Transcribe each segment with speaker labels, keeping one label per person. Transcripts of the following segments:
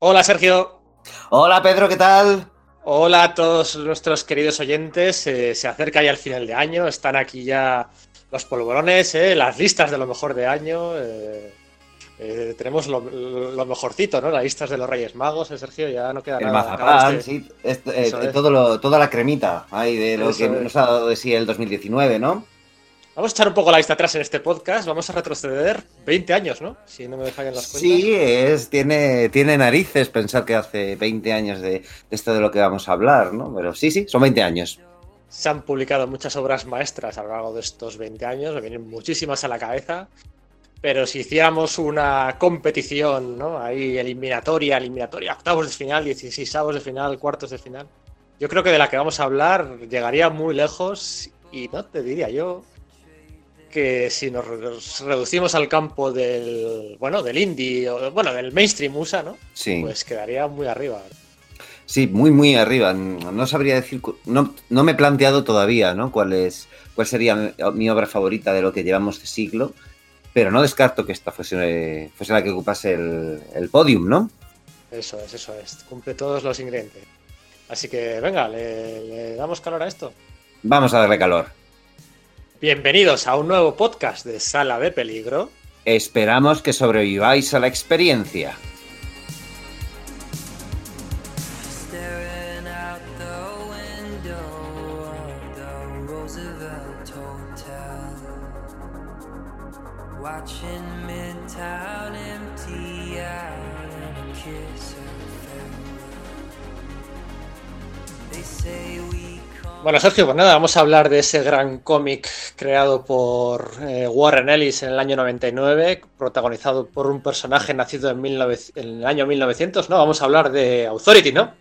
Speaker 1: Hola Sergio.
Speaker 2: Hola Pedro, ¿qué tal?
Speaker 1: Hola a todos nuestros queridos oyentes. Eh, se acerca ya el final de año. Están aquí ya los polvorones, eh, las listas de lo mejor de año. Eh, eh, tenemos lo, lo, mejorcito, ¿no? Las listas de los Reyes Magos, eh, Sergio. Ya no queda
Speaker 2: el
Speaker 1: nada.
Speaker 2: mazapán,
Speaker 1: Este-
Speaker 2: sí. este, eh,
Speaker 1: es.
Speaker 2: todo lo- toda la cremita ahí de lo
Speaker 1: Eso
Speaker 2: que
Speaker 1: es.
Speaker 2: nos ha dado de sí el 2019, ¿no?
Speaker 1: Vamos a echar un poco la vista atrás en este podcast. Vamos a retroceder 20 años, ¿no? Si no me fallan las cuentas.
Speaker 2: Sí, es, tiene, tiene narices pensar que hace 20 años de, de esto de lo que vamos a hablar, ¿no? Pero sí, sí, son 20 años.
Speaker 1: Se han publicado muchas obras maestras a lo largo de estos 20 años, me vienen muchísimas a la cabeza. Pero si hiciéramos una competición, ¿no? Ahí eliminatoria, eliminatoria, octavos de final, 16 de final, cuartos de final. Yo creo que de la que vamos a hablar llegaría muy lejos y no te diría yo que si nos re- reducimos al campo del, bueno, del indie, o bueno, del mainstream USA, ¿no?
Speaker 2: Sí,
Speaker 1: Pues quedaría muy arriba.
Speaker 2: sí, muy, muy arriba. No sabría decir, no, no me he planteado todavía, ¿no? ¿Cuál, es, cuál sería mi, mi obra favorita de lo que llevamos de siglo? Pero no descarto que esta fuese, fuese la que ocupase el, el podium, ¿no?
Speaker 1: Eso es, eso es. Cumple todos los ingredientes. Así que venga, le, le damos calor a esto.
Speaker 2: Vamos a darle calor.
Speaker 1: Bienvenidos a un nuevo podcast de Sala de Peligro.
Speaker 2: Esperamos que sobreviváis a la experiencia.
Speaker 1: Bueno, Sergio, pues nada, vamos a hablar de ese gran cómic creado por eh, Warren Ellis en el año 99, protagonizado por un personaje nacido en, 19 en el año 1900, ¿no? Vamos a hablar de Authority, ¿no?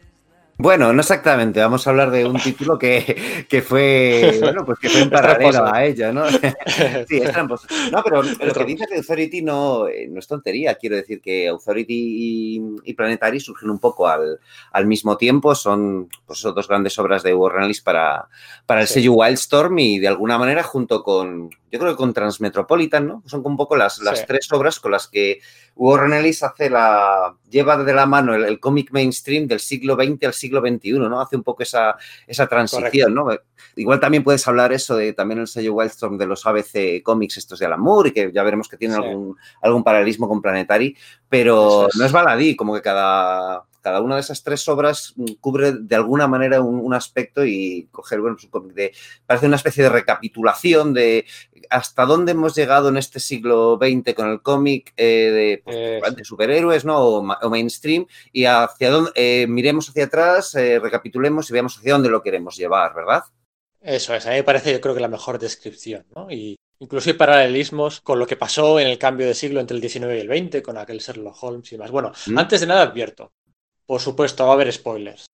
Speaker 2: Bueno, no exactamente. Vamos a hablar de un título que, que fue, bueno, pues que fue en paralelo a ella, ¿no? Sí, es tramposo. No, pero lo que dices de Authority no, eh, no es tontería. Quiero decir que Authority y, y Planetary surgen un poco al, al mismo tiempo. Son pues, dos grandes obras de Warren Ellis para, para el
Speaker 1: Sí.
Speaker 2: sello Wildstorm y de alguna manera junto con, yo creo que con Transmetropolitan, ¿no? Son un poco las, las
Speaker 1: Sí.
Speaker 2: tres obras con las que Warren Ellis hace la, lleva de la mano el, el cómic mainstream del siglo XX al siglo XXI, ¿no? Hace un poco esa, esa transición, ¿no? Igual también puedes hablar eso de también el sello Wildstorm de los ABC cómics estos de Alan Moore y que ya veremos que tienen
Speaker 1: Sí.
Speaker 2: algún, algún paralelismo con Planetary, pero
Speaker 1: es.
Speaker 2: no es baladí, como que cada, cada una de esas tres obras mm, cubre de alguna manera un, un aspecto y coger, bueno, pues de, parece una especie de recapitulación de hasta dónde hemos llegado en este siglo XX con el cómic eh, de, pues, de superhéroes, ¿no? O, ma- o mainstream y hacia dónde, eh, miremos hacia atrás, eh, recapitulemos y veamos hacia dónde lo queremos llevar, ¿verdad?
Speaker 1: Eso es, a mí me parece yo creo que la mejor descripción, ¿no? Y incluso hay paralelismos con lo que pasó en el cambio de siglo entre el 19 y el 20, con aquel Sherlock Holmes y más. Bueno,
Speaker 2: ¿Mm?
Speaker 1: antes de nada advierto, por supuesto, va a haber spoilers.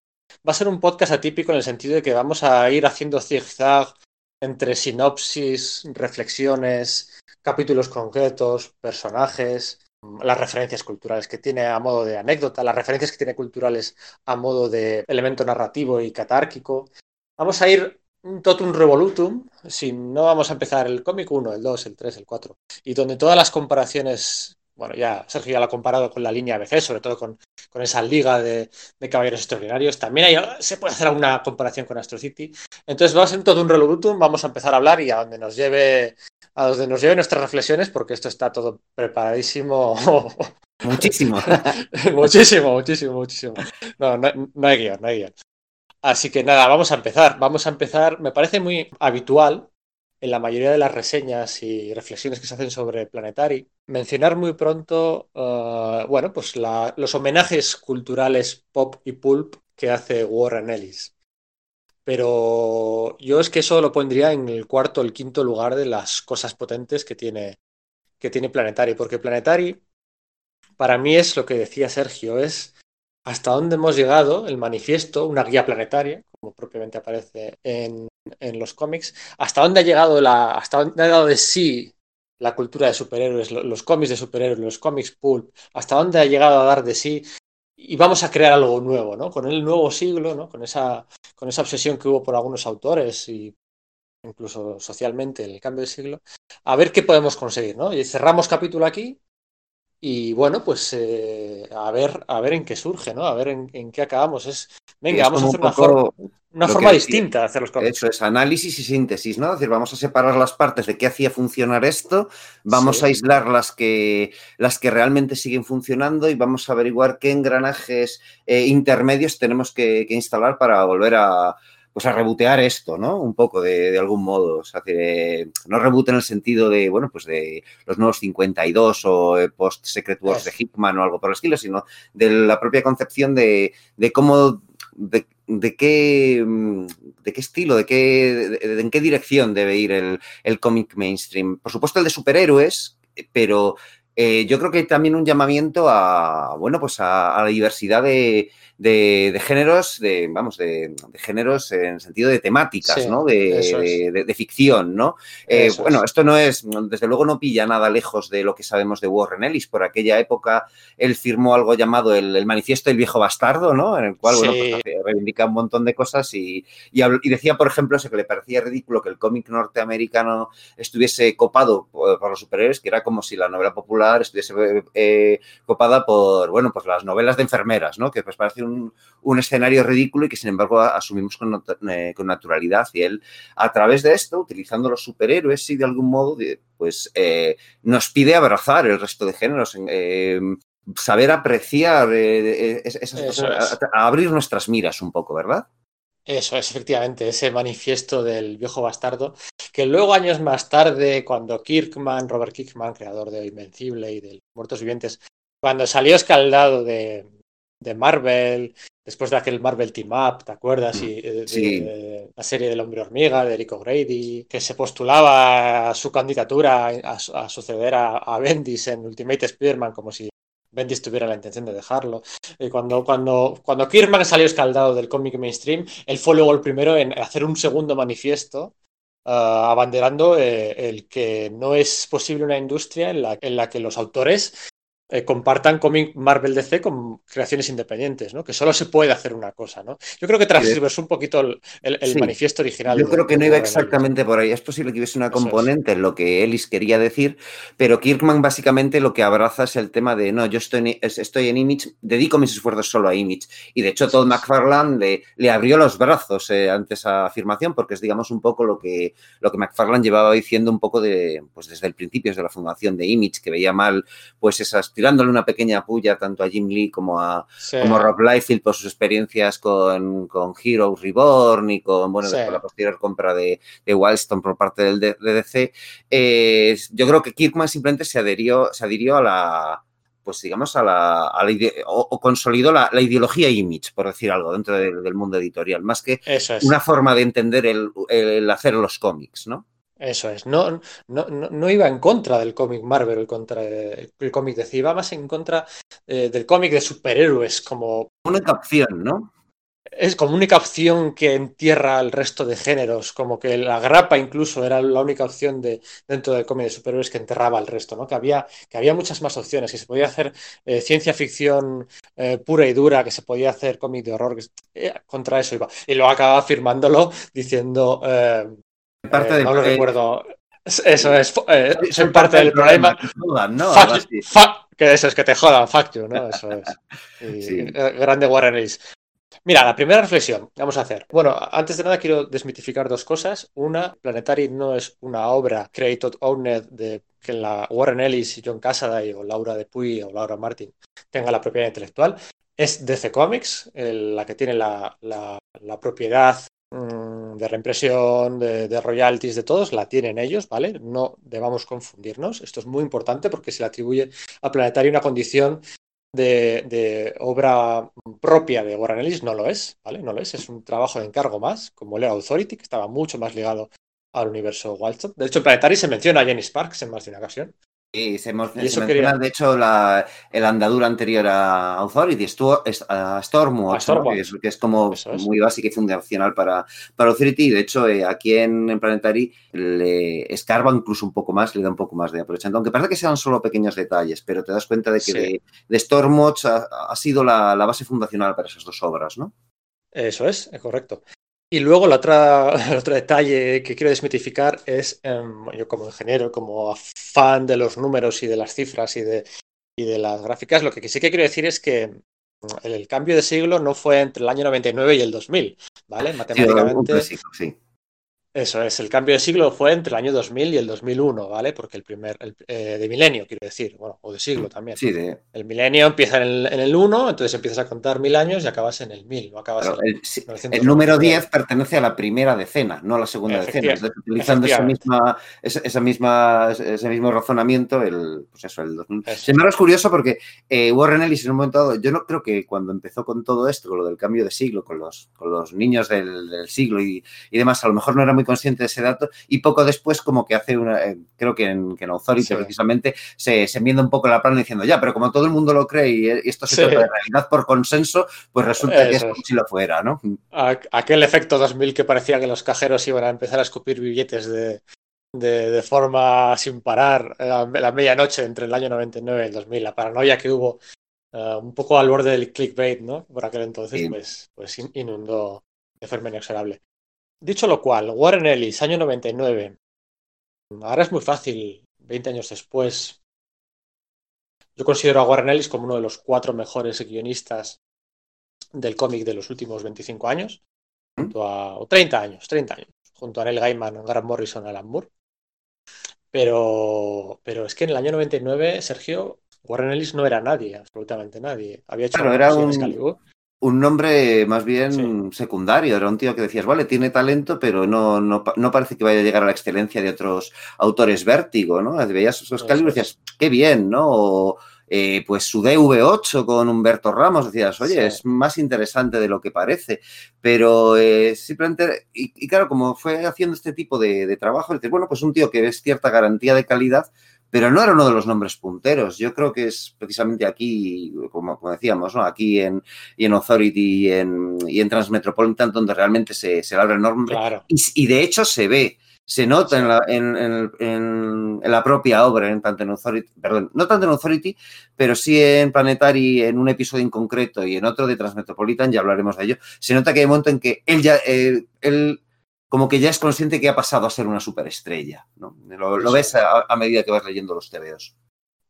Speaker 1: Va a ser un podcast atípico en el sentido de que vamos a ir haciendo zigzag entre sinopsis, reflexiones, capítulos concretos, personajes, las referencias culturales que tiene a modo de anécdota, las referencias que tiene culturales a modo de elemento narrativo y catárquico. Vamos a ir totum revolutum, si no vamos a empezar el cómic 1, el 2, el 3, el 4, y donde todas las comparaciones, bueno, ya Sergio ya lo ha comparado con la línea ABC, sobre todo con, con esa liga de, de caballeros extraordinarios, también hay, se puede hacer alguna comparación con Astro City. Entonces va a ser un totum revolutum, vamos a empezar a hablar y a donde nos lleve a donde nos lleven nuestras reflexiones, porque esto está todo preparadísimo.
Speaker 2: Muchísimo.
Speaker 1: muchísimo, muchísimo, muchísimo. No, no, no hay guion, no hay guion. Así que nada, vamos a empezar. Vamos a empezar. Me parece muy habitual en la mayoría de las reseñas y reflexiones que se hacen sobre Planetary mencionar muy pronto, uh, bueno, pues los homenajes culturales pop y pulp que hace Warren Ellis. Pero yo es que eso lo pondría en el cuarto o el quinto lugar de las cosas potentes que tiene, que tiene Planetary, porque Planetary para mí es lo que decía Sergio, es hasta dónde hemos llegado, el manifiesto, una guía planetaria, como propiamente aparece en, en los cómics, hasta dónde ha llegado la, hasta dónde ha dado de sí la cultura de superhéroes, los cómics de superhéroes, los cómics pulp, hasta dónde ha llegado a dar de sí y vamos a crear algo nuevo, ¿no? Con el nuevo siglo, ¿no? Con esa, con esa obsesión que hubo por algunos autores y incluso socialmente en el cambio de siglo, a ver qué podemos conseguir, ¿no? Y cerramos capítulo aquí Y bueno, pues eh, a ver, a ver en qué surge, ¿no? A ver en, en qué acabamos. Es, venga,
Speaker 2: Es
Speaker 1: vamos a hacer
Speaker 2: un
Speaker 1: una, forma, una forma distinta de hacer los cómics.
Speaker 2: Eso es, análisis y síntesis, ¿no? Es decir, vamos a separar las partes de qué hacía funcionar esto, vamos
Speaker 1: Sí.
Speaker 2: a aislar las que, las que realmente siguen funcionando y vamos a averiguar qué engranajes eh, intermedios tenemos que, que instalar para volver a, pues a rebotear esto, ¿no? Un poco de, de algún modo. O sea, que, eh, no reboot en el sentido de, bueno, pues de los nuevos 52 o eh, post-Secret Wars de. Hickman o algo por el estilo, sino de la propia concepción de, de cómo, de, de qué, mm, de qué estilo, de qué, de- de- en qué dirección debe ir el, el cómic mainstream. Por supuesto, el de superhéroes, pero eh, yo creo que hay también un llamamiento a, bueno, pues a, a la diversidad de, de- de géneros, de, vamos, de, de géneros en el sentido de temáticas,
Speaker 1: Sí,
Speaker 2: ¿no? De,
Speaker 1: es.
Speaker 2: de- ficción, ¿no? Eh, bueno,
Speaker 1: es.
Speaker 2: esto no es, desde luego no pilla nada lejos de lo que sabemos de Warren Ellis. Por aquella época él firmó algo llamado el, el Manifiesto del Viejo Bastardo, ¿no? En el cual, bueno, pues, reivindica un montón de cosas y, y, y decía, por ejemplo, eso que le parecía ridículo que el cómic norteamericano estuviese copado por, por los superhéroes, que era como si la novela popular estuviese eh, copada por, bueno, pues las novelas de enfermeras, ¿no? Que pues parece un, un escenario ridículo y que sin embargo asumimos con, eh, con naturalidad. Y él, a través de esto, utilizando los superhéroes, sí, de algún modo, pues eh, nos pide abrazar el resto de géneros. eh, saber apreciar eh, es- esas cosas,
Speaker 1: es.
Speaker 2: a, a abrir nuestras miras un poco, ¿verdad?
Speaker 1: Eso es, efectivamente, ese manifiesto del viejo bastardo, que luego años más tarde, cuando Kirkman, Robert Kirkman, creador de Invencible y de Muertos Vivientes, cuando salió escaldado de, de Marvel, después de aquel Marvel Team Up, ¿te acuerdas? Y, eh, de,
Speaker 2: Sí.
Speaker 1: de la serie del Hombre Hormiga, de Eric O'Grady, que se postulaba a su candidatura a, a suceder a, a Bendis en Ultimate Spider-Man como si Bendis tuviera la intención de dejarlo. Y cuando, cuando, cuando Kirkman salió escaldado del cómic mainstream, él fue luego el primero en hacer un segundo manifiesto ah, abanderando eh, el que no es posible una industria en la, en la que los autores eh, compartan cómic Marvel DC con creaciones independientes, ¿no? Que solo se puede hacer una cosa, ¿no? Yo creo que transversó un poquito el, el- el
Speaker 2: Sí.
Speaker 1: manifiesto original.
Speaker 2: Yo
Speaker 1: de-
Speaker 2: creo que no iba exactamente por ahí. Es posible que hubiese una
Speaker 1: es.
Speaker 2: componente en lo que Ellis quería decir, pero Kirkman básicamente lo que abraza es el tema de no, yo estoy en, es- estoy en Image, dedico mis esfuerzos solo a Image. Y de hecho, Todd McFarlane le, le abrió los brazos eh, ante esa afirmación, porque es, digamos, un poco lo que, lo que McFarlane llevaba diciendo un poco de, pues desde el principio, desde la fundación de Image, que veía mal, pues esas, tirándole una pequeña puya tanto a Jim Lee como a,
Speaker 1: Sí.
Speaker 2: como Rob Liefeld por sus experiencias con, con Heroes Reborn y con bueno,
Speaker 1: Sí.
Speaker 2: después la posterior compra de, de Wildstorm por parte del de DC. Eh, yo creo que Kirkman simplemente se adherió, se adhirió a la pues digamos a la, a la o, o consolidó la, la ideología image, por decir algo, dentro del, del mundo editorial, más que
Speaker 1: es.
Speaker 2: una forma de entender el, el hacer los cómics, ¿no?
Speaker 1: Eso es, no, no, no, iba en contra del cómic Marvel, el, contra, el cómic DC, iba más en contra eh, del cómic de superhéroes, como
Speaker 2: Una opción, ¿no?
Speaker 1: es como única opción que entierra al resto de géneros, como que la grapa incluso era la única opción de, dentro del cómic de superhéroes que enterraba al resto, ¿no? Que había, que había muchas más opciones, que se podía hacer eh, ciencia ficción eh, pura y dura, que se podía hacer cómic de horror, que, contra eso iba. Y luego acababa firmándolo diciendo... Eh,
Speaker 2: Parte
Speaker 1: eh,
Speaker 2: del-
Speaker 1: no lo
Speaker 2: eh,
Speaker 1: recuerdo. Eso es, eh,
Speaker 2: Soy
Speaker 1: soy parte del problema.
Speaker 2: que jodan, ¿no?
Speaker 1: Fuck fuck- que eso es que te jodan, fuck you, ¿no? Eso es. Y,
Speaker 2: Sí.
Speaker 1: eh, Grande Warren Ellis. Mira, la primera reflexión vamos a hacer. Bueno, antes de nada quiero desmitificar dos cosas. Una, Planetary no es una obra created owned de que la Warren Ellis y John Cassaday o Laura Depuy o Laura Martin tenga la propiedad intelectual. Es DC Comics, el- la que tiene la, la- la propiedad de reimpresión, de, royalties, de todos, la tienen ellos, ¿vale? No debamos confundirnos. Esto es muy importante porque se le atribuye a Planetary una condición de, obra propia de Warren Ellis, no lo es, ¿vale? No lo es, es un trabajo de encargo más, como Leo Authority, que estaba mucho más ligado al universo Wildstorm. De hecho, en Planetary se menciona a Jenny Sparks en más de una ocasión.
Speaker 2: Sí, se,
Speaker 1: Y
Speaker 2: se
Speaker 1: eso
Speaker 2: menciona,
Speaker 1: quería-
Speaker 2: de hecho, la, el andadura anterior a Authority, a Stormwatch,
Speaker 1: A Stormwatch.
Speaker 2: ¿no? que, es, que es como
Speaker 1: es.
Speaker 2: muy básica y fundacional para, para Authority. Y de hecho, eh, aquí en, en Planetary le escarba incluso un poco más, le da un poco más de aprovechamiento. Aunque parece que sean solo pequeños detalles, pero te das cuenta de que
Speaker 1: Sí.
Speaker 2: de, de Stormwatch ha, ha sido la, la base fundacional para esas dos obras, ¿no?
Speaker 1: Eso es, es correcto. Y luego la otra, el otro detalle que quiero desmitificar es, em, yo como ingeniero, como fan de los números y de las cifras y de, y de las gráficas, lo que sí que quiero decir es que el, el cambio de siglo no fue entre el año 99 y el 2000, ¿vale?
Speaker 2: Sí,
Speaker 1: Matemáticamente.
Speaker 2: clásico, sí.
Speaker 1: Eso es, el cambio de siglo fue entre el año 2000 y el 2001, ¿vale? Porque el primer, el, eh, de milenio, quiero decir, bueno, o de siglo también.
Speaker 2: Sí, de,
Speaker 1: El milenio empieza en el, en el 1, entonces empiezas a contar mil años y acabas en el 1000, no acabas
Speaker 2: claro,
Speaker 1: en
Speaker 2: el, sí,
Speaker 1: 999.
Speaker 2: el número 10 pertenece a la primera decera, no a la segunda decena. Entonces, utilizando esa misma, esa, esa misma, ese mismo razonamiento, el, pues eso, el 2000.
Speaker 1: Eso.
Speaker 2: Sin embargo, es curioso porque eh, Warren Ellis en un momento dado, yo no creo que cuando empezó con todo esto, con lo del cambio de siglo, con los, con los niños del, del siglo y, y demás, a lo mejor no era muy consciente de ese dato y poco después como que hace una, eh, creo que en, que en Authority
Speaker 1: Sí.
Speaker 2: precisamente se, se enmienda un poco la plana diciendo, ya, pero como todo el mundo lo cree y, y esto se
Speaker 1: Sí.
Speaker 2: trata de realidad por consenso, pues resulta que es como si lo fuera, ¿no?
Speaker 1: Aquel efecto 2000 que parecía que los cajeros iban a empezar a escupir billetes de, de, de forma sin parar a la, medianoche entre el año 99 y el 2000, la paranoia que hubo eh, un poco al borde del clickbait, ¿no? Por aquel entonces,
Speaker 2: Sí.
Speaker 1: pues, pues in- inundó de forma inexorable. Dicho lo cual, Warren Ellis, año 99. Ahora es muy fácil, 20 años después. Yo considero a Warren Ellis como uno de los cuatro mejores guionistas del cómic de los últimos 25 años, junto a, o 30 años, 30 años, junto a Neil Gaiman, Grant Morrison, Alan Moore. Pero, pero es que en el año 99, Sergio, Warren Ellis no era nadie, absolutamente nadie. Había hecho
Speaker 2: Claro, era un-. Un nombre más bien secundario, era un tío que decías, vale, tiene talento, pero no, no, no parece que vaya a llegar a la excelencia de otros autores vértigo, ¿no? Veías esos
Speaker 1: Eso
Speaker 2: Excalibur y decías, qué bien, ¿no? O, eh, pues su DV8 con Humberto Ramos, decías, oye,
Speaker 1: Sí.
Speaker 2: es más interesante de lo que parece, pero eh, simplemente, y, y claro, como fue haciendo este tipo de, de trabajo, dices, bueno, pues un tío que es cierta garantía de calidad, pero no era uno de los nombres punteros. Yo creo que es precisamente aquí, como, como decíamos, ¿no? Aquí en, y en Authority y en, y en Transmetropolitan, donde realmente se, se labra el nombre.
Speaker 1: Claro.
Speaker 2: Y, y de hecho se ve, se nota la, en la propia obra, en tanto en Authority, perdón, no tanto en Authority, pero sí en Planetary, en un episodio en concreto y en otro de Transmetropolitan, ya hablaremos de ello. Se nota que hay un momento en que él ya, eh, él como que ya es consciente que ha pasado a ser una superestrella. ¿no? Lo, ves
Speaker 1: es.
Speaker 2: a, a medida que vas leyendo los TVOs.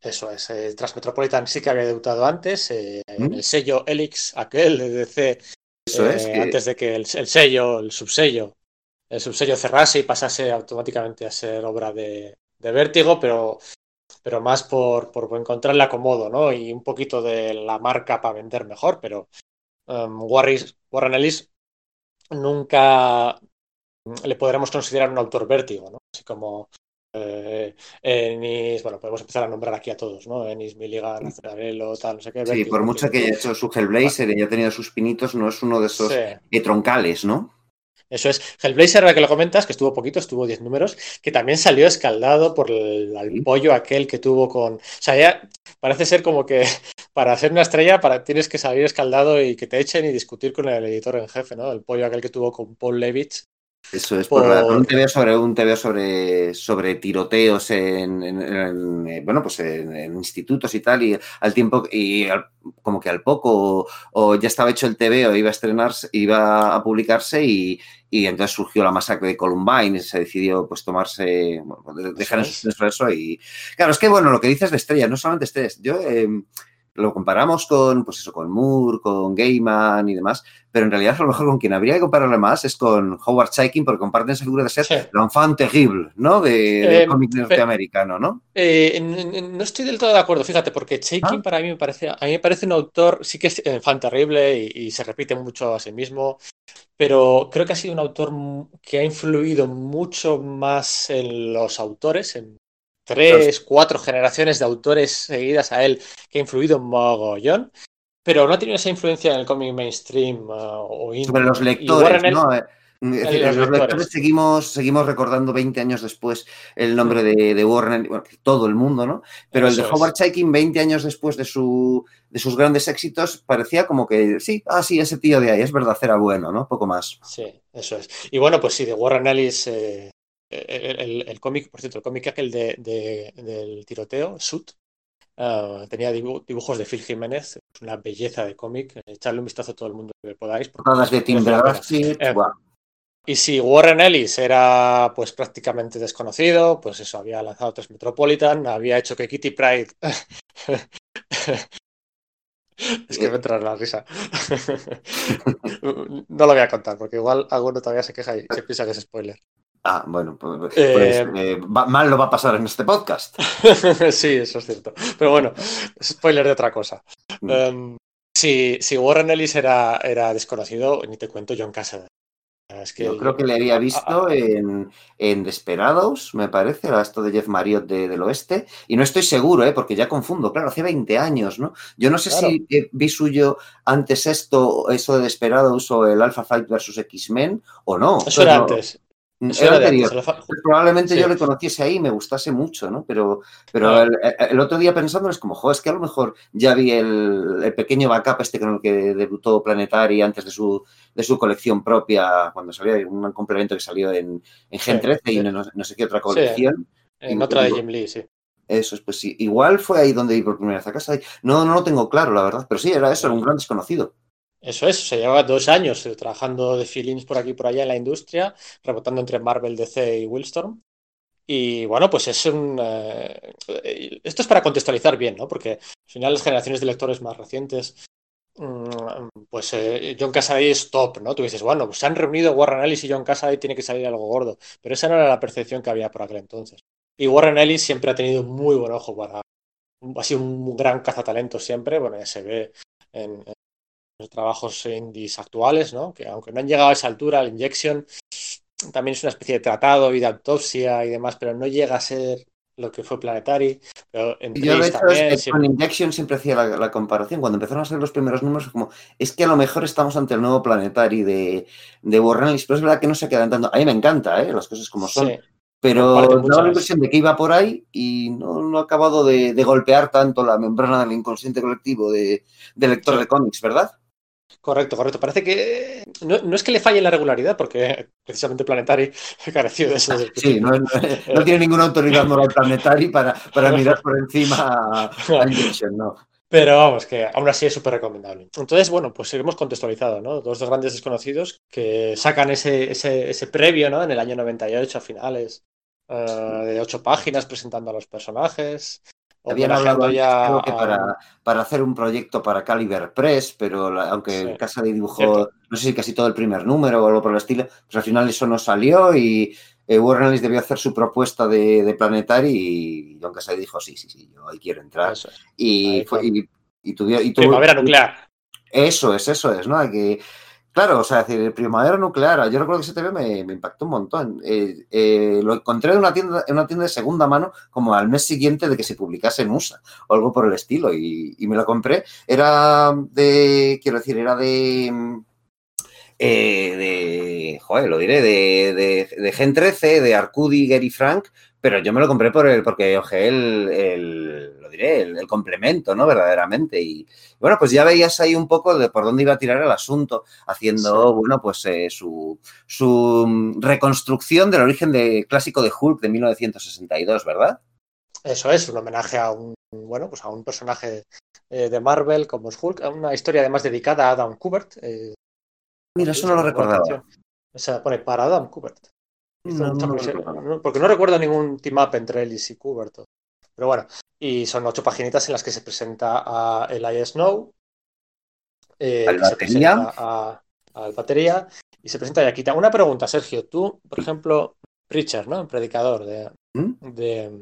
Speaker 1: Eso es. eh, Transmetropolitan sí que había debutado antes, eh, en
Speaker 2: ¿Mm?
Speaker 1: el sello Helix, aquel de DC,
Speaker 2: Eso
Speaker 1: eh,
Speaker 2: es. que-
Speaker 1: antes de que el, el sello, el subsello, el subsello cerrase y pasase automáticamente a ser obra de, de Vértigo, pero, pero más por, por encontrarle acomodo, ¿no? Y un poquito de la marca para vender mejor, pero um, Warren Ellis nunca le podremos considerar un autor vértigo, ¿no? Así como eh, Ennis, bueno, podemos empezar a nombrar aquí a todos, ¿no? Ennis, Milligan, Azzarello, tal, no sé qué.
Speaker 2: sí, por mucho que haya hecho su Hellblazer y haya tenido sus pinitos, no es uno de esos
Speaker 1: Sí.
Speaker 2: eh, troncales, ¿no?
Speaker 1: Eso es. Hellblazer, ahora que lo comentas, que estuvo poquito, estuvo 10 números, que también salió escaldado por el, pollo aquel que tuvo con. O sea, ya parece ser como que para hacer una estrella para, tienes que salir escaldado y que te echen y discutir con el editor en jefe, ¿no? El pollo aquel que tuvo con Paul Levitz.
Speaker 2: Eso es, por,
Speaker 1: Por-
Speaker 2: la- por un TVO sobre un TVO sobre, sobre tiroteos en, en- en, eh, bueno, pues en, en institutos y tal, y al tiempo, y al- como que al poco, o, o ya estaba hecho el TVO, iba a estrenarse, iba a publicarse y, y entonces surgió la masacre de Columbine y se decidió pues tomarse, bueno, dejar en
Speaker 1: Eso
Speaker 2: eso y claro, es que bueno, lo que dices de estrellas, no solamente estrellas, yo eh, lo comparamos con, pues eso, con Moore, con Gaiman y demás, pero en realidad a lo mejor con quien habría que compararle más es con Howard Chaykin, porque comparten esa figura de ser
Speaker 1: Sí.
Speaker 2: l'enfant terrible, ¿no? De,
Speaker 1: Eh,
Speaker 2: cómic
Speaker 1: pe-
Speaker 2: norteamericano, ¿no?
Speaker 1: Eh, no estoy del todo de acuerdo, fíjate, porque Chaikin
Speaker 2: Ah.
Speaker 1: para mí me parece, a mí me parece un autor, sí que es eh, fan terrible y, y se repite mucho a sí mismo, pero creo que ha sido un autor que ha influido mucho más en los autores, en tres, cuatro generaciones de autores seguidas a él, que ha influido un mogollón, pero no ha tenido esa influencia en el cómic mainstream uh, o indie.
Speaker 2: Sobre los lectores, ¿no? Eh, Es decir,
Speaker 1: los lectores.
Speaker 2: lectores seguimos, seguimos recordando 20 años después el nombre de, de Warren, bueno, todo el mundo, ¿no? Pero el de
Speaker 1: es.
Speaker 2: Howard Chaykin, 20 años después de, su, de sus grandes éxitos, parecía como que, sí, ah, sí, ese tío de ahí, es verdad, era bueno, ¿no? Poco más.
Speaker 1: Sí, eso es. Y bueno, pues sí, de Warren Ellis, eh, el, el- el cómic, por cierto, el cómic aquel de, de- del tiroteo, Shoot, ah, tenía dibu- dibujos de Phil Jiménez, es una belleza de cómic, echarle un vistazo a todo el mundo que podáis.
Speaker 2: Portadas de Tim
Speaker 1: Eh. Y si Warren Ellis era pues prácticamente desconocido, pues eso, había lanzado tres Metropolitan, había hecho que Kitty Pride Es que me entra la risa. No lo voy a contar, porque igual alguno todavía se queja y se piensa que es spoiler.
Speaker 2: Ah, bueno, pues, pues,
Speaker 1: Eh,
Speaker 2: eh, va- mal lo va a pasar en este podcast.
Speaker 1: Sí, eso es cierto. Pero bueno, spoiler de otra cosa. Em, si, si Warren Ellis era, era desconocido, ni te cuento John Cassaday. Es que
Speaker 2: Yo creo que le había visto
Speaker 1: Ah,
Speaker 2: en, en Desperados, me parece, esto de Jeff Marriott de- del oeste, y no estoy seguro, ¿eh? porque ya confundo, claro, hace 20 años, ¿no? Yo no sé
Speaker 1: Claro.
Speaker 2: si eh, vi suyo antes esto, eso de Desperados o el Alpha Fight versus X-Men, o no.
Speaker 1: Eso era
Speaker 2: Pero-
Speaker 1: antes.
Speaker 2: Era anterior.
Speaker 1: antes. fa-
Speaker 2: Probablemente
Speaker 1: Sí.
Speaker 2: yo le conociese ahí y me gustase mucho, ¿no? Pero, pero
Speaker 1: Ah.
Speaker 2: el, el otro día pensando es como, jo, es que a lo mejor ya vi el, el pequeño backup este con el que debutó Planetary antes de su, de su colección propia, cuando salió un complemento que salió en, en Gen
Speaker 1: Sí,
Speaker 2: 13 y no, no sé qué otra colección.
Speaker 1: En otra de Jim Lee, sí.
Speaker 2: Eso es, pues sí. Igual fue ahí donde vi por primera vez a casa. No, no lo tengo claro, la verdad. Pero sí, era eso, era un gran desconocido.
Speaker 1: Eso es, se llevaba dos años eh, trabajando de feelings por aquí y por allá en la industria, rebotando entre Marvel, DC y Wildstorm. Y bueno, pues es un. eh, esto es para contextualizar bien, ¿no? Porque al final las generaciones de lectores más recientes, mm, pues eh, John Cassaday es top, ¿no? Tú dices, bueno, pues se han reunido Warren Ellis y John Cassaday, tiene que salir algo gordo. Pero esa no era la percepción que había por aquel entonces. Y Warren Ellis siempre ha tenido muy buen ojo para. Ha sido un gran cazatalentos siempre, bueno, ya se ve en los trabajos indies actuales, ¿no? Que aunque no han llegado a esa altura, el Injection también es una especie de tratado y de autopsia y demás, pero no llega a ser lo que fue Planetary. Pero en
Speaker 2: Yo, de
Speaker 1: Trace
Speaker 2: hecho,
Speaker 1: también,
Speaker 2: es que
Speaker 1: siempre-
Speaker 2: con Injection siempre hacía la, la comparación. Cuando empezaron a ser los primeros números, como, es que a lo mejor estamos ante el nuevo Planetary de, de pero es verdad que no se quedan tanto. A mí me encanta, ¿eh? las cosas como son.
Speaker 1: sí,
Speaker 2: Pero daba la impresión de que iba por ahí y no, no ha acabado de, de golpear tanto la membrana del inconsciente colectivo de, de lector
Speaker 1: Sí.
Speaker 2: de cómics, ¿verdad?
Speaker 1: Correcto, correcto. Parece que no, no es que le falle la regularidad, porque precisamente Planetary careció de eso
Speaker 2: Sí, no, no- no tiene ninguna autoridad moral planetaria para, para mirar por encima a, Injection, no.
Speaker 1: Pero vamos, que aún así es súper recomendable. Entonces, bueno, pues hemos contextualizado, ¿no? Dos grandes desconocidos que sacan ese, ese, ese previo, ¿no? En el año 98, a finales, eh, de ocho páginas presentando a los personajes.
Speaker 2: Habían hablado creo que
Speaker 1: a-
Speaker 2: para, para hacer un proyecto para Caliber Press, pero la- aunque
Speaker 1: Sí,
Speaker 2: Casa de
Speaker 1: cierto.
Speaker 2: no sé si casi todo el primer número o algo por el estilo, pues al final eso no salió y eh, Warren Ellis debió hacer su propuesta de, de Planetary y John Cassaday dijo, sí, sí, sí, yo ahí quiero entrar.
Speaker 1: Es.
Speaker 2: Y, fue, y, y tuvo- y tuvo-
Speaker 1: Primavera nuclear.
Speaker 2: Eso es, eso es, ¿no? Que, claro, o sea, decir, Primavera Nuclear, yo recuerdo que ese TV me, me impactó un montón. Eh, eh, lo encontré en una, tienda, en una tienda de segunda mano como al mes siguiente de que se publicase en USA o algo por el estilo y, me lo compré. Era de, quiero decir, era de... eh, de, joder, lo diré, de, de, Gen 13, de Arcudi, Gary Frank, pero yo me lo compré por el, porque oje, el, el, diré, el, el complemento, ¿no? Verdaderamente. Y bueno, pues ya veías ahí un poco de por dónde iba a tirar el asunto, haciendo,
Speaker 1: Sí.
Speaker 2: bueno, pues eh, su, su mm, reconstrucción del origen de, clásico de Hulk de 1962, ¿verdad?
Speaker 1: Eso es, un homenaje a un, bueno, pues a un personaje eh, de Marvel como es Hulk, una historia además dedicada a Adam Kubert. eh,
Speaker 2: Mira, eso no lo recordaba.
Speaker 1: O sea, pone para Adam Kubert.
Speaker 2: No, no
Speaker 1: no, porque no recuerdo ningún team up entre Ellis y Kubert. Pero bueno, y son ocho paginitas en las que se presenta a Elias Snow, eh,
Speaker 2: Al batería.
Speaker 1: a, al batería y se presenta a Yakita. Una pregunta, Sergio. Tú, por ejemplo, Preacher, ¿no? Predicador de,
Speaker 2: ¿Mm?
Speaker 1: de,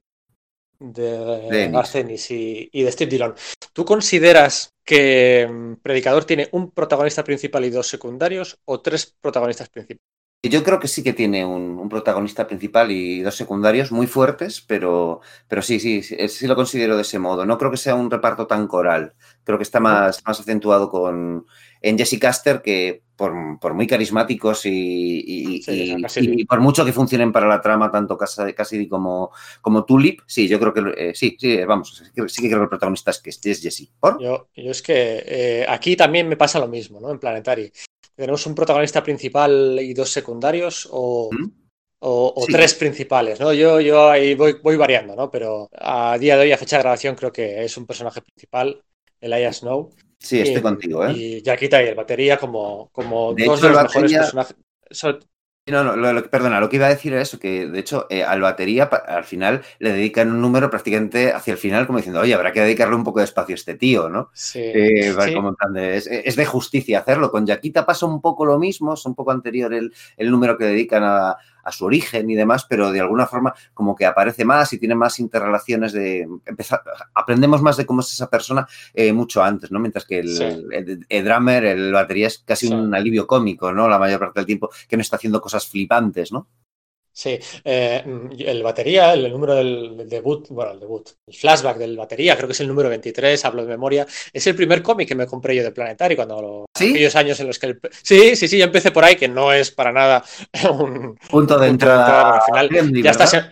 Speaker 1: de. Arcenis y, y de Steve Dillon. ¿Tú consideras que mm, Predicador tiene un protagonista principal y dos secundarios o tres protagonistas principales?
Speaker 2: Yo creo que sí que tiene un, un protagonista principal y dos secundarios muy fuertes, pero, pero sí, sí, sí, sí lo considero de ese modo. No creo que sea un reparto tan coral. Creo que está más, más acentuado con, en Jesse Caster, que por, por muy carismáticos y, y-
Speaker 1: Sí,
Speaker 2: por mucho que funcionen para la trama, tanto Cas- Cassidy como, como Tulip, sí, yo creo que eh, sí, sí, vamos, sí que, creo que el protagonista es, que es Jesse.
Speaker 1: Yo, yo es que eh, aquí también me pasa lo mismo, ¿no? En Planetary. Tenemos un protagonista principal y dos secundarios o,
Speaker 2: ¿Mm?
Speaker 1: o- o
Speaker 2: Sí.
Speaker 1: tres principales, ¿no? Yo, yo ahí voy, voy variando, ¿no? Pero a día de hoy, a fecha de grabación, creo que es un personaje principal, Elias Snow.
Speaker 2: Sí, estoy
Speaker 1: y,
Speaker 2: contigo, ¿eh?
Speaker 1: Y y el batería como, como
Speaker 2: De
Speaker 1: dos
Speaker 2: hecho,
Speaker 1: de
Speaker 2: el
Speaker 1: los mejores personajes.
Speaker 2: No, no, lo, lo, perdona, lo que iba a decir era eso, que de hecho eh, al batería al final le dedican un número prácticamente hacia el final como diciendo, oye, habrá que dedicarle un poco de espacio a este tío, ¿no?
Speaker 1: Sí,
Speaker 2: Eh,
Speaker 1: sí.
Speaker 2: como tan de- es, es de justicia hacerlo. Con Yaquita pasa un poco lo mismo, es un poco anterior el, el número que dedican a, a su origen y demás, pero de alguna forma como que aparece más y tiene más interrelaciones de empezar, aprendemos más de cómo es esa persona eh, mucho antes, ¿no? Mientras que el,
Speaker 1: Sí.
Speaker 2: el- el drummer, el batería es casi
Speaker 1: Sí.
Speaker 2: un alivio cómico, ¿no? La mayor parte del tiempo que no está haciendo cosas flipantes, ¿no?
Speaker 1: Sí, eh, el batería, el número del, del debut, bueno, el debut, el flashback del batería, creo que es el número 23, hablo de memoria, es el primer cómic que me compré yo de Planetary cuando lo-
Speaker 2: ¿Sí?
Speaker 1: aquellos años en los que el- sí, sí, sí, yo empecé por ahí, que no es para nada un
Speaker 2: Punto de
Speaker 1: punto de entrada, al final ya
Speaker 2: ¿verdad?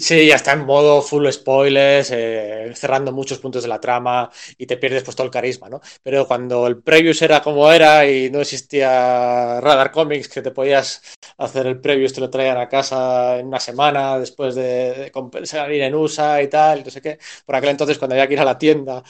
Speaker 1: Sí, ya está en modo full spoilers, eh, cerrando muchos puntos de la trama y te pierdes pues todo el carisma, ¿no? Pero cuando el Previous era como era y no existía Radar Comics, que te podías hacer el Previous, te lo traían a casa en una semana después de, de comp- salir en USA y tal, no sé qué. Por aquel entonces cuando había que ir a la tienda,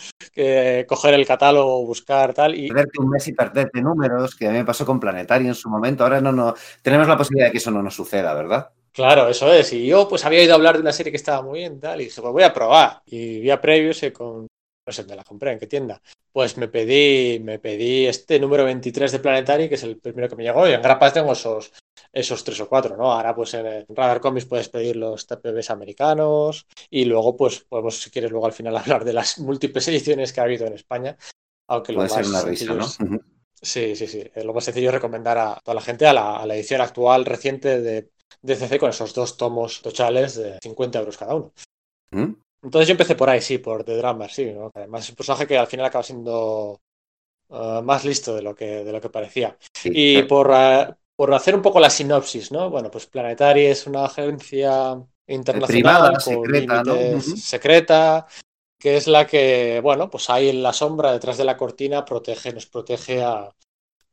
Speaker 1: coger el catálogo, buscar tal, y
Speaker 2: Perderte un mes y perderte números, que a mí me pasó con Planetario en su momento. Ahora no, no tenemos la posibilidad de que eso no nos suceda, ¿verdad?
Speaker 1: Claro, eso es. Y yo pues había oído hablar de una serie que estaba muy bien, tal, y dije, pues voy a probar. Y vi a Previous y con, no sé dónde la compré, en qué tienda. Pues me pedí, me pedí este número 23 de Planetary, que es el primero que me llegó, y en grapas tengo esos, esos tres o cuatro, ¿no? Ahora pues en Radar Comics puedes pedir los TPBs americanos, y luego pues podemos, si quieres, luego al final hablar de las múltiples ediciones que ha habido en España. Aunque lo
Speaker 2: Puede ser
Speaker 1: más
Speaker 2: una risa,
Speaker 1: sencillo
Speaker 2: ¿no?
Speaker 1: es-. Sí, sí, sí. Eh, Lo más sencillo es recomendar a toda la gente a la, a la edición actual reciente de DCC con esos dos tomos tochales de 50 euros cada uno.
Speaker 2: Ujú.
Speaker 1: Entonces yo empecé por ahí, sí, por The Drummer, sí, ¿no? Además es un personaje que al final acaba siendo eh, más listo de lo que, de lo que parecía.
Speaker 2: Sí,
Speaker 1: Y por, eh, por hacer un poco la sinopsis, ¿no? Bueno, pues Planetary es una agencia internacional
Speaker 2: Privada,
Speaker 1: con
Speaker 2: secreta, ¿no?
Speaker 1: secreta, que es la que, bueno, pues ahí en la sombra, detrás de la cortina, protege, nos protege a,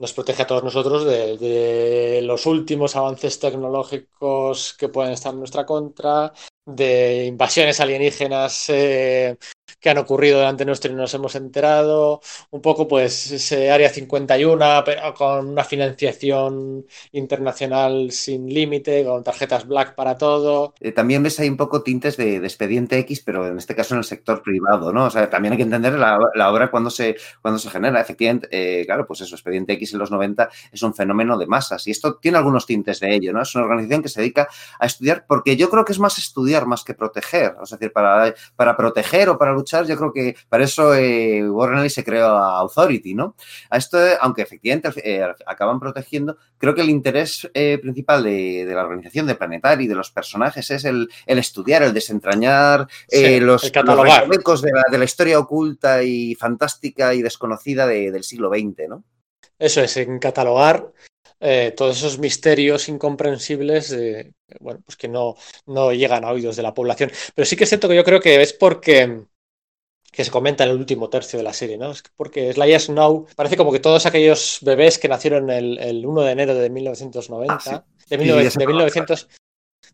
Speaker 1: nos protege a todos nosotros de, los últimos avances tecnológicos que pueden estar en nuestra contra, de invasiones alienígenas eh, que han ocurrido delante nuestro y no nos hemos enterado, un poco pues ese área 51, pero con una financiación internacional sin límite, con tarjetas black para todo.
Speaker 2: Eh, también ves ahí un poco tintes de, expediente X, pero en este caso en el sector privado, ¿no? O sea, también hay que entender la, la obra cuando se, cuando se genera. Efectivamente, eh, claro, pues eso, expediente X en los 90 es un fenómeno de masas y esto tiene algunos tintes de ello, ¿no? Es una organización que se dedica a estudiar, porque yo creo que es más estudiar más que proteger. Es decir, para, para proteger o para luchar, yo creo que para eso eh, Warren Ellis se creó a Authority, ¿no? A esto, aunque efectivamente eh, acaban protegiendo, creo que el interés eh, principal de, de, la organización de Planetary, de los personajes, es el, el estudiar, el desentrañar eh,
Speaker 1: Sí,
Speaker 2: los,
Speaker 1: el catalogar.
Speaker 2: los de la, de la historia oculta y fantástica y desconocida de, del siglo XX, ¿no?
Speaker 1: Eso es, en catalogar eh, todos esos misterios incomprensibles eh, bueno, pues que no, no llegan a oídos de la población. Pero sí que es cierto que yo creo que es porque que se comenta en el último tercio de la serie, ¿no? Es porque Slayer Snow parece como que todos aquellos bebés que nacieron el, el 1 de enero de 1990,
Speaker 2: Ah, sí.
Speaker 1: de,
Speaker 2: Sí,
Speaker 1: 19,
Speaker 2: ya sé
Speaker 1: de
Speaker 2: cuál.
Speaker 1: 1900,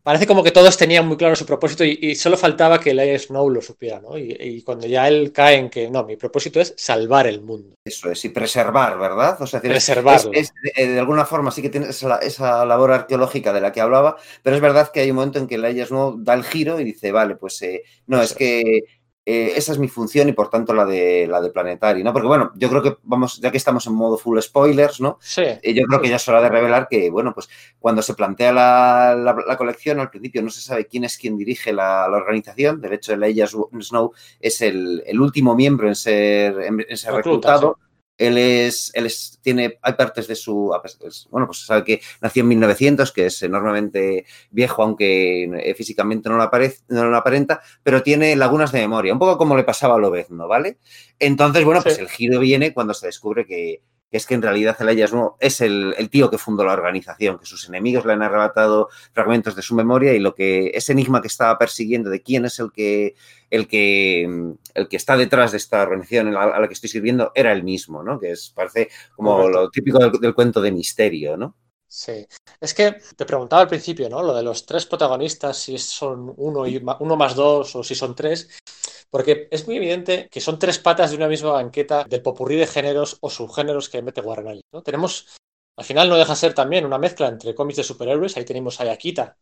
Speaker 1: parece como que todos tenían muy claro su propósito y, y solo faltaba que Slayer Snow lo supiera, ¿no? Y, y cuando ya él cae en que, no, mi propósito es salvar el mundo.
Speaker 2: Eso es, y preservar, ¿verdad? O sea,
Speaker 1: Preservarlo.
Speaker 2: es- es- eh, de alguna forma sí que tiene esa, esa labor arqueológica de la que hablaba, pero es verdad que hay un momento en que Laia Snow da el giro y dice, vale, pues eh, no,
Speaker 1: Eso
Speaker 2: es que eh, esa es mi función y por tanto la de la de Planetary, ¿no? Porque bueno, yo creo que vamos, ya que estamos en modo full spoilers, ¿no?
Speaker 1: Sí.
Speaker 2: Eh, Yo creo que ya es hora de revelar que, bueno, pues cuando se plantea la, la- la colección, al principio no se sabe quién es quien dirige la, la organización. De hecho, Elijah Snow es el, el último miembro en ser, en, en ser
Speaker 1: Recluta,
Speaker 2: reclutado. Él es, él es, tiene, hay partes de su, bueno, pues sabe que nació en 1900, que es enormemente viejo, aunque eh, físicamente no lo, aparece, no lo aparenta, pero tiene lagunas de memoria, un poco como le pasaba a Lobezno, ¿vale? Entonces, bueno, pues
Speaker 1: Sí.
Speaker 2: el giro viene cuando se descubre que, que es que en realidad Elijah Snow es el, el tío que fundó la organización, que sus enemigos le han arrebatado fragmentos de su memoria y lo que ese enigma que estaba persiguiendo de quién es el que el que el que está detrás de esta organización a la, a la que estoy sirviendo era el mismo, ¿no? Que es parece como
Speaker 1: Correcto.
Speaker 2: lo típico del, del cuento de misterio, ¿no?
Speaker 1: Sí, es que te preguntaba al principio, ¿no? Lo de los tres protagonistas, si son uno, y uno más dos o si son tres, porque es muy evidente que son tres patas de una misma banqueta del popurrí de géneros o subgéneros que mete Warren ¿no? Tenemos Al final no deja ser también una mezcla entre cómics de superhéroes. Ahí tenemos a Yakita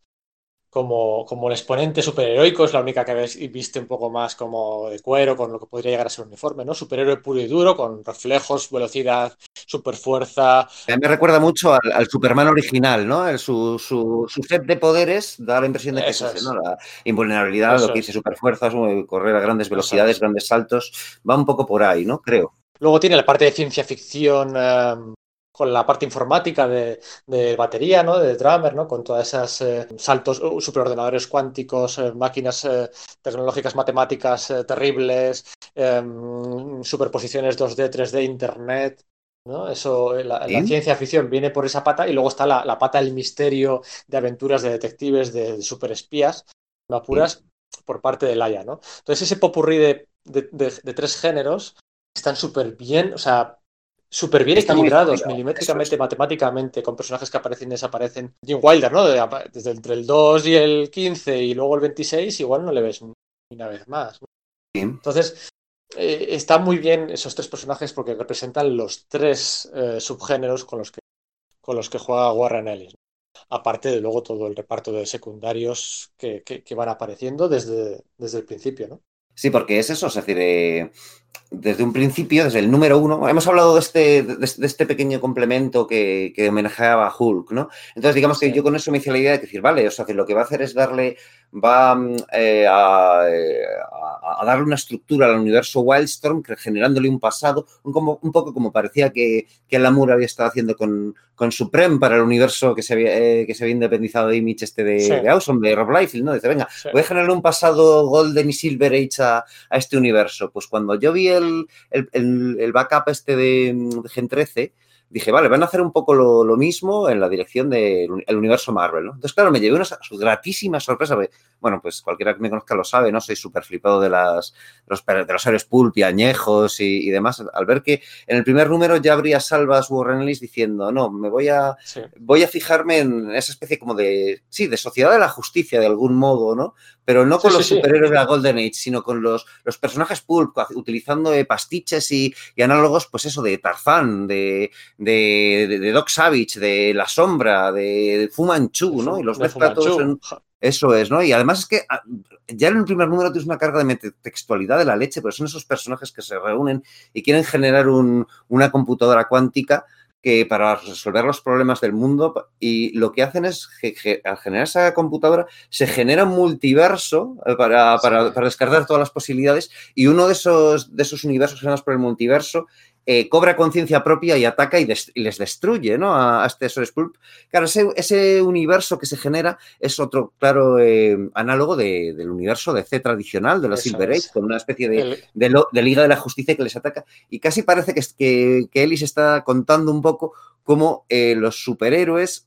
Speaker 1: como, como el exponente superheroico, es la única que viste un poco más como de cuero, con lo que podría llegar a ser un uniforme, ¿no? Superhéroe puro y duro, con reflejos, velocidad, superfuerza.
Speaker 2: A mí me recuerda mucho al, al Superman original, ¿no? El, su, su, su, set de poderes da la impresión de que
Speaker 1: Eso
Speaker 2: es, ese,
Speaker 1: es.
Speaker 2: ¿no? La invulnerabilidad,
Speaker 1: Eso
Speaker 2: lo que dice superfuerzas, correr a grandes velocidades,
Speaker 1: es.
Speaker 2: grandes saltos, va un poco por ahí, ¿no? Creo.
Speaker 1: Luego tiene la parte de ciencia ficción eh, con la parte informática de, de, batería, ¿no? De drummer, ¿no? Con todas esas eh, saltos, uh, superordenadores cuánticos, eh, máquinas eh, tecnológicas matemáticas terribles, em, superposiciones 2D, 3D, internet. ¿no? Eso, la, ciencia ficción viene por esa pata y luego está la, la pata del misterio de aventuras de detectives, de, de superespías, no apuras, ¿Sí? por parte de Laia, ¿no? Entonces ese popurrí de, de, de tres géneros están súper bien, o sea, súper bien
Speaker 2: Está
Speaker 1: equilibrados, milimétricamente, es. matemáticamente, con personajes que aparecen y desaparecen. Jim Wilder, ¿no? De, desde entre el 2 y el 15 y luego el 26, igual no le ves una vez más.
Speaker 2: Sí.
Speaker 1: Entonces, eh, está muy bien esos tres personajes porque representan los tres eh, subgéneros con los que, con los que juega Warren Ellis. ¿no? Aparte de luego todo el reparto de secundarios que, que, que van apareciendo desde, desde el principio, ¿no?
Speaker 2: Sí, porque es eso, es decir, eh, desde un principio, desde el número uno, hemos hablado de este, de, de este pequeño complemento que, que, homenajeaba a Hulk, ¿no? Entonces, digamos que sí. yo con eso me hice la idea de decir, vale, o sea, que lo que va a hacer es darle, va eh, a, a, a, darle una estructura al universo Wildstorm, generándole un pasado, un, como, un poco como parecía que, que Alan Moore había estado haciendo con, con Supreme para el universo que se había, eh, que se había independizado de Image este de, sí. de Awesome, de Rob Liefeld, ¿no? Dice, venga, sí. voy a generar un pasado Golden y Silver Age a, a este universo. Pues cuando yo vi el, el, el, el backup este de, de, Gen 13, dije, vale, van a hacer un poco lo, lo mismo en la dirección del de universo Marvel, ¿no? Entonces, claro, me llevé una gratísima sorpresa. Bueno, pues cualquiera que me conozca lo sabe, ¿no? Soy súper flipado de, las, de los, de los héroes pulp y añejos y, y, demás. Al ver que en el primer número ya habría salvas Warren Ellis diciendo, no, me voy a, sí. voy a fijarme en esa especie como de, sí, de sociedad de la justicia de algún modo, ¿no? Pero no con sí, los sí, superhéroes de la Golden Age, sino con los, los personajes pulp, utilizando eh, pastiches y, y, análogos, pues eso, de Tarzán, de, de, de, de, Doc Savage, de La Sombra, de, Fu Manchu, ¿no? Y los mezcla todos en... Eso es, ¿no? Y además es que ah, ya en el primer número tienes una carga de textualidad de la leche, pero son esos personajes que se reúnen y quieren generar un, una computadora cuántica que para resolver los problemas del mundo y lo que hacen es que al generar esa computadora se genera un multiverso eh, para, para, para descartar todas las posibilidades y uno de esos, de esos universos generados por el multiverso eh, cobra conciencia propia y ataca y, des y, les destruye ¿no? a, a este Sores Pulp. Claro, ese, ese, universo que se genera es otro claro eh, análogo de, del universo de C tradicional, de la Silver Age, con una especie de, El... de, lo, de, Liga de la Justicia que les ataca. Y casi parece que, que, que Ellis está contando un poco cómo eh, los superhéroes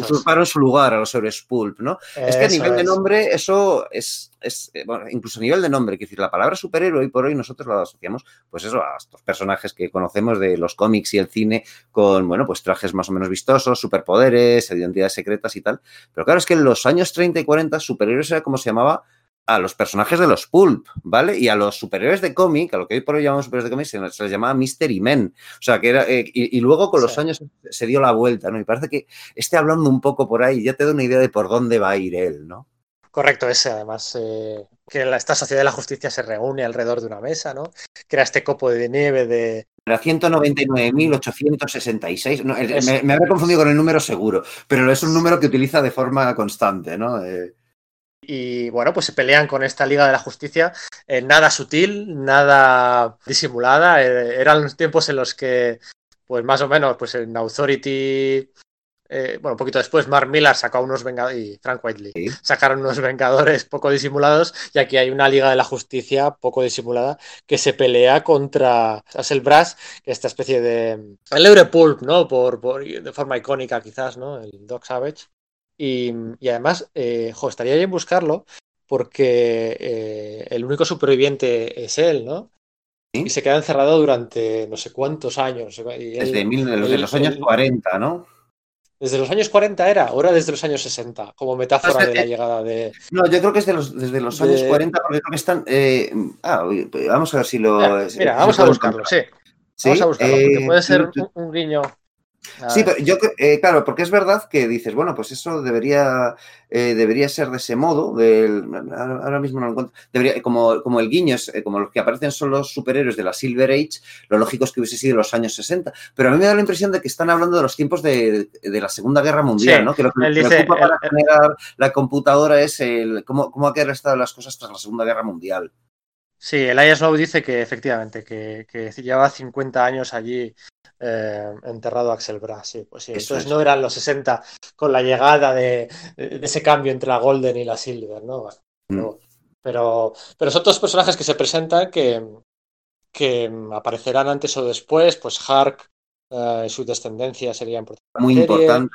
Speaker 2: usurparon su lugar a los héroes pulp, ¿no? Es que a nivel es. de nombre, eso es, es, bueno, incluso a nivel de nombre, quiero decir, la palabra superhéroe hoy por hoy nosotros la asociamos, pues eso, a estos personajes que conocemos de los cómics y el cine con, bueno, pues trajes más o menos vistosos, superpoderes, identidades secretas y tal. Pero claro, es que en los años 30 y 40 superhéroes era como se llamaba a los personajes de los pulp, ¿vale? Y a los superhéroes de cómic, a lo que hoy por hoy llamamos superhéroes de cómic, se, les llamaba Mystery Men. O sea, que era. Eh, y, y, luego con los sí. años se dio la vuelta, ¿no? Y parece que esté hablando un poco por ahí, ya te da una idea de por dónde va a ir él, ¿no?
Speaker 1: Correcto, ese además, eh, que la, esta sociedad de la justicia se reúne alrededor de una mesa, ¿no? Crea este copo de nieve de...
Speaker 2: Era 199.866, no, me, me habré confundido con el número seguro, pero es un número que utiliza de forma constante, ¿no? Eh,
Speaker 1: y bueno, pues se pelean con esta Liga de la Justicia, eh, nada sutil, nada disimulada. Eh, eran los tiempos en los que, pues más o menos, pues en Authority, eh, bueno, un poquito después, Mark Millar sacó unos Vengadores y Frank Whiteley
Speaker 2: Sí.
Speaker 1: sacaron unos Vengadores poco disimulados, y aquí hay una Liga de la Justicia poco disimulada que se pelea contra Axel Brass, esta especie de. El Eurepulp, ¿no? Por, por, de forma icónica, quizás, ¿no? El Doc Savage. Y, y además, eh, jo, estaría bien buscarlo porque eh, el único superviviente es él, ¿no?
Speaker 2: ¿Sí?
Speaker 1: Y se queda encerrado durante no sé cuántos años. Y él,
Speaker 2: Desde, mil,
Speaker 1: él-
Speaker 2: los años
Speaker 1: él-
Speaker 2: 40, ¿no?
Speaker 1: Desde los años 40 era, ahora desde los años 60, como metáfora de la llegada de.
Speaker 2: No, yo creo que es de los, desde los
Speaker 1: De-
Speaker 2: años 40, porque creo que están... eh, ah, vamos a ver si lo...
Speaker 1: Mira,
Speaker 2: si-
Speaker 1: mira,
Speaker 2: si
Speaker 1: vamos
Speaker 2: lo
Speaker 1: a buscarlo, sí.
Speaker 2: ¿Sí?
Speaker 1: Vamos a buscarlo, porque
Speaker 2: Eh,
Speaker 1: puede ser
Speaker 2: tú-
Speaker 1: un, un guiño.
Speaker 2: Sí, pero yo, eh, claro, porque es verdad que dices, bueno, pues eso debería, eh, debería ser de ese modo, del, ahora mismo no lo encuentro, debería, como, como el guiño, es, como los que aparecen son los superhéroes de la Silver Age, lo lógico es que hubiese sido los años 60, pero a mí me da la impresión de que están hablando de los tiempos de, de la Segunda Guerra Mundial,
Speaker 1: Sí,
Speaker 2: ¿no? Que lo que
Speaker 1: dice-
Speaker 2: ocupa para
Speaker 1: él-
Speaker 2: generar la computadora es el cómo, cómo han estado las cosas tras la Segunda Guerra Mundial.
Speaker 1: Sí, el Snow dice que efectivamente, que, que lleva 50 años allí eh, enterrado Axel Brass. Sí, pues sí.
Speaker 2: Eso
Speaker 1: Entonces
Speaker 2: es.
Speaker 1: no eran los 60 con la llegada de, de ese cambio entre la Golden y la Silver, ¿no? Bueno,
Speaker 2: Mm.
Speaker 1: pero, pero, pero son todos personajes que se presentan que, que aparecerán antes o después, pues Hark, eh, su descendencia sería importante.
Speaker 2: Muy
Speaker 1: serie.
Speaker 2: importante.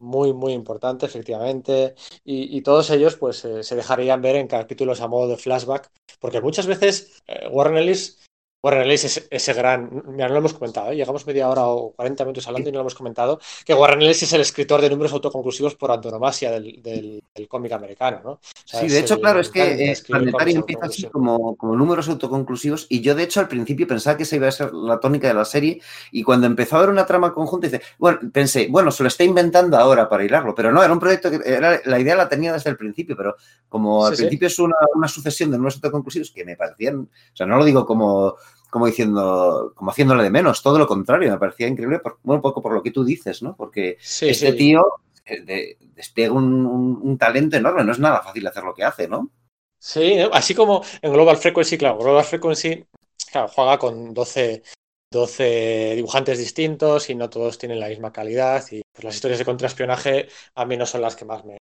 Speaker 1: Muy, muy importante, efectivamente. Y, y todos ellos, pues, eh, se dejarían ver en capítulos a modo de flashback, porque muchas veces eh, Warren Ellis, Warren Ellis es ese gran, mira, no lo hemos comentado, ¿eh? llegamos media hora o 40 minutos hablando y no lo hemos comentado, que Warren Ellis es el escritor de números autoconclusivos por antonomasia del, del- del cómic americano, ¿no? O sea,
Speaker 2: Sí, de hecho,
Speaker 1: el-
Speaker 2: claro, es que eh,
Speaker 1: cómics
Speaker 2: empieza así como, como números autoconclusivos y yo de hecho al principio pensaba que esa iba a ser la tónica de la serie y cuando empezó a haber una trama conjunta dice, bueno, pensé, bueno, se lo está inventando ahora para hilarlo, pero no, era un proyecto que era, la idea la tenía desde el principio, pero como al
Speaker 1: Sí, sí.
Speaker 2: principio es una, una sucesión de números autoconclusivos que me parecían, o sea, no lo digo como como diciendo, como haciéndole de menos, todo lo contrario, me parecía increíble, por, bueno, un poco por lo que tú dices, ¿no? Porque
Speaker 1: Sí,
Speaker 2: este
Speaker 1: sí.
Speaker 2: tío eh, de- despliega un, un- un talento enorme, no es nada fácil hacer lo que hace, ¿no?
Speaker 1: Sí, así como en Global Frequency, claro, Global Frequency claro, juega con 12, 12 dibujantes distintos y no todos tienen la misma calidad y pues, las historias de contraespionaje a mí no son las que más me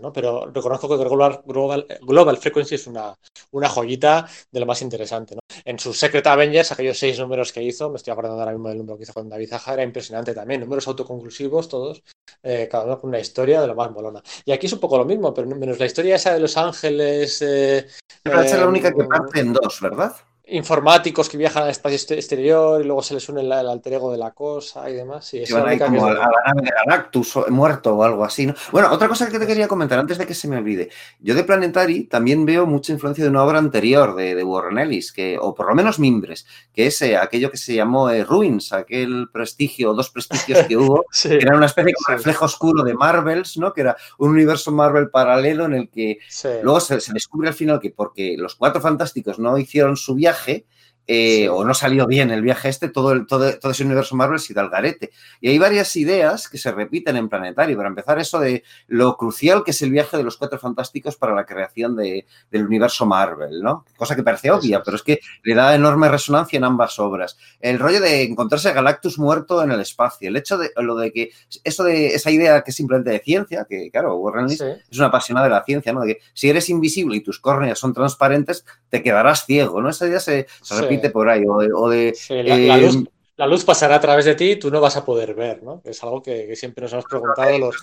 Speaker 1: ¿no? Pero reconozco que Global, Global, Global Frequency es una, una joyita de lo más interesante, ¿no? En sus Secret Avengers, aquellos seis números que hizo, me estoy acordando ahora mismo del número que hizo con David Zaja, era impresionante también, números autoconclusivos todos, eh, cada uno con una historia de lo más molona. Y aquí es un poco lo mismo, pero menos la historia esa de Los Ángeles, eh,
Speaker 2: Pero esa es la única que
Speaker 1: eh,
Speaker 2: parte en dos, ¿verdad?
Speaker 1: Informáticos que viajan al espacio este- exterior y luego se les une el, el alter ego de la cosa y demás. Sí, es
Speaker 2: van ahí como a, la nave de Galactus o- muerto o algo así, ¿no? Bueno, otra cosa que te quería comentar antes de que se me olvide. Yo de Planetary también veo mucha influencia de una obra anterior de, de Warren Ellis, que, o por lo menos Mimbres, que es eh, aquello que se llamó eh, Ruins, aquel prestigio, dos prestigios que hubo,
Speaker 1: Sí,
Speaker 2: que era una especie de
Speaker 1: Sí.
Speaker 2: reflejo oscuro de Marvels, ¿no? Que era un universo Marvel paralelo en el que. Luego se, se descubre al final que porque los cuatro fantásticos no hicieron su viaje, fait. Eh,
Speaker 1: Sí.
Speaker 2: o no salió bien el viaje este, todo, el, todo, todo ese universo Marvel se da al garete. Y hay varias ideas que se repiten en Planetario. Para empezar, eso de lo crucial que es el viaje de los cuatro fantásticos para la creación de- del universo Marvel, ¿no? Cosa que parece obvia, pero es que le da enorme resonancia en ambas obras. El rollo de encontrarse a Galactus muerto en el espacio, el hecho de lo de que eso de esa idea que es simplemente de ciencia, que claro, Warren
Speaker 1: Sí.
Speaker 2: es una apasionada de la ciencia, ¿no? De que si eres invisible y tus córneas son transparentes, te quedarás ciego, ¿no? Esa idea se, se
Speaker 1: Sí.
Speaker 2: Repite por ahí. O de, o de,
Speaker 1: Sí, la, la
Speaker 2: eh,
Speaker 1: luz, la luz pasará a través de ti y tú no vas a poder ver, ¿no? Es algo que, que siempre nos hemos preguntado los...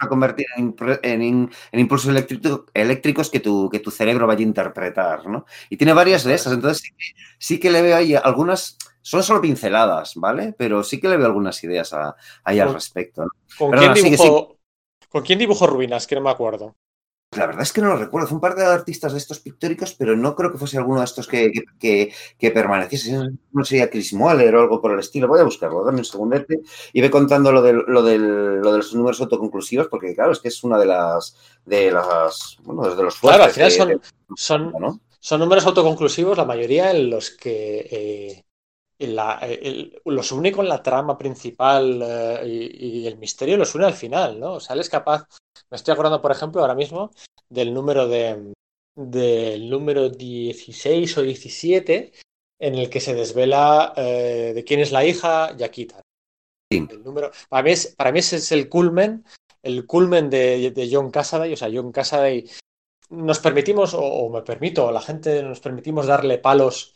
Speaker 2: a convertir en, impulsos eléctrico- eléctricos que tu, que tu cerebro vaya a interpretar, ¿no? Y tiene varias de
Speaker 1: es.
Speaker 2: esas, entonces sí que, sí que le veo ahí algunas, son solo pinceladas, ¿vale? Pero sí que le veo algunas ideas ahí al respecto, ¿no?
Speaker 1: ¿Con
Speaker 2: Perdona,
Speaker 1: quién dibujó, ¿con quién dibujó Ruinas? Que no me acuerdo.
Speaker 2: La verdad es que no lo recuerdo. Fue un par de artistas de estos pictóricos, pero no creo que fuese alguno de estos que, que, permaneciese. No sería Chris Moeller o algo por el estilo. Voy a buscarlo, dame un segundete y ve contando lo, del- lo, del- lo de los números autoconclusivos, porque claro, es que es una de las, de las, bueno, de los
Speaker 1: Claro, al
Speaker 2: fuertes
Speaker 1: final
Speaker 2: de-
Speaker 1: son,
Speaker 2: de-
Speaker 1: son,
Speaker 2: ¿no?
Speaker 1: son números autoconclusivos, la mayoría en los que eh, la- el- los une con la trama principal eh, y, y el misterio los une al final, ¿no? O sea, él es capaz. Me estoy acordando, por ejemplo, ahora mismo del número de del número 16 o 17 en el que se desvela eh, de quién es la hija, Yaquita.
Speaker 2: Sí.
Speaker 1: El número, para mí es, para mí ese es el culmen, el culmen de, de John Cassaday, o sea, John Cassaday nos permitimos, o, o me permito, la gente nos permitimos darle palos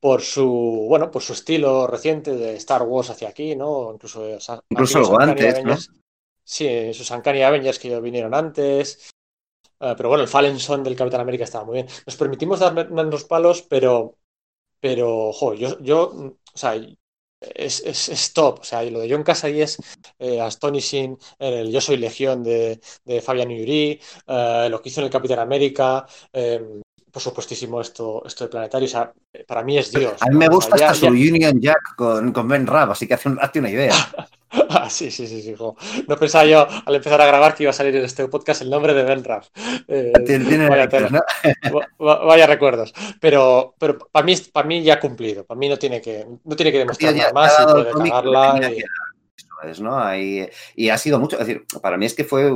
Speaker 1: por su, bueno, por su estilo reciente de Star Wars hacia aquí, ¿no? Incluso,
Speaker 2: Incluso algo antes, ¿no?
Speaker 1: Avengers- Sí, sus Uncanny Avengers que vinieron antes. Eh, pero bueno, el Fallen Son del Capitán América estaba muy bien. Nos permitimos darnos palos, pero, pero, jo, yo, yo, o sea, es, es, es top. O sea, lo de John Cassaday es eh, astonishing. El Yo soy Legión de, de Fabian Uri, eh, lo que hizo en el Capitán América. eh, por supuestísimo, esto, esto de planetario. O sea, para mí es Dios.
Speaker 2: A mí me gusta
Speaker 1: sea,
Speaker 2: hasta
Speaker 1: ya-
Speaker 2: su
Speaker 1: ya-
Speaker 2: Union Jack con, con Ben Rabb, así que hace, un- hazte una idea.
Speaker 1: Ah, sí, sí, sí, sí. jo. No pensaba yo al empezar a grabar que iba a salir en este podcast el nombre de Ben Raff. Eh, vaya, tela.
Speaker 2: ¿no?
Speaker 1: Va- va- vaya recuerdos. Pero, pero para mí, para mí ya ha cumplido. Para mí no tiene que, no tiene que demostrar
Speaker 2: Ya-
Speaker 1: nada más y puede cagarla. y-
Speaker 2: es, ¿no? Ahí- y ha sido mucho, es decir, para mí es que fue...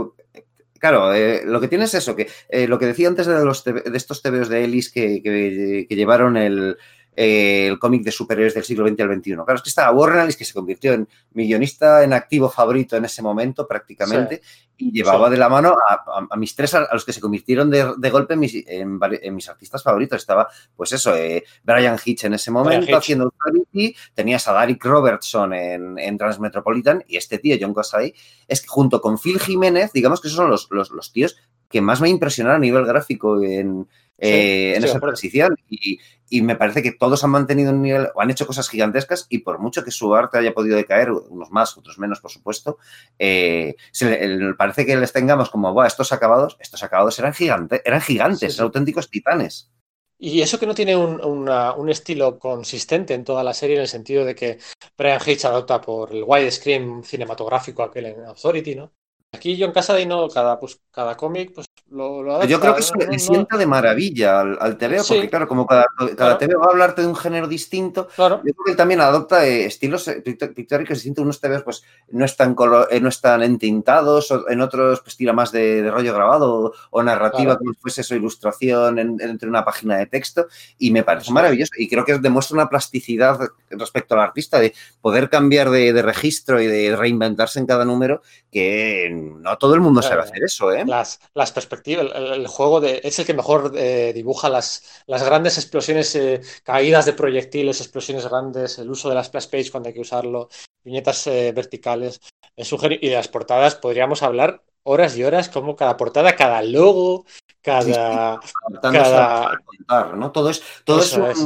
Speaker 2: Claro, eh, lo que tiene es eso, que eh, lo que decía antes de, los de estos TVOs de Ellis que- que llevaron el, eh, el cómic de superhéroes del siglo XX al XXI. Claro, es que estaba Warren Ellis, que se convirtió en mi guionista en activo favorito en ese momento prácticamente, y llevaba
Speaker 1: Sí.
Speaker 2: de la mano a, a- a mis tres, a, los que se convirtieron de, de golpe en mis, en vari- en mis artistas favoritos. Estaba, pues eso, eh, Brian Hitch en ese momento haciendo Authority, tenías a Derek Robertson en, en Transmetropolitan y este tío, John Cassaday, es que junto con Phil Jiménez, digamos que esos son los, los, los tíos que más me impresionaron a nivel gráfico en,
Speaker 1: Sí,
Speaker 2: eh, en esa transición. Y, y me parece que todos han mantenido un nivel, o han hecho cosas gigantescas, y por mucho que su arte haya podido decaer, unos más, otros menos, por supuesto, eh, se le- el- parece que les tengamos como, "Buah, estos acabados, estos acabados eran gigantes, eran gigantes,
Speaker 1: Sí, sí.
Speaker 2: auténticos titanes.
Speaker 1: Y eso que no tiene un, una- un estilo consistente en toda la serie, en el sentido de que Brian Hitch adopta por el widescreen cinematográfico aquel en Authority, ¿no? Aquí John Cassaday no, cada, pues, cada cómic pues, lo, lo adapta.
Speaker 2: Yo creo que eso
Speaker 1: no-
Speaker 2: le
Speaker 1: no-
Speaker 2: sienta de maravilla al, al TVO,
Speaker 1: Sí.
Speaker 2: porque claro, como cada, cada
Speaker 1: Claro.
Speaker 2: TVO va a hablarte de un género distinto,
Speaker 1: Claro,
Speaker 2: Yo creo que él también adopta eh, estilos eh, pictóricos distintos. Unos TVs pues no están, colo- eh, no están entintados, o en otros pues tira más de, de rollo grabado o, o narrativa,
Speaker 1: Claro.
Speaker 2: como fuese eso, ilustración en- entre una página de texto. Y me parece maravilloso. Y creo que demuestra una plasticidad respecto al artista de poder cambiar de, de registro y de reinventarse en cada número, que no todo el mundo sabe
Speaker 1: Claro.
Speaker 2: hacer eso, ¿eh?
Speaker 1: las, las perspectivas, el, el juego de, es el que mejor eh, dibuja las, las grandes explosiones, eh, caídas de proyectiles, explosiones grandes, el uso de las splash page cuando hay que usarlo, viñetas eh, verticales. Es un. Y de las portadas podríamos hablar horas y horas, como cada portada, cada logo, cada. cada-
Speaker 2: contar, ¿no? Todo es, todo es
Speaker 1: Eso
Speaker 2: un,
Speaker 1: es.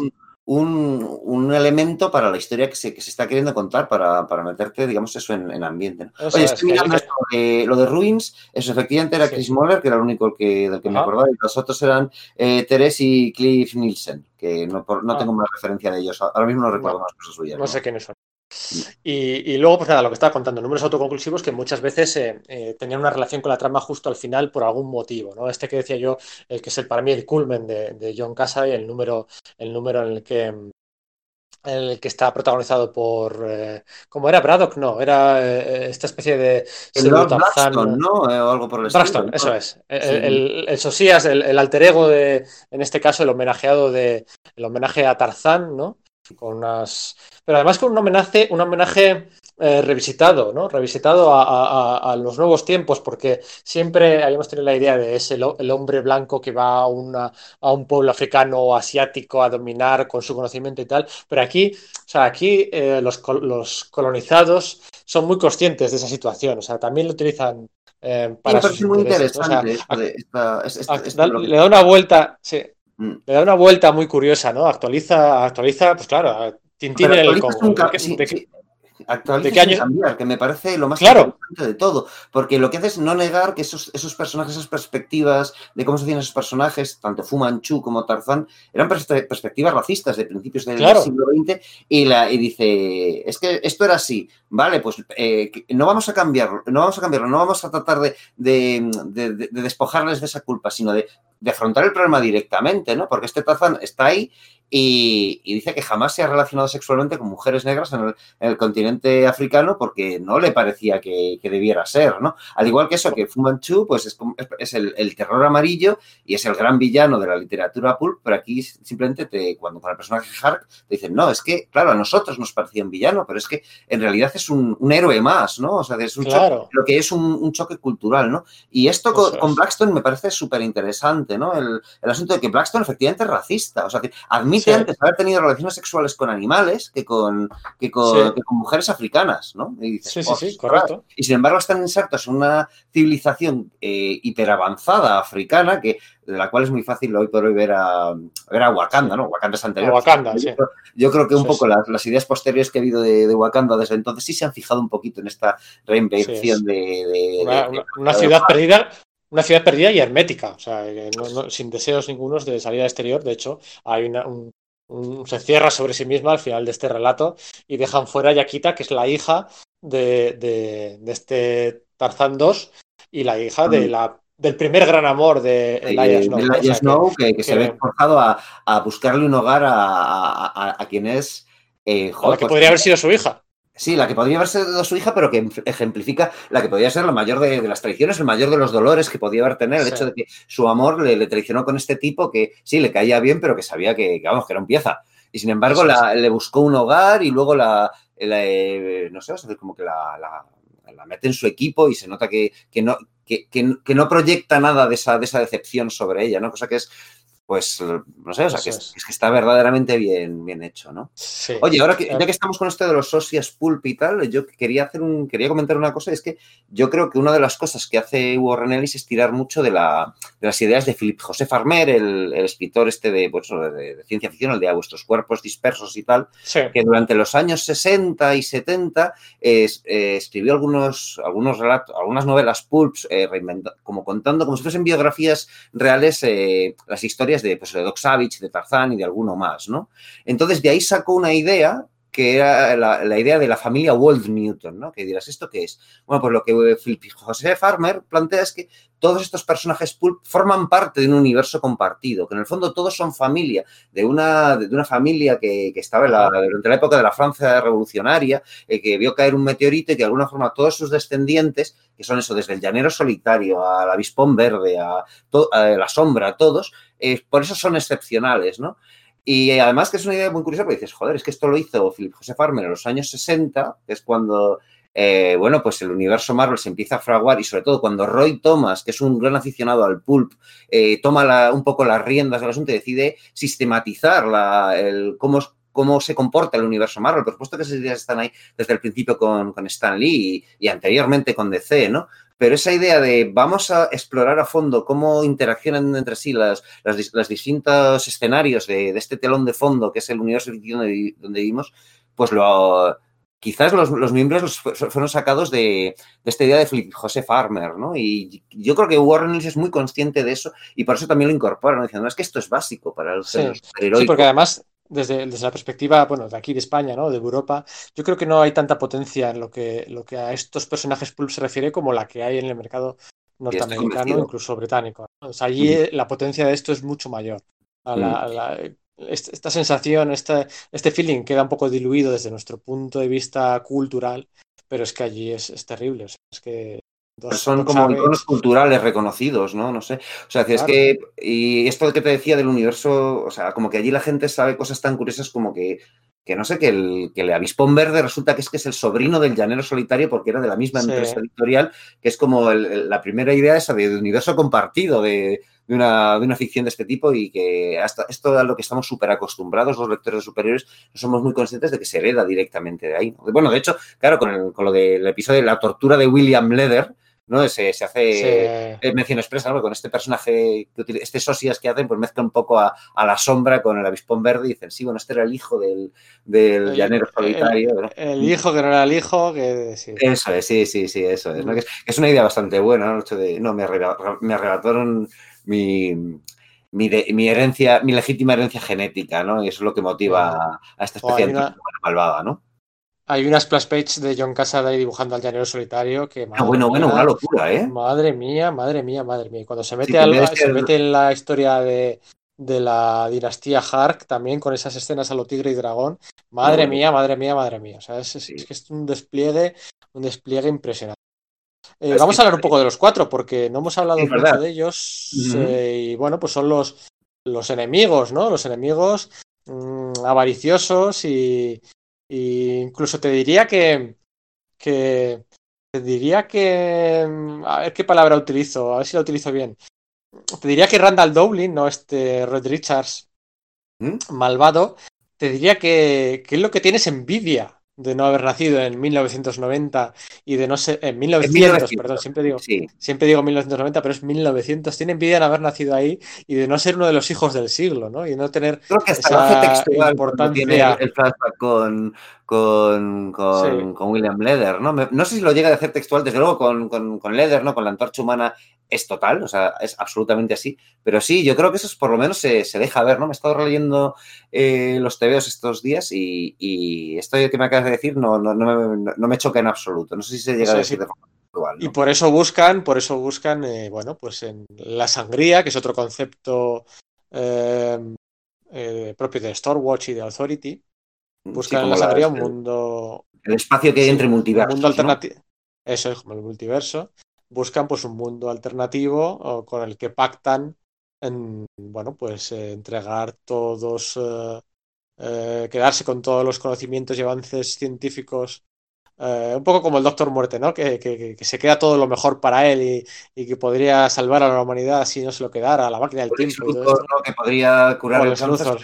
Speaker 2: Un- un elemento para la historia que se, que se está queriendo contar para, para meterte, digamos, eso en, en ambiente. Oye,
Speaker 1: es,
Speaker 2: estoy mirando
Speaker 1: que-
Speaker 2: esto de- lo de Ruins, eso efectivamente era
Speaker 1: Sí.
Speaker 2: Chris Moller, que era el único que, del que me acordaba, y los otros eran eh, Teres y Cliff Nielsen, que no, por- no
Speaker 1: Ah.
Speaker 2: tengo más referencia de ellos. Ahora mismo no recuerdo
Speaker 1: No,
Speaker 2: más cosas suyas.
Speaker 1: No sé quiénes son. Y, y luego, pues nada, lo que estaba contando, números autoconclusivos que muchas veces eh, eh, tenían una relación con la trama justo al final por algún motivo, ¿no? Este que decía yo, el que es el, para mí el culmen de, de John Cassaday, el número, el número en el que el que está protagonizado por eh, ¿cómo era? Braddock, no, era eh, esta especie de
Speaker 2: El Lord Blackstone, ¿no? Eh, o algo por el
Speaker 1: Braxton,
Speaker 2: estilo.
Speaker 1: eso es. El,
Speaker 2: Sí.
Speaker 1: el, el Sosías, el, el alter ego de, en este caso, el homenajeado de, el homenaje a Tarzán, ¿no? Con unas, pero además con un homenaje, un homenaje eh, revisitado, ¿no? Revisitado a, a- los nuevos tiempos, porque siempre habíamos tenido la idea de ese el hombre blanco que va a, una, a un pueblo africano o asiático a dominar con su conocimiento y tal, pero aquí, o sea, aquí eh, los, los colonizados son muy conscientes de esa situación, o sea, también lo utilizan eh,
Speaker 2: Sí,
Speaker 1: para
Speaker 2: me
Speaker 1: sus
Speaker 2: muy
Speaker 1: intereses, ¿no? O sea,
Speaker 2: interesante esto de esta-
Speaker 1: le da una vuelta, sí. Le da una vuelta muy curiosa, ¿no? Actualiza, actualiza, pues claro, Tintín en el
Speaker 2: un ca-
Speaker 1: ¿De qué-
Speaker 2: sí,
Speaker 1: de
Speaker 2: sí.
Speaker 1: qué-
Speaker 2: Actualizas
Speaker 1: ¿De qué
Speaker 2: sin
Speaker 1: año?
Speaker 2: cambiar, que me parece lo más
Speaker 1: Claro.
Speaker 2: interesante de todo. Porque lo que hace es no negar que esos, esos personajes, esas perspectivas de cómo se hacían esos personajes, tanto Fu Manchu como Tarzán, eran perspe- perspectivas racistas de principios del
Speaker 1: Claro.
Speaker 2: siglo XX. Y, la, y dice, es que esto era así. Vale, pues eh, no vamos a cambiarlo, no vamos a cambiarlo, no vamos a tratar de, de- de- de- de despojarles de esa culpa, sino de, de afrontar el problema directamente, ¿no? Porque este Tarzán está ahí y, y dice que jamás se ha relacionado sexualmente con mujeres negras en el, en el continente africano porque no le parecía que, que debiera ser, ¿no? Al igual que eso, que Fu Manchu, pues es, es- el, el terror amarillo y es el gran villano de la literatura pulp, pero aquí simplemente te, cuando con el personaje Hark te dicen, no, es que, claro, a nosotros nos parecía un villano, pero es que en realidad es un, un héroe más, ¿no? O sea, es un
Speaker 1: Claro.
Speaker 2: choque- lo que es un, un choque cultural, ¿no? Y esto con,
Speaker 1: es.
Speaker 2: con Blackstone me parece súper interesante, ¿no? El, el asunto de que Blackstone efectivamente es racista, o sea, que admite
Speaker 1: Sí.
Speaker 2: antes haber tenido relaciones sexuales con animales que con, que con,
Speaker 1: Sí.
Speaker 2: que con mujeres africanas, ¿no? Y dices,
Speaker 1: Sí, sí, sí, correcto.
Speaker 2: Y sin embargo están insertos en una civilización eh, hiperavanzada africana, que, de la cual es muy fácil hoy por hoy ver a, ver a Wakanda, ¿no? Wakanda es anterior.
Speaker 1: A Wakanda,
Speaker 2: yo,
Speaker 1: sí.
Speaker 2: creo, yo creo que un
Speaker 1: Sí,
Speaker 2: poco
Speaker 1: sí.
Speaker 2: Las, las ideas posteriores que ha habido de, de Wakanda desde entonces sí se han fijado un poquito en esta reinvención de, de-
Speaker 1: Una,
Speaker 2: de-
Speaker 1: una- una ciudad perdida, una ciudad perdida y hermética, o sea, no, no, sin deseos ningunos de salida exterior. De hecho, hay una, un, un, se cierra sobre sí misma al final de este relato y dejan fuera a Yaquita, que es la hija de, de, de este Tarzán 2 y la hija de la del primer gran amor de Elijah Snow.
Speaker 2: De Elijah Snow, que, que, que, se ve forzado a, a, buscarle un hogar a, a, a quien es.
Speaker 1: Eh, joder, la que podría haber sido su hija.
Speaker 2: Sí, la que podría haber sido su hija, pero que ejemplifica la que podría ser la mayor de, de las traiciones, el mayor de los dolores que podía haber tener, el sí. hecho de que su amor le, le, traicionó con este tipo que sí, le caía bien, pero que sabía que, que vamos, que era un pieza. Y sin embargo, sí, la, le buscó un hogar y luego la, la eh, no sé, como que la, la, la, mete en su equipo y se nota que, que no, que, que, que, no proyecta nada de esa, de esa decepción sobre ella, ¿no? Cosa que es, pues, no sé, o sea, que es, es, que está verdaderamente bien, bien hecho, ¿no?
Speaker 1: Sí.
Speaker 2: Oye, ahora que, ya que estamos con esto de los socias pulp y tal, yo quería hacer un, quería comentar una cosa, es que yo creo que una de las cosas que hace Warren Ellis es tirar mucho de, la, de las ideas de Philip José Farmer, el, el escritor este de, pues, de, de, ciencia ficción, el de A vuestros cuerpos dispersos y tal,
Speaker 1: sí.
Speaker 2: que durante los años 60 y 70 eh, eh, escribió algunos, algunos relatos, algunas novelas pulps, eh, como contando, como si fuesen biografías reales, eh, las historias de, pues, de Doc de Tarzán y de alguno más, ¿no? Entonces, de ahí sacó una idea que era la, idea de la familia Walt Newton, ¿no? Que dirás, ¿esto qué es? Bueno, pues lo que Philip José Farmer plantea es que todos estos personajes pulp forman parte de un universo compartido, que en el fondo todos son familia, de una, de una familia que, estaba en la, durante la época de la Francia revolucionaria, eh, que vio caer un meteorito y que de alguna forma todos sus descendientes, que son eso, desde el llanero solitario al avispón verde, a la sombra, a todos, eh, por eso son excepcionales, ¿no? Y además que es una idea muy curiosa porque dices, joder, es que esto lo hizo Philip José Farmer en los años 60, que es cuando, eh, bueno, pues el universo Marvel se empieza a fraguar y sobre todo cuando Roy Thomas, que es un gran aficionado al pulp, eh, toma la, un poco las riendas del asunto y decide sistematizar la, el, cómo, cómo se comporta el universo Marvel. Por supuesto que esas ideas están ahí desde el principio con, con Stan Lee y, y, anteriormente con DC, ¿no? Pero esa idea de vamos a explorar a fondo cómo interaccionan entre sí las, las, las distintos escenarios de, de, este telón de fondo que es el universo donde, donde vivimos, pues lo, quizás los, los, miembros los fueron sacados de, de, esta idea de Philip José Farmer, ¿no? Y yo creo que Warren Ellis es muy consciente de eso y por eso también lo incorpora, ¿no? diciendo, no, es que esto es básico para el
Speaker 1: sí. sí, porque además desde, desde, la perspectiva, bueno, de aquí de España, ¿no? De Europa, yo creo que no hay tanta potencia en lo que, lo que a estos personajes pulp se refiere como la que hay en el mercado norteamericano, incluso británico. O sea, allí mm. la potencia de esto es mucho mayor. A la, a la, esta sensación, este, este feeling queda un poco diluido desde nuestro punto de vista cultural, pero es que allí es, es terrible. O sea, es que
Speaker 2: Dos, son como iconos culturales reconocidos, ¿no? No sé. O sea, claro. es que. Y esto que te decía del universo, o sea, como que allí la gente sabe cosas tan curiosas como que. Que no sé, que el, que el avispón verde resulta que es que es el sobrino del llanero solitario porque era de la misma empresa editorial, que es como el, la primera idea esa de, de universo compartido, de, de una, de una ficción de este tipo y que hasta esto a lo que estamos súper acostumbrados los lectores superiores, no somos muy conscientes de que se hereda directamente de ahí. ¿no? Bueno, de hecho, claro, con, el, con lo del episodio de la tortura de William Leder, ¿no? Se, se hace sí. mención expresa, ¿no? Con este personaje, este socias que hacen, pues mezcla un poco a, a, la sombra con el avispón verde y dicen, sí, bueno, este era el hijo del, del el, llanero solitario.
Speaker 1: El, ¿no? el, hijo que no era el hijo, que sí.
Speaker 2: Eso es, sí, sí, sí, eso es. ¿no? Que es, es, una idea bastante buena, ¿no? De, no, me, arrebataron, mi, mi, de, mi, herencia, mi legítima herencia genética, ¿no? Y eso es lo que motiva a esta especie de una... malvada, ¿no?
Speaker 1: Hay una splash page de John Cassaday dibujando al llanero solitario que.
Speaker 2: Ah, bueno, bueno, una locura, ¿eh?
Speaker 1: Madre mía, madre mía, madre mía. Cuando se mete, sí, al, se mete en la historia de, de la dinastía Hark también con esas escenas a lo tigre y dragón. Madre no, mía, madre mía, madre mía. O sea, es, que es un despliegue, un despliegue impresionante. Eh, vamos a hablar un poco de los cuatro, porque no hemos hablado mucho de ellos. Eh, y bueno, pues son los, los enemigos, ¿no? Los enemigos mmm, avariciosos y, incluso te diría que, que. Te diría que. A ver qué palabra utilizo, a ver si la utilizo bien. Te diría que Randall Dowling, ¿no? Este Red Richards ¿Mm? malvado, te diría que, que es lo que tienes envidia de no haber nacido en 1990 y de no ser en 1900, en 1900 perdón, siempre digo, sí. siempre digo 1990, pero es 1900. Tiene envidia de haber nacido ahí y de no ser uno de los hijos del siglo, ¿no? Y no tener
Speaker 2: Creo que hasta esa textual importancia. Tiene el flashback con, con, con, sí. con William Leder, ¿no? no sé si lo llega a hacer textual, desde luego con, con, con Leder, ¿no? Con la antorcha humana es total, o sea, es absolutamente así. Pero sí, yo creo que eso es, por lo menos se, se deja ver, ¿no? Me he estado releyendo eh, los TVOs estos días y, y, esto que me acabas de decir no, no, no, me, no, me, choca en absoluto. No sé si se llega sí, a decir sí. de forma actual.
Speaker 1: Y por eso buscan, por eso buscan, eh, bueno, pues en la sangría, que es otro concepto eh, propio de Stormwatch y de Authority, buscan sí, en la sangría la, un mundo...
Speaker 2: El espacio que hay entre multiversos.
Speaker 1: Un mundo alternativo. Eso es como el multiverso buscan pues un mundo alternativo con el que pactan en, bueno, pues eh, entregar todos, eh, eh, quedarse con todos los conocimientos y avances científicos, un poco como el Doctor Muerte, ¿no? Que, que, que, se queda todo lo mejor para él y, y, que podría salvar a la humanidad si no se lo quedara, a la máquina del
Speaker 2: Por
Speaker 1: tiempo.
Speaker 2: Luthor, ¿no? Que podría curar el cáncer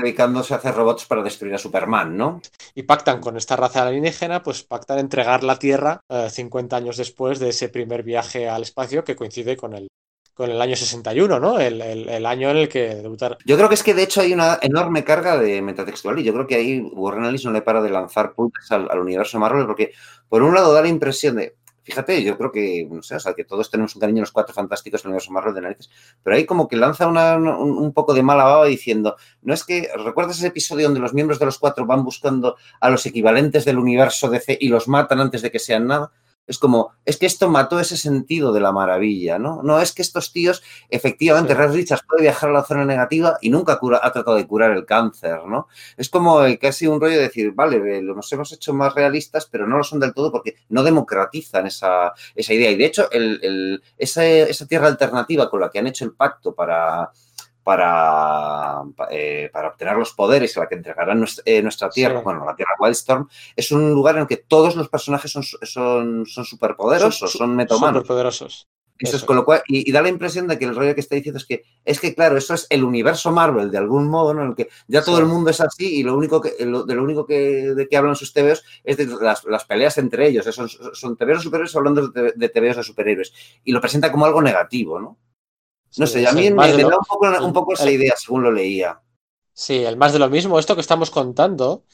Speaker 2: dedicándose a hacer robots para destruir a Superman, ¿no?
Speaker 1: Y pactan con esta raza alienígena, pues pactan entregar la Tierra 50 años después de ese primer viaje al espacio que coincide con el, con el año 61, ¿no? El, el, el, año en el que debutaron.
Speaker 2: Yo creo que es que de hecho hay una enorme carga de metatextual y yo creo que ahí Warren Ellis no le para de lanzar puntas al, al, universo Marvel porque por un lado da la impresión de, fíjate, yo creo que, no sé, o sea, que todos tenemos un cariño a los cuatro fantásticos del universo Marvel de narices, pero ahí como que lanza una, un, un, poco de mala baba diciendo, no es que, ¿recuerdas ese episodio donde los miembros de los cuatro van buscando a los equivalentes del universo DC y los matan antes de que sean nada? Es como, es que esto mató ese sentido de la maravilla, ¿no? No es que estos tíos, efectivamente, sí. Red Richards puede viajar a la zona negativa y nunca cura, ha tratado de curar el cáncer, ¿no? Es como casi un rollo de decir, vale, nos hemos hecho más realistas, pero no lo son del todo porque no democratizan esa, esa idea. Y de hecho, el, el, esa, esa tierra alternativa con la que han hecho el pacto para, para, eh, para, obtener los poderes a la que entregarán nuestra, eh, nuestra Tierra, sí. bueno, la Tierra Wildstorm, es un lugar en el que todos los personajes son, son, son superpoderosos, son, son metahumanos.
Speaker 1: Superpoderosos.
Speaker 2: Eso, eso es con lo cual, y, y, da la impresión de que el rollo que está diciendo es que, es que claro, eso es el universo Marvel de algún modo, ¿no? En el que ya todo sí. el mundo es así y lo único que, lo, de lo único que, de que hablan sus TVOs es de las, las peleas entre ellos. Son, son TVOs superhéroes hablando de, de TVOs de superhéroes. Y lo presenta como algo negativo, ¿no? No sé, a mí me, me, da un poco, un poco esa idea según lo leía.
Speaker 1: Sí, el más de lo mismo. Esto que estamos contando,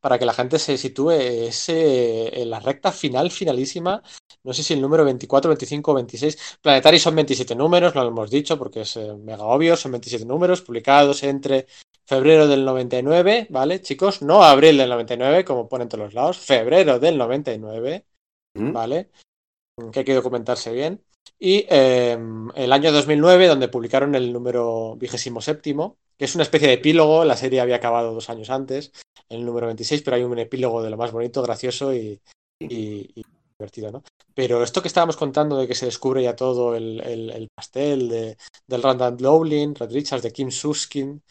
Speaker 1: para que la gente se sitúe, es eh, en la recta final, finalísima. No sé si el número 24, 25 o 26. Planetary son 27 números, lo hemos dicho porque es eh, mega obvio. Son 27 números publicados entre febrero del 99, ¿vale, chicos? No abril del 99, como ponen todos los lados. Febrero del 99, ¿Mm? ¿vale? Que hay que documentarse bien. Y eh, el año 2009, donde publicaron el número vigésimo séptimo, que es una especie de epílogo, la serie había acabado dos años antes, el número 26, pero hay un epílogo de lo más bonito, gracioso y, y, y divertido, ¿no? Pero esto que estábamos contando de que se descubre ya todo el, el, el pastel de, del Randall Lowlin, Red Richards, de Kim Suskin,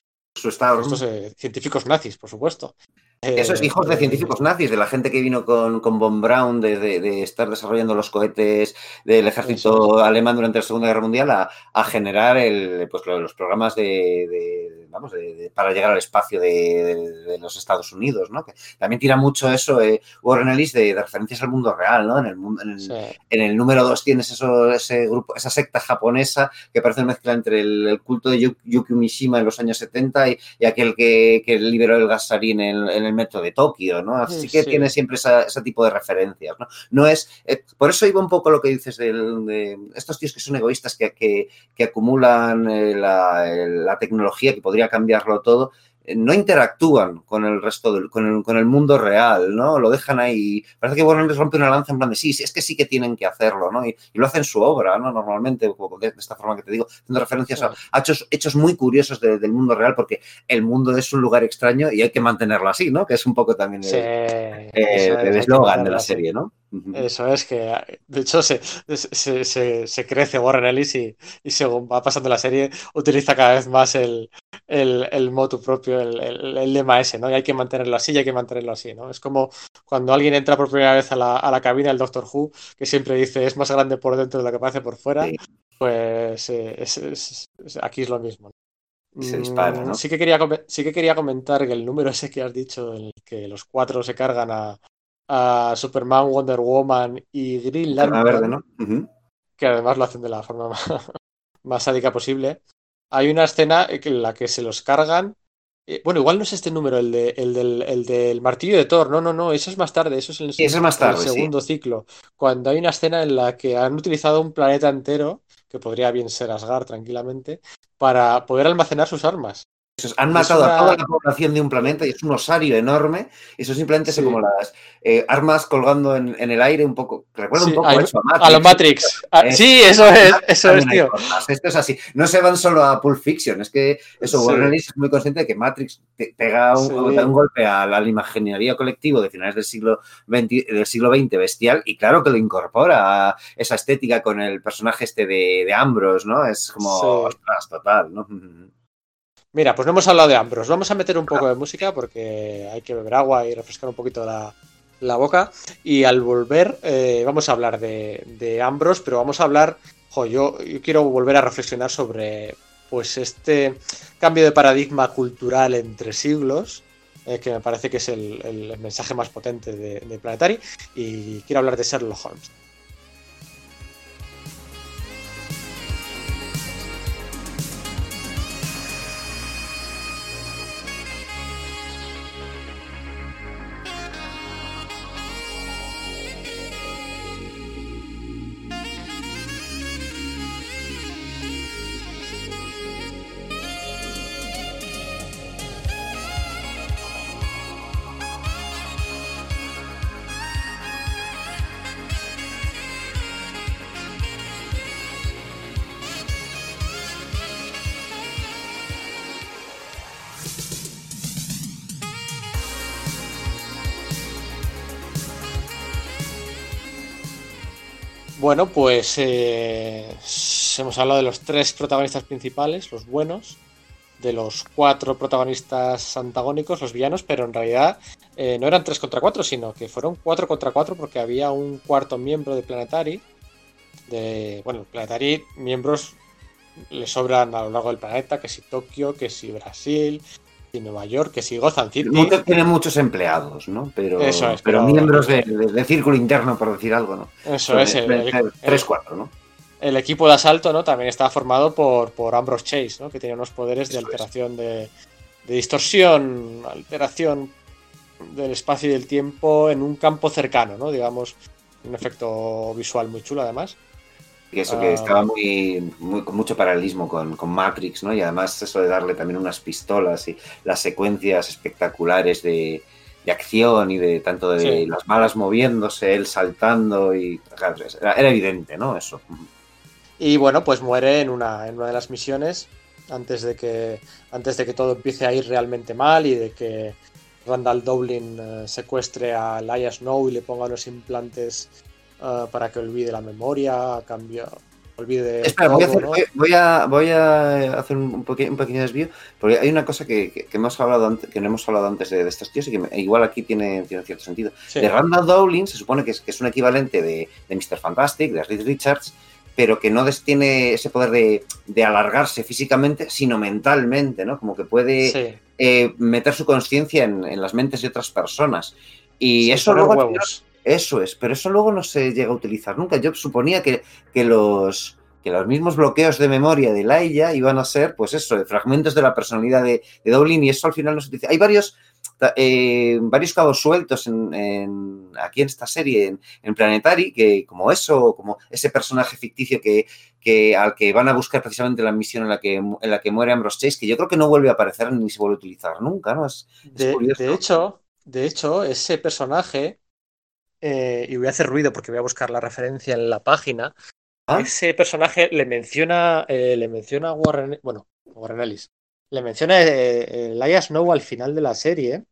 Speaker 1: eh, científicos nazis, por supuesto.
Speaker 2: Esos hijos de científicos nazis, de la gente que vino con, con Von Braun, de, de, de, estar desarrollando los cohetes del ejército alemán durante la Segunda Guerra Mundial, a, a generar el, pues, los programas de, vamos, para llegar al espacio de, los Estados Unidos, ¿no? Que también tira mucho eso, eh, Warren Ellis, de, referencias al mundo real, ¿no? En el, en el, sí. en el número 2 tienes eso, ese grupo, esa secta japonesa que parece una mezcla entre el, el culto de Yukio Mishima en los años 70 y, y aquel que, que, liberó el gas sarín en, en el metro de Tokio, ¿no? Así que sí. tiene siempre esa, ese tipo de referencias, ¿no? No es, eh, por eso iba un poco lo que dices de, de estos tíos que son egoístas, que, que, que acumulan eh, la, la, tecnología, que podría cambiarlo todo, eh, no interactúan con el resto del, con el, con el mundo real, ¿no? Lo dejan ahí. Parece que Warner les rompe una lanza en plan de sí, es que sí que tienen que hacerlo, ¿no? Y, y lo hacen su obra, ¿no? Normalmente, de, esta forma que te digo, haciendo referencias a, a hechos, hechos, muy curiosos de, del mundo real, porque el mundo es un lugar extraño y hay que mantenerlo así, ¿no? Que es un poco también el eslogan de la serie, ¿no?
Speaker 1: Eso es que, de hecho, se, se, se, se crece Warren Ellis y, y, según va pasando la serie, utiliza cada vez más el, el, el motu propio, el, el, el, lema ese, ¿no? Y hay que mantenerlo así y hay que mantenerlo así, ¿no? Es como cuando alguien entra por primera vez a la, a la cabina del Doctor Who, que siempre dice es más grande por dentro de lo que parece por fuera, sí. pues eh, es, es, aquí es lo mismo.
Speaker 2: Se dispara, ¿no?
Speaker 1: Sí que, quería, sí que quería comentar que el número ese que has dicho, en el que los cuatro se cargan a, a Superman, Wonder Woman y Green Lantern,
Speaker 2: verde, ¿no? uh -huh.
Speaker 1: que además lo hacen de la forma más, más sádica posible. Hay una escena en la que se los cargan Eh, bueno, igual no es este número, el, de, el, del, el, del, martillo de Thor. No, no, no, eso es más tarde. Eso es en el,
Speaker 2: sí, eso es más tarde,
Speaker 1: el segundo
Speaker 2: sí.
Speaker 1: ciclo. Cuando hay una escena en la que han utilizado un planeta entero, que podría bien ser Asgard tranquilamente, para poder almacenar sus armas.
Speaker 2: Han matado una... a toda la población de un planeta y es un osario enorme. Eso simplemente sí. son como las eh, armas colgando en, en, el aire, un poco. Recuerda sí, un poco
Speaker 1: a,
Speaker 2: eso, a
Speaker 1: Matrix. A los Matrix. Es, sí, eso es, eso es, tío.
Speaker 2: Esto es así. No se van solo a Pulp Fiction, es que eso, sí. Warren Ellis es muy consciente de que Matrix te pega un, sí. da un golpe a la, a la imaginería colectivo de finales del siglo, XX, del siglo XX bestial y claro que lo incorpora a esa estética con el personaje este de, de Ambrose, ¿no? Es como, ostras, total, ¿no?
Speaker 1: Mira, pues no hemos hablado de Ambros. Vamos a meter un poco de música porque hay que beber agua y refrescar un poquito la, la boca. Y al volver, eh, vamos a hablar de, de, Ambros, pero vamos a hablar. Jo, yo, quiero volver a reflexionar sobre pues este cambio de paradigma cultural entre siglos. Eh, que me parece que es el, el mensaje más potente de, de Planetary. Y quiero hablar de Sherlock Holmes. Bueno, pues eh, hemos hablado de los tres protagonistas principales, los buenos, de los cuatro protagonistas antagónicos, los villanos, pero en realidad eh, no eran tres contra cuatro, sino que fueron cuatro contra cuatro porque había un cuarto miembro de Planetary. De, bueno, Planetary, miembros le sobran a lo largo del planeta, que si Tokio, que si Brasil, y Nueva York, que si Gotham City.
Speaker 2: Muchos tiene muchos empleados, ¿no? Pero,
Speaker 1: Eso es,
Speaker 2: pero, pero miembros de, de, de, círculo interno, por decir algo, ¿no?
Speaker 1: Eso es. El,
Speaker 2: el, tres, cuatro, ¿no?
Speaker 1: El equipo de asalto, ¿no? También estaba formado por, por Ambrose Chase, ¿no? Que tenía unos poderes de alteración de, de distorsión, alteración del espacio y del tiempo en un campo cercano, ¿no? Digamos, un efecto visual muy chulo, además.
Speaker 2: Eso que estaba muy, muy, con mucho paralelismo con, con, Matrix, ¿no? Y además eso de darle también unas pistolas y las secuencias espectaculares de, de acción y de tanto de sí. las balas moviéndose, él saltando y claro, era, era, evidente, ¿no? Eso.
Speaker 1: Y bueno, pues muere en una, en una de las misiones antes de que antes de que todo empiece a ir realmente mal y de que Randall Dowling uh, secuestre a Laia Snow y le ponga unos implantes uh, para que olvide la memoria, a cambio, olvide.
Speaker 2: Espera, voy, a hacer, ¿no? voy, a, voy, a, hacer un, pequeño, un, pequeño, desvío, porque hay una cosa que, que, que, hemos hablado antes, que no hemos hablado antes de, de estos tíos y que me, igual aquí tiene, tiene cierto sentido. Sí. De Randall Dowling se supone que es, que es un equivalente de, de Mr. Fantastic, de Reed Richards, pero que no tiene ese poder de, de, alargarse físicamente, sino mentalmente, ¿no? Como que puede sí. eh, meter su conciencia en, en, las mentes de otras personas. Y sí, eso luego... Eso es, pero eso luego no se llega a utilizar nunca. Yo suponía que, que los que los mismos bloqueos de memoria de Laia iban a ser, pues eso, de fragmentos de la personalidad de, de y eso al final no se utiliza. Hay varios, eh, varios cabos sueltos en, en, aquí en esta serie, en, en, Planetary, que como eso, como ese personaje ficticio que, que, al que van a buscar precisamente la misión en la que, en la que muere Ambrose Chase, que yo creo que no vuelve a aparecer ni se vuelve a utilizar nunca, ¿no? Es,
Speaker 1: es de, de, hecho, de hecho, ese personaje, eh, y voy a hacer ruido porque voy a buscar la referencia en la página, ¿Ah? ese personaje le menciona, eh, le menciona a Warren, bueno, Warren Ellis, le menciona eh, eh, Laia Snow al final de la serie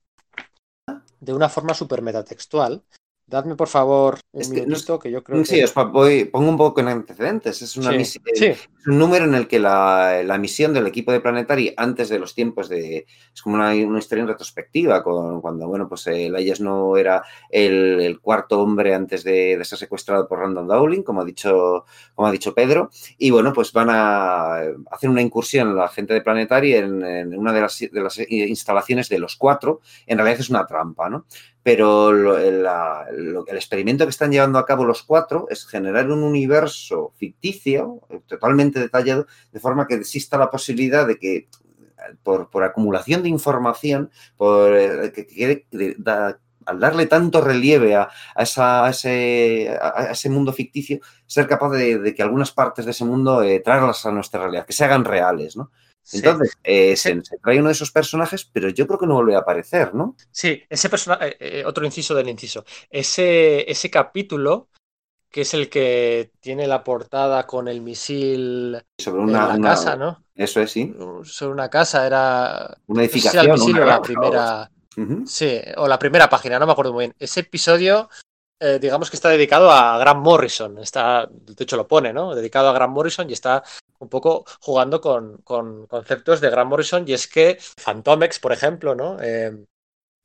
Speaker 1: de una forma súper metatextual. Dadme, por favor, un es que, minutito, que yo creo
Speaker 2: sí, que... Sí, voy, pongo un poco en antecedentes. Es, una sí, misión, sí. es un número en el que la, la, misión del equipo de Planetary, antes de los tiempos de... Es como una, una historia en retrospectiva, con, cuando, bueno, pues eh, Layas no era el, el, cuarto hombre antes de, de, ser secuestrado por Random Dowling, como ha, dicho, como ha dicho Pedro. Y, bueno, pues van a hacer una incursión la gente de Planetary en, en una de las, de las instalaciones de los cuatro. En realidad es una trampa, ¿no? Pero lo, la, lo, el experimento que están llevando a cabo los cuatro es generar un universo ficticio, totalmente detallado, de forma que exista la posibilidad de que por, por acumulación de información, por eh, que de- da- al darle tanto relieve a, esa- ese, mundo ficticio, ser capaz de, de que algunas partes de ese mundo eh, traerlas a nuestra realidad, que se hagan reales, ¿no?
Speaker 1: Sí.
Speaker 2: Entonces, eh,
Speaker 1: Sí.
Speaker 2: se, se trae uno de esos personajes, pero yo creo que no vuelve a aparecer, ¿no?
Speaker 1: Sí, ese personaje, eh, otro inciso del inciso. Ese, ese capítulo, que es el que tiene la portada con el misil
Speaker 2: Sobre
Speaker 1: en
Speaker 2: una,
Speaker 1: la
Speaker 2: una-
Speaker 1: casa, ¿no?
Speaker 2: Eso es, sí.
Speaker 1: Sobre una casa, era.
Speaker 2: Una
Speaker 1: no sé si
Speaker 2: edificación.
Speaker 1: era el misil o la primera. Sí, o la primera página, no me acuerdo muy bien. Ese episodio, eh, digamos que está dedicado a Grant Morrison. Está, de hecho, lo pone, ¿no? Dedicado a Grant Morrison y está un poco jugando con, con conceptos de Grant Morrison. Y es que Phantomex, por ejemplo, ¿no? Eh,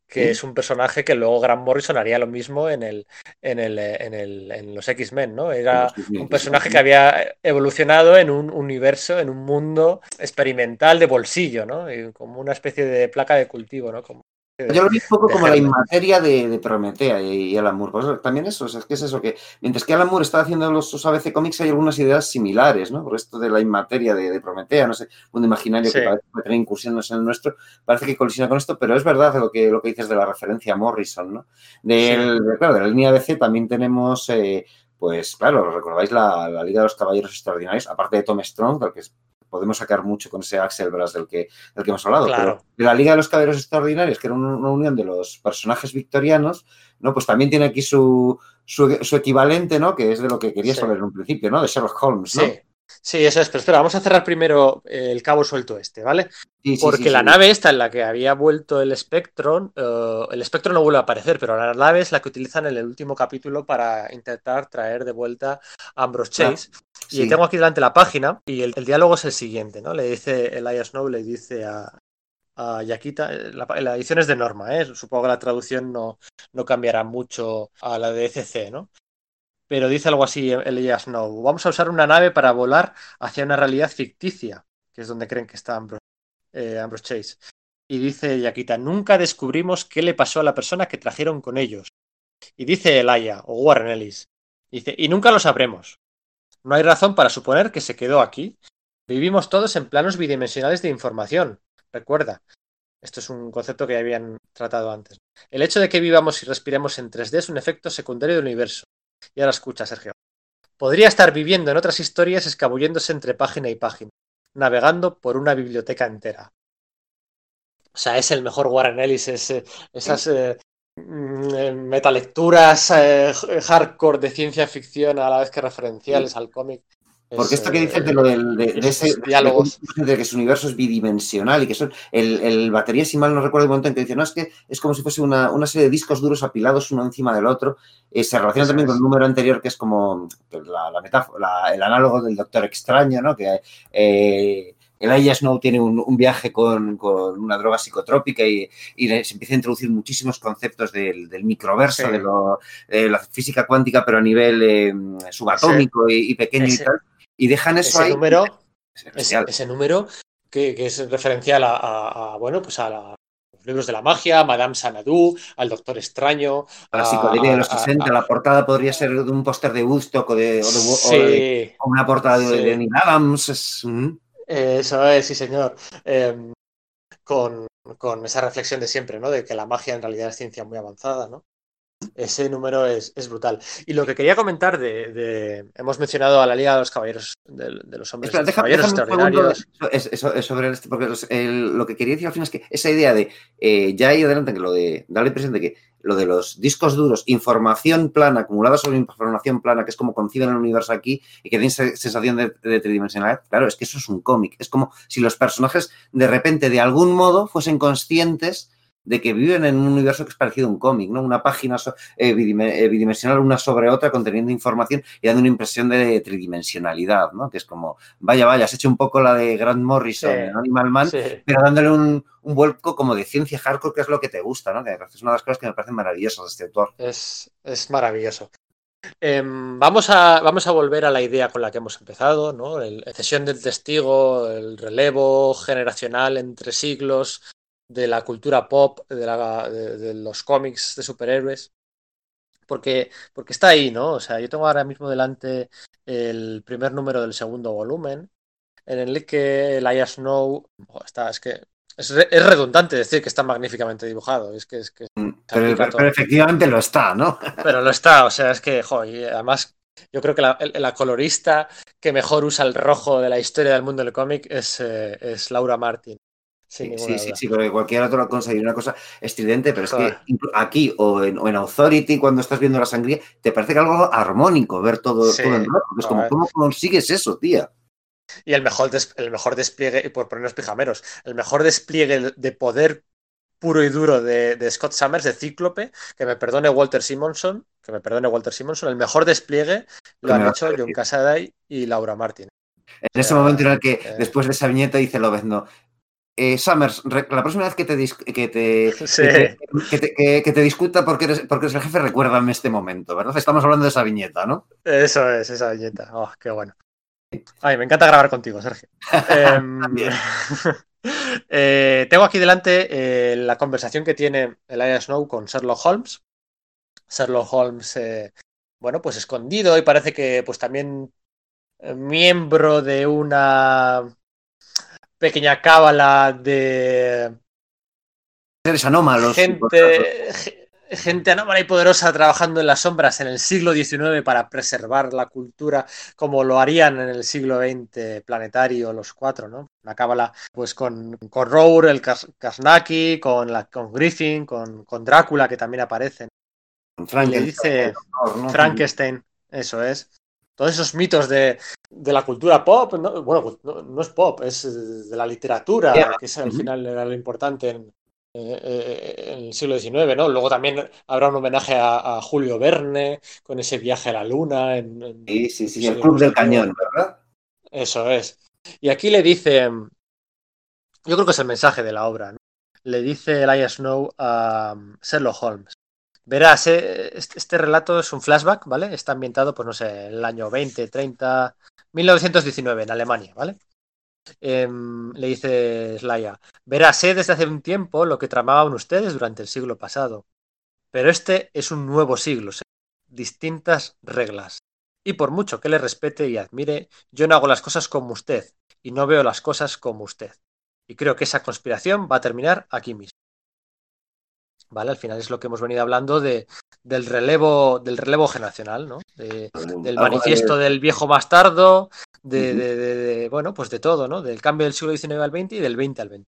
Speaker 1: que
Speaker 2: Sí.
Speaker 1: es un personaje que luego Grant Morrison haría lo mismo en el, en el, en el, en los X-Men, ¿no? Era un personaje
Speaker 2: son-
Speaker 1: que había evolucionado en un universo, en un mundo experimental de bolsillo, ¿no? Y como una especie de placa de cultivo, ¿no? Como
Speaker 2: Yo lo vi un poco
Speaker 1: de
Speaker 2: como la inmateria de, de Prometea y, y Alan Moore. Pues eso, también eso, o sea, es que es eso, que mientras que Alan Moore está haciendo los, sus ABC Comics hay algunas ideas similares, ¿no? Por esto de la inmateria de, de Prometea, no sé, mundo imaginario
Speaker 1: Sí.
Speaker 2: que parece que incursiones en el nuestro, parece que colisiona con esto, pero es verdad lo que, lo que dices de la referencia a Morrison, ¿no? Del, de, claro, de la línea ABC también tenemos... eh, pues claro, recordáis la, la Liga de los Caballeros Extraordinarios, aparte de Tom Strong, del que podemos sacar mucho con ese Axel Brass del que, del que hemos hablado.
Speaker 1: Claro.
Speaker 2: Pero de la Liga de los Caballeros Extraordinarios, que era un- una unión de los personajes victorianos, ¿no? Pues también tiene aquí su, su, su equivalente, ¿no? Que es de lo que querías
Speaker 1: Sí.
Speaker 2: hablar en un principio, ¿no? De Sherlock Holmes, ¿no?
Speaker 1: Sí, sí, eso es. Pero espera, vamos a cerrar primero eh, el cabo suelto este, ¿vale?
Speaker 2: Sí, sí,
Speaker 1: Porque
Speaker 2: sí,
Speaker 1: la nave esta en la que había vuelto el Spectron, eh, el Spectron no vuelve a aparecer, pero la nave es la que utilizan en el último capítulo para intentar traer de vuelta a Ambrose
Speaker 2: Ah,
Speaker 1: Chase. Y tengo aquí delante la página y el, el diálogo es el siguiente, ¿no? Le dice Elias Snow, le dice a, a Yaquita, eh, la, la edición es de norma, ¿eh? Supongo que la traducción no, no cambiará mucho a la de ECC, ¿no? Pero dice algo así Elias Snow, vamos a usar una nave para volar hacia una realidad ficticia, que es donde creen que está Ambrose, eh, Ambrose Chase. Y dice Yaquita, nunca descubrimos qué le pasó a la persona que trajeron con ellos. Y dice Elaya, o Warren Ellis, dice, y nunca lo sabremos. No hay razón para suponer que se quedó aquí. Vivimos todos en planos bidimensionales de información. Recuerda, esto es un concepto que ya habían tratado antes. El hecho de que vivamos y respiremos en 3D es un efecto secundario del universo. Y ahora escucha, Sergio. Podría estar viviendo en otras historias escabulléndose entre página y página, navegando por una biblioteca entera. O sea, es el mejor Warren Ellis, es, eh, esas eh, mm, eh, metalecturas eh, hardcore de ciencia ficción a la vez que referenciales al cómic.
Speaker 2: Porque
Speaker 1: Es,
Speaker 2: esto que
Speaker 1: eh,
Speaker 2: dices de lo del, de, ese
Speaker 1: diálogos.
Speaker 2: de que su universo es bidimensional y que son el, el batería, si mal no recuerdo el momento en que dice, no, es que es como si fuese una, una serie de discos duros apilados uno encima del otro. Eh, se relaciona también con el número anterior, que es como la, la metáfora, la- el análogo del Doctor Extraño, ¿no? Que eh, Elijah Snow tiene un, un viaje con, con una droga psicotrópica y, y se empieza a introducir muchísimos conceptos del, del microverso,
Speaker 1: Sí.
Speaker 2: de, lo- de la física cuántica, pero a nivel eh, subatómico y, y pequeño y tal. Y dejan eso
Speaker 1: Ese
Speaker 2: ahí.
Speaker 1: número,
Speaker 2: Es
Speaker 1: ese, número que, que es referencial a, a- a, bueno, pues a la- los libros de la magia, a Madame Sanadu, al Doctor Extraño.
Speaker 2: A la psicodelia de los
Speaker 1: a-
Speaker 2: 60,
Speaker 1: a-
Speaker 2: la portada podría ser de un póster de Woodstock o de, o de- o de-
Speaker 1: Sí,
Speaker 2: o una portada de,
Speaker 1: Sí.
Speaker 2: de Neil Adams. es, mm.
Speaker 1: eso es, sí, señor. Em, con, con esa reflexión de siempre, ¿no? De que la magia en realidad es ciencia muy avanzada, ¿no? Ese número es, es brutal. Y lo que quería comentar de, de- Hemos mencionado a la Liga de los Caballeros, de, de los Hombres
Speaker 2: Espera, deja-
Speaker 1: Caballeros Extraordinarios.
Speaker 2: es- es- es sobre este, porque los- el- lo que quería decir al final es que esa idea de eh, ya ahí adelante que lo de da la impresión de que lo de los discos duros, información plana, acumulada sobre información plana, que es como conciben el universo aquí y que tiene sensación de, de tridimensionalidad, claro, es que eso es un cómic. Es como si los personajes de repente, de algún modo, fuesen conscientes de que viven en un universo que es parecido a un cómic, ¿no? Una página so- eh, eh, bidimensional una sobre otra conteniendo información y dando una impresión de tridimensionalidad, ¿no? Que es como, vaya, vaya, has hecho un poco la de Grant Morrison
Speaker 1: Sí.
Speaker 2: en Animal Man,
Speaker 1: Sí.
Speaker 2: pero dándole un, un vuelco como de ciencia hardcore, que es lo que te gusta, ¿no? Que es una de las cosas que me parecen maravillosas de este autor.
Speaker 1: Es, es maravilloso. Em, vamos, a, vamos a volver a la idea con la que hemos empezado, ¿no? El, cesión del testigo, el relevo generacional entre siglos de la cultura pop, de, la- de- de los cómics de superhéroes. Porque, porque está ahí, ¿no? O sea, yo tengo ahora mismo delante el primer número del segundo volumen. en el que Elijah Snow está, es que es, es, redundante decir que está magníficamente dibujado. Es que, es que
Speaker 2: mm, pero, pero, pero, efectivamente lo está, ¿no?
Speaker 1: Pero lo está, o sea, es que, joder, además yo creo que la, la, colorista que mejor usa el rojo de la historia del mundo del cómic es, eh, es Laura Martin.
Speaker 2: Sí, sí, sí, sí, porque cualquier otro ha conseguido una cosa estridente, pero es que aquí o en, o en, Authority, cuando estás viendo la sangría, te parece que algo armónico ver todo, sí, todo en rojo. Es como, ¿cómo consigues eso, tía?
Speaker 1: Y el mejor, des, el mejor despliegue, por ponernos pijameros, el mejor despliegue de poder puro y duro de, de, Scott Summers, de Cíclope, que me perdone Walter Simonson, que me perdone Walter Simonson, el mejor despliegue lo han hecho John Casaday y Laura Martin.
Speaker 2: En ese momento en el que eh, después de esa viñeta dice Lobezno, eh, Summers, la próxima vez que te, que te,
Speaker 1: sí.
Speaker 2: que, te que, que, te discuta porque eres, porque eres el jefe, recuérdame este momento, ¿verdad? Estamos hablando de esa viñeta, ¿no?
Speaker 1: Eso es, esa viñeta. Oh, qué bueno. Ay, me encanta grabar contigo, Sergio. eh, eh, tengo aquí delante eh, la conversación que tiene Elijah Snow con Sherlock Holmes. Sherlock Holmes, eh, bueno, pues escondido y parece que pues también miembro de una pequeña cábala de
Speaker 2: seres anómalos.
Speaker 1: Gente, gente anómala y poderosa trabajando en las sombras en el siglo XIX para preservar la cultura como lo harían en el siglo XX planetario los cuatro, ¿no? Una cábala pues con, con Rour, el Karnaki, con, la, con Griffin, con, con Drácula que también aparecen. Le dice. Frankenstein, eso es. Todos esos mitos de, de la cultura pop, ¿no? bueno, pues no, no, es pop, es de la literatura, yeah. que es, al final era lo importante en, eh, en el siglo XIX, ¿no? Luego también habrá un homenaje a, a, Julio Verne con ese viaje a la luna. En, en
Speaker 2: sí, sí, sí, el Club del Cañón, ¿verdad?
Speaker 1: Eso es. Y aquí le dice, yo creo que es el mensaje de la obra, ¿no? Le dice Elijah Snow a Sherlock Holmes. Verás, eh, este, relato es un flashback, ¿vale? Está ambientado, pues no sé, el año 20, 30, 1919 en Alemania, ¿vale? Eh, le dice Slaya, verás, sé desde hace un tiempo lo que tramaban ustedes durante el siglo pasado, pero este es un nuevo siglo, distintas reglas. Y por mucho que le respete y admire, yo no hago las cosas como usted, y no veo las cosas como usted. Y creo que esa conspiración va a terminar aquí mismo. ¿Vale? Al final es lo que hemos venido hablando de, del relevo, del relevo generacional, ¿no? De, del manifiesto del viejo bastardo, de, bueno, pues de todo, ¿no? Del cambio del siglo XIX al XX y del XX al XX.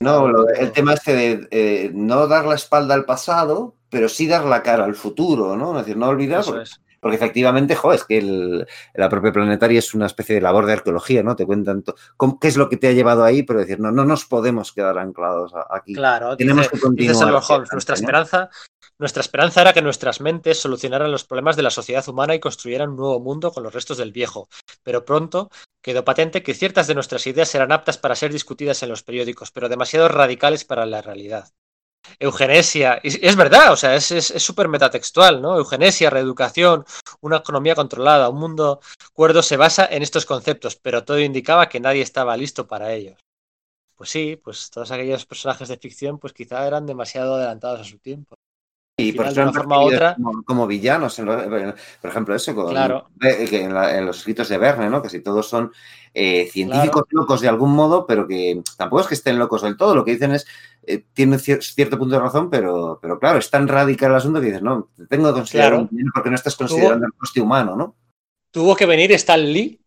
Speaker 2: No, lo, el tema este de eh, no dar la espalda al pasado, pero sí dar la cara al futuro, ¿no? Es decir, no olvidar, porque, es. Porque, efectivamente, jo, es que el, la propia planetaria es una especie de labor de arqueología, ¿no? Te cuentan cómo, qué es lo que te ha llevado ahí, pero decir, no, no nos podemos quedar anclados aquí.
Speaker 1: Claro,
Speaker 2: tenemos
Speaker 1: dice,
Speaker 2: que continuar.
Speaker 1: Holmes, nuestra ¿no? esperanza nuestra esperanza era que nuestras mentes solucionaran los problemas de la sociedad humana y construyeran un nuevo mundo con los restos del viejo, pero pronto quedó patente que ciertas de nuestras ideas eran aptas para ser discutidas en los periódicos, pero demasiado radicales para la realidad. Eugenesia, y es verdad, o sea, es súper es, metatextual, ¿no? Eugenesia, reeducación, una economía controlada, un mundo cuerdo se basa en estos conceptos, pero todo indicaba que nadie estaba listo para ellos. Pues sí, pues todos aquellos personajes de ficción, pues quizá eran demasiado adelantados a su tiempo.
Speaker 2: Y por eso
Speaker 1: u otra.
Speaker 2: Como, como villanos, en lo, por ejemplo, eso, con,
Speaker 1: claro.
Speaker 2: en, la, en, los escritos de Verne, ¿no? Que si todos son eh, científicos claro. locos de algún modo, pero que tampoco es que estén locos del todo. Lo que dicen es, eh, tienen cierto punto de razón, pero, pero claro, es tan radical el asunto que dices, no, te tengo que considerar
Speaker 1: claro.
Speaker 2: un porque no estás considerando Tuvo, el coste humano, ¿no?
Speaker 1: Tuvo que venir Stan Lee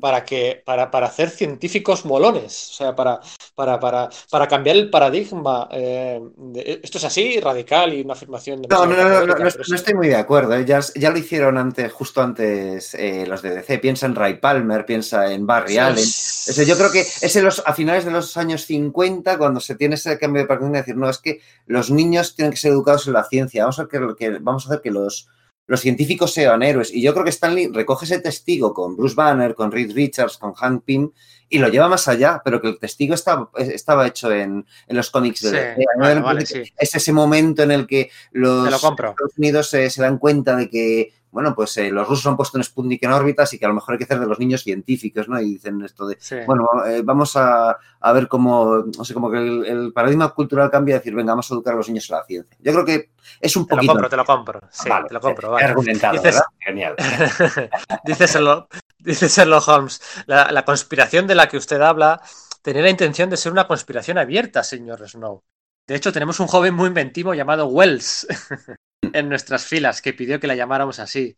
Speaker 1: para que para, para hacer científicos molones, o sea, para, para, para, para cambiar el paradigma. Eh, de, esto es así, radical y una afirmación. De
Speaker 2: no, no, no, no, no, no, estoy muy de acuerdo. ¿eh? Ya, ya lo hicieron antes, justo antes eh, los de DC. Piensa en Ray Palmer, piensa en Barry sí, Allen. Es yo creo que es en los, a finales de los años 50 cuando se tiene ese cambio de paradigma de decir, no, es que los niños tienen que ser educados en la ciencia. Vamos a, que, que, vamos a hacer que los los científicos sean héroes. Y yo creo que Stanley recoge ese testigo con Bruce Banner, con Reed Richards, con Hank Pym y lo lleva más allá, pero que el testigo estaba, estaba hecho en, en los cómics de
Speaker 1: sí, vale, vale, sí.
Speaker 2: Es ese momento en el que los Estados Unidos se, se, dan cuenta de que bueno, pues eh, los rusos han puesto un Sputnik en órbitas y que a lo mejor hay que hacer de los niños científicos, ¿no? Y dicen esto de, sí. bueno, eh, vamos a, a, ver cómo, no sé, como que el, el, paradigma cultural cambia, decir, venga, vamos a educar a los niños en la ciencia. Yo creo que es un
Speaker 1: te
Speaker 2: poquito...
Speaker 1: Te lo compro, te lo compro, sí,
Speaker 2: vale,
Speaker 1: te lo compro, vale.
Speaker 2: argumentado,
Speaker 1: dices,
Speaker 2: ¿verdad? Genial.
Speaker 1: dice, Sherlock, Dice Sherlock Holmes, la, la conspiración de la que usted habla tenía la intención de ser una conspiración abierta, señor Snow. De hecho, tenemos un joven muy inventivo llamado Wells en nuestras filas que pidió que la llamáramos así.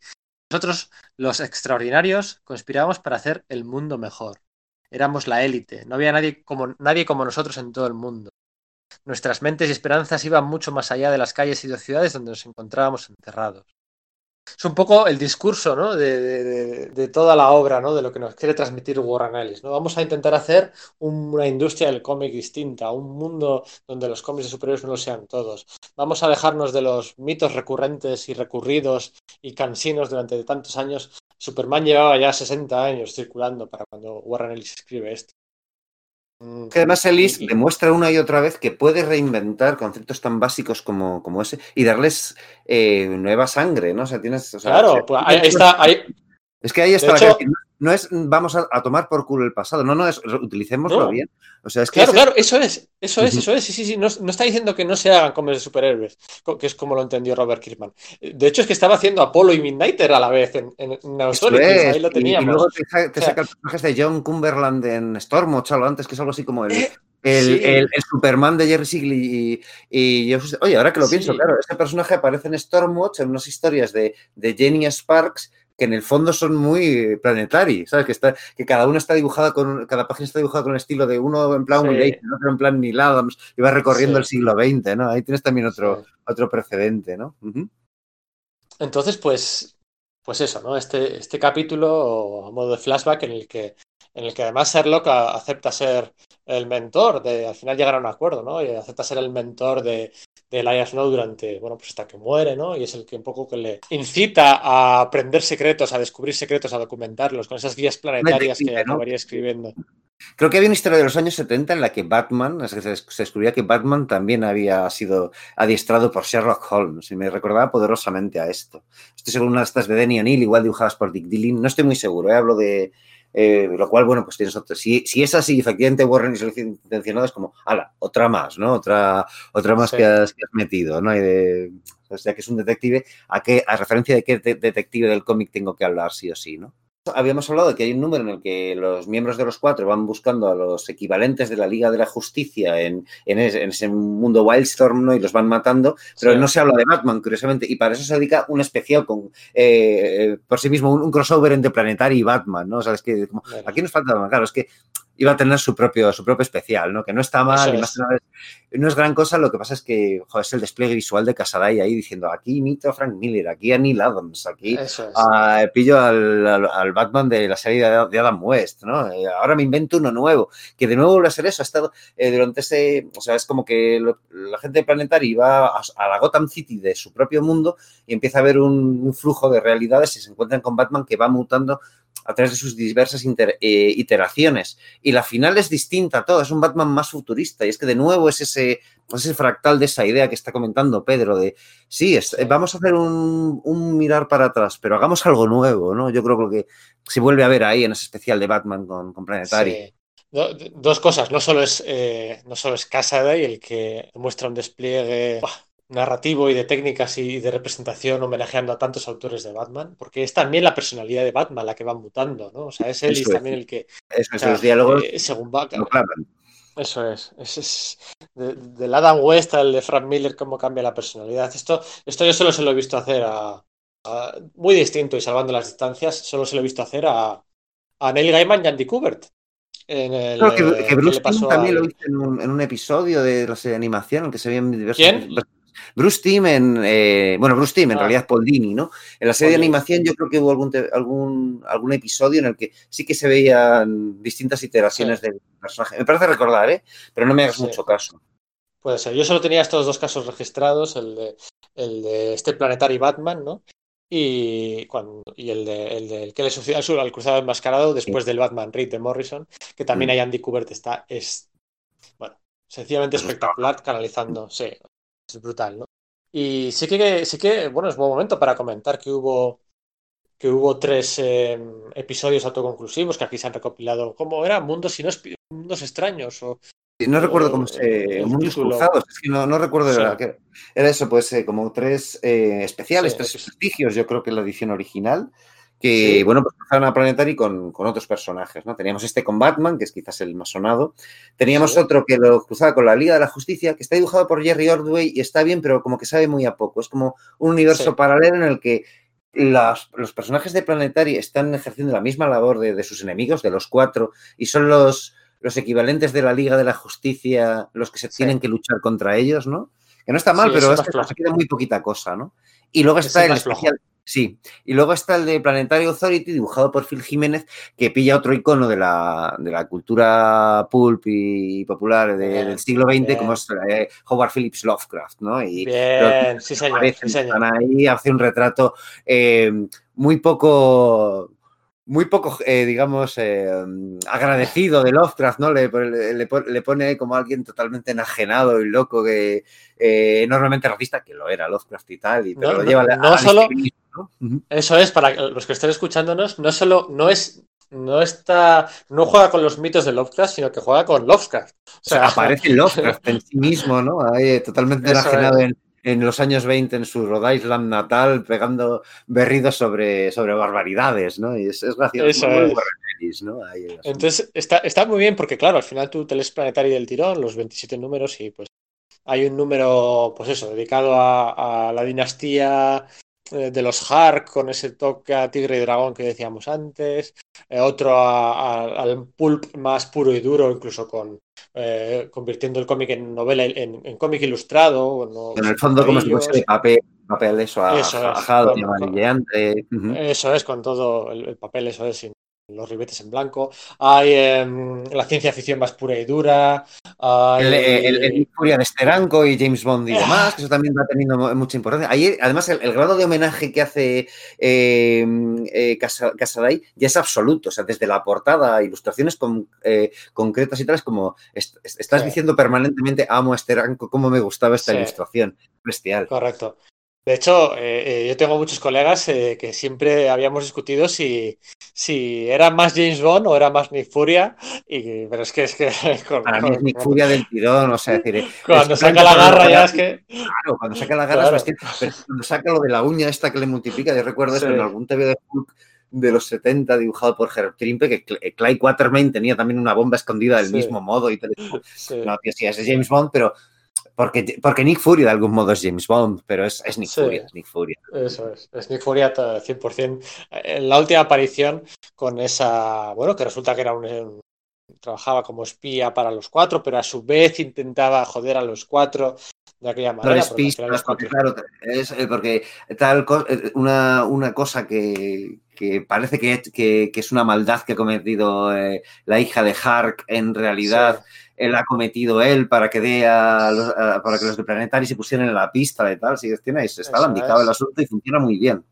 Speaker 1: Nosotros, los extraordinarios, conspirábamos para hacer el mundo mejor. Éramos la élite, no había nadie como, nadie como nosotros en todo el mundo. Nuestras mentes y esperanzas iban mucho más allá de las calles y de ciudades donde nos encontrábamos encerrados. Es un poco el discurso ¿no? de, toda la obra, ¿no? de lo que nos quiere transmitir Warren Ellis. ¿no? Vamos a intentar hacer una industria del cómic distinta, un mundo donde los cómics de superhéroes no lo sean todos. Vamos a dejarnos de los mitos recurrentes y recurridos y cansinos durante tantos años. Superman llevaba ya 60 años circulando para cuando Warren Ellis escribe esto.
Speaker 2: Que además Ellis demuestra una y otra vez que puede reinventar conceptos tan básicos como, como ese y darles eh, nueva sangre, ¿no? O sea, tienes. O sea,
Speaker 1: claro,
Speaker 2: o sea,
Speaker 1: pues ahí está. Ahí...
Speaker 2: Es que ahí está la hecho, no es vamos a, a, tomar por culo el pasado, no, no, es utilicémoslo
Speaker 1: no.
Speaker 2: bien. O sea, es que
Speaker 1: claro, claro, eso es, eso es, eso es, sí, sí, sí. No, no, está diciendo que no se hagan cómics de superhéroes, que es como lo entendió Robert Kirkman. De hecho, es que estaba haciendo Apolo y Midnighter a la vez en, en, en
Speaker 2: es.
Speaker 1: ahí lo teníamos.
Speaker 2: Y, y luego te, te o sea, saca personajes de John Cumberland en Stormwatch, algo antes, que es algo así como el,
Speaker 1: eh,
Speaker 2: el,
Speaker 1: sí.
Speaker 2: el, el, Superman de Jerry Siegel y, yo, oye, ahora que lo pienso, claro, este personaje aparece en Stormwatch en unas historias de, de Jenny Sparks que en el fondo son muy planetary, ¿sabes? Que, está, que cada uno está dibujada con, cada página está dibujada con el estilo de uno en plan
Speaker 1: Sí.
Speaker 2: Eisner, otro en plan Neil Adams, y va recorriendo
Speaker 1: Sí.
Speaker 2: el siglo XX, ¿no? Ahí tienes también otro,
Speaker 1: Sí.
Speaker 2: otro precedente, ¿no?
Speaker 1: Entonces, pues, pues eso, ¿no? Este, este capítulo, a modo de flashback, en el que, en el que además Sherlock acepta ser el mentor, de al final llegar a un acuerdo, ¿no? Y acepta ser el mentor de Elias Snow durante, bueno, pues hasta que muere, ¿no? Y es el que un poco que le incita a aprender secretos, a descubrir secretos, a documentarlos, con esas guías planetarias que acabaría escribiendo.
Speaker 2: Creo que había una historia de los años 70 en la que Batman, se descubría que Batman también había sido adiestrado por Sherlock Holmes y me recordaba poderosamente a esto. Estoy seguro una de estas de Denny O'Neill, igual dibujadas por Dick Dillon, no estoy muy seguro, ¿eh? hablo de... Eh, lo cual, bueno, pues tienes otro. Si, si es así, efectivamente, Warren y su intencionado es como, ala, otra más, ¿no? Otra, otra más
Speaker 1: Sí.
Speaker 2: que, has, que has metido, ¿no? Y de, o sea, que es un detective, ¿a qué, a referencia de qué de detective del cómic tengo que hablar, sí o sí, ¿no? Habíamos hablado de que hay un número en el que los miembros de los cuatro van buscando a los equivalentes de la Liga de la Justicia en, en, ese, en ese, mundo Wildstorm ¿no? y los van matando, pero sí. no se habla de Batman, curiosamente, y para eso se dedica un especial con eh, por sí mismo, un, un, crossover entre Planetary y Batman, ¿no? O sea, es que como, aquí nos falta, claro, es que iba a tener su propio, su propio especial, ¿no? Que no está mal, y más es. no es gran cosa, lo que pasa es que joder, es el despliegue visual de Casaday ahí diciendo aquí imito a Frank Miller, aquí a Neil Adams, aquí
Speaker 1: es.
Speaker 2: pillo al, al, al, Batman de la serie de, de, Adam West, ¿no? Eh, ahora me invento uno nuevo, que de nuevo vuelve a ser eso, ha estado eh, durante ese, o sea, es como que lo, la gente de Planetary va a, a, la Gotham City de su propio mundo y empieza a ver un, un flujo de realidades y se encuentran con Batman que va mutando a través de sus diversas inter, eh, iteraciones. Y la final es distinta a todo, es un Batman más futurista. Y es que de nuevo es ese, ese fractal de esa idea que está comentando Pedro, de sí, es, vamos a hacer un, un, mirar para atrás, pero hagamos algo nuevo, ¿no? Yo creo que se vuelve a ver ahí en ese especial de Batman con, con Planetary.
Speaker 1: Sí. Dos cosas, no solo es, eh, no solo es Casaday el que muestra un despliegue narrativo y de técnicas y de representación homenajeando a tantos autores de Batman, porque es también la personalidad de Batman la que va mutando, ¿no? O sea, es él y es también el que...
Speaker 2: Eso es, o sea, diálogos
Speaker 1: eh, según va,
Speaker 2: clavan.
Speaker 1: Eso es, es, es de, del Adam West al de Frank Miller, cómo cambia la personalidad. Esto, esto yo solo se lo he visto hacer a, a muy distinto y salvando las distancias, solo se lo he visto hacer a, a Neil Gaiman y Andy Kubert. En el,
Speaker 2: que, que Bruce Timm también
Speaker 1: al...
Speaker 2: lo hizo en un, en un, episodio de la serie de animación en que se veían diversos.
Speaker 1: ¿Quién?
Speaker 2: Bruce Timm en. Eh, bueno, Bruce Timm, en ah. realidad Paul Dini, ¿no? En la serie de animación yo creo que hubo algún, algún, algún episodio en el que sí que se veían distintas iteraciones sí. del personaje. Me parece recordar, ¿eh? Pero no me hagas sí. mucho caso.
Speaker 1: Puede ser. Yo solo tenía estos dos casos registrados, el de, el de este Planetary Batman, ¿no? Y, cuando, y el, de, el, de, el que le sucedió al, al cruzado enmascarado después sí. del Batman Reed de Morrison, que también mm. hay Andy Kubert, está, es, bueno, sencillamente espectacular, canalizando, sí, es brutal, ¿no? Y sí que, sí que, bueno, es buen momento para comentar que hubo que hubo tres eh, episodios autoconclusivos que aquí se han recopilado. ¿Cómo era? Mundos y no mundos extraños o
Speaker 2: no recuerdo cómo se. Mundos cruzados, es que no, no recuerdo. Sí. Era, que era eso, pues eh, como tres eh, especiales, sí, tres prestigios, yo creo que la edición original. Que, bueno, pues cruzaron a Planetary con, con, otros personajes, ¿no? Teníamos este con Batman, que es quizás el más sonado. Teníamos sí. otro que lo cruzaba con la Liga de la Justicia, que está dibujado por Jerry Ordway y está bien, pero como que sabe muy a poco. Es como un universo sí. paralelo en el que las, los personajes de Planetary están ejerciendo la misma labor de, de, sus enemigos, de los cuatro, y son los, los equivalentes de la Liga de la Justicia los que se sí. tienen que luchar contra ellos, ¿no? Que no está mal, pero es, es que se queda muy poquita cosa, ¿no? Y luego está el especial, Sí, y luego está el de Planetary Authority, dibujado por Phil Jiménez, que pilla otro icono de la, de la cultura pulp y popular de, bien, del siglo XX, bien. como es eh, Howard Phillips Lovecraft, ¿no? Y
Speaker 1: bien, sí señor,
Speaker 2: aparecen,
Speaker 1: sí señor.
Speaker 2: Están ahí, hace un retrato eh, muy poco muy poco, eh, digamos, eh, agradecido de Lovecraft, ¿no? Le, le, le, pone como alguien totalmente enajenado y loco, que eh, enormemente racista, que lo era Lovecraft y tal, y, pero
Speaker 1: no,
Speaker 2: lo lleva
Speaker 1: no, no solo, ¿no? Eso es, para los que estén escuchándonos, no solo, no es no está, no juega con los mitos de Lovecraft, sino que juega con Lovecraft.
Speaker 2: O sea, aparece Lovecraft en sí mismo, ¿no? Ahí, totalmente enajenado es. en, en los años 20 en su Rhode Island natal, pegando berridos sobre, sobre barbaridades, ¿no? Y es, es gracioso.
Speaker 1: Eso
Speaker 2: muy,
Speaker 1: es. ¿no? Ahí Entonces, está, está muy bien porque, claro, al final tú te lees Planetario del tirón, los 27 números, y pues hay un número, pues eso, dedicado a, a la dinastía eh, de los Hark con ese toque a Tigre y Dragón que decíamos antes, eh, otro a, a, al pulp más puro y duro, incluso con eh, convirtiendo el cómic en novela, en, en cómic ilustrado.
Speaker 2: No, en el fondo, como si fuese papel, papel eso, ajado, amarillante.
Speaker 1: Eso es, con todo el, el papel, eso es, sin, los ribetes en blanco, hay eh, la ciencia ficción más pura y dura. Hay...
Speaker 2: El, el, el, Furia de Steranko y James Bond y demás, que eso también va teniendo mucha importancia. Ahí, además, el, el, grado de homenaje que hace eh, eh, Casaday ya es absoluto, o sea, desde la portada, ilustraciones con, eh, concretas y tales, como est estás sí. diciendo permanentemente, amo a Steranko, cómo me gustaba esta sí. ilustración. Bestial.
Speaker 1: Correcto. De hecho, eh, eh, yo tengo muchos colegas eh, que siempre habíamos discutido si, si era más James Bond o era más Nick Furia, y, pero es que es que...
Speaker 2: Con, Para mí es Nick. Furia del tirón, o sea, decir,
Speaker 1: cuando saca la garra ya es que...
Speaker 2: Claro, cuando saca la garra claro. es pero cuando saca lo de la uña esta que le multiplica, yo recuerdo sí. eso en algún TV de Hulk de los 70 dibujado por Herb Trimpe, que Clay Quatermain tenía también una bomba escondida del sí. mismo modo y tal. Sí. No, tío, sí, es James Bond, pero porque, porque Nick Fury de algún modo es James Bond, pero es, es Nick sí, Fury, es Nick Fury.
Speaker 1: Eso es, es Nick Fury 100%. En la última aparición con esa, bueno, que resulta que era un, trabajaba como espía para los cuatro, pero a su vez intentaba joder a los cuatro de aquella manera.
Speaker 2: No pistas, porque, claro, es eh, porque tal eh, una, una cosa que, que parece que, que, que, es una maldad que ha cometido eh, la hija de Hark en realidad. Sí él ha cometido él para que dé a los, a, para que los de Planetary se pusieran en la pista de tal, si tienes, está lambicado el asunto y funciona muy bien.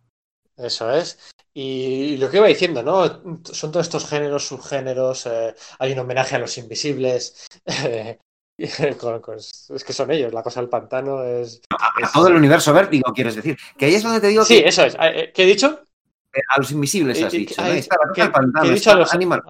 Speaker 1: Eso es. Y lo que iba diciendo, ¿no? Son todos estos géneros, subgéneros, eh, hay un homenaje a los invisibles. con, con, es que son ellos, la cosa del pantano es.
Speaker 2: A, todo el universo vértigo, quieres decir. Que ahí es donde te digo
Speaker 1: sí,
Speaker 2: que.
Speaker 1: eso es. Eh, ¿Qué he dicho?
Speaker 2: A los invisibles has dicho. ¿no? Está
Speaker 1: la cosa del pantano. ¿Qué he dicho a los, animal...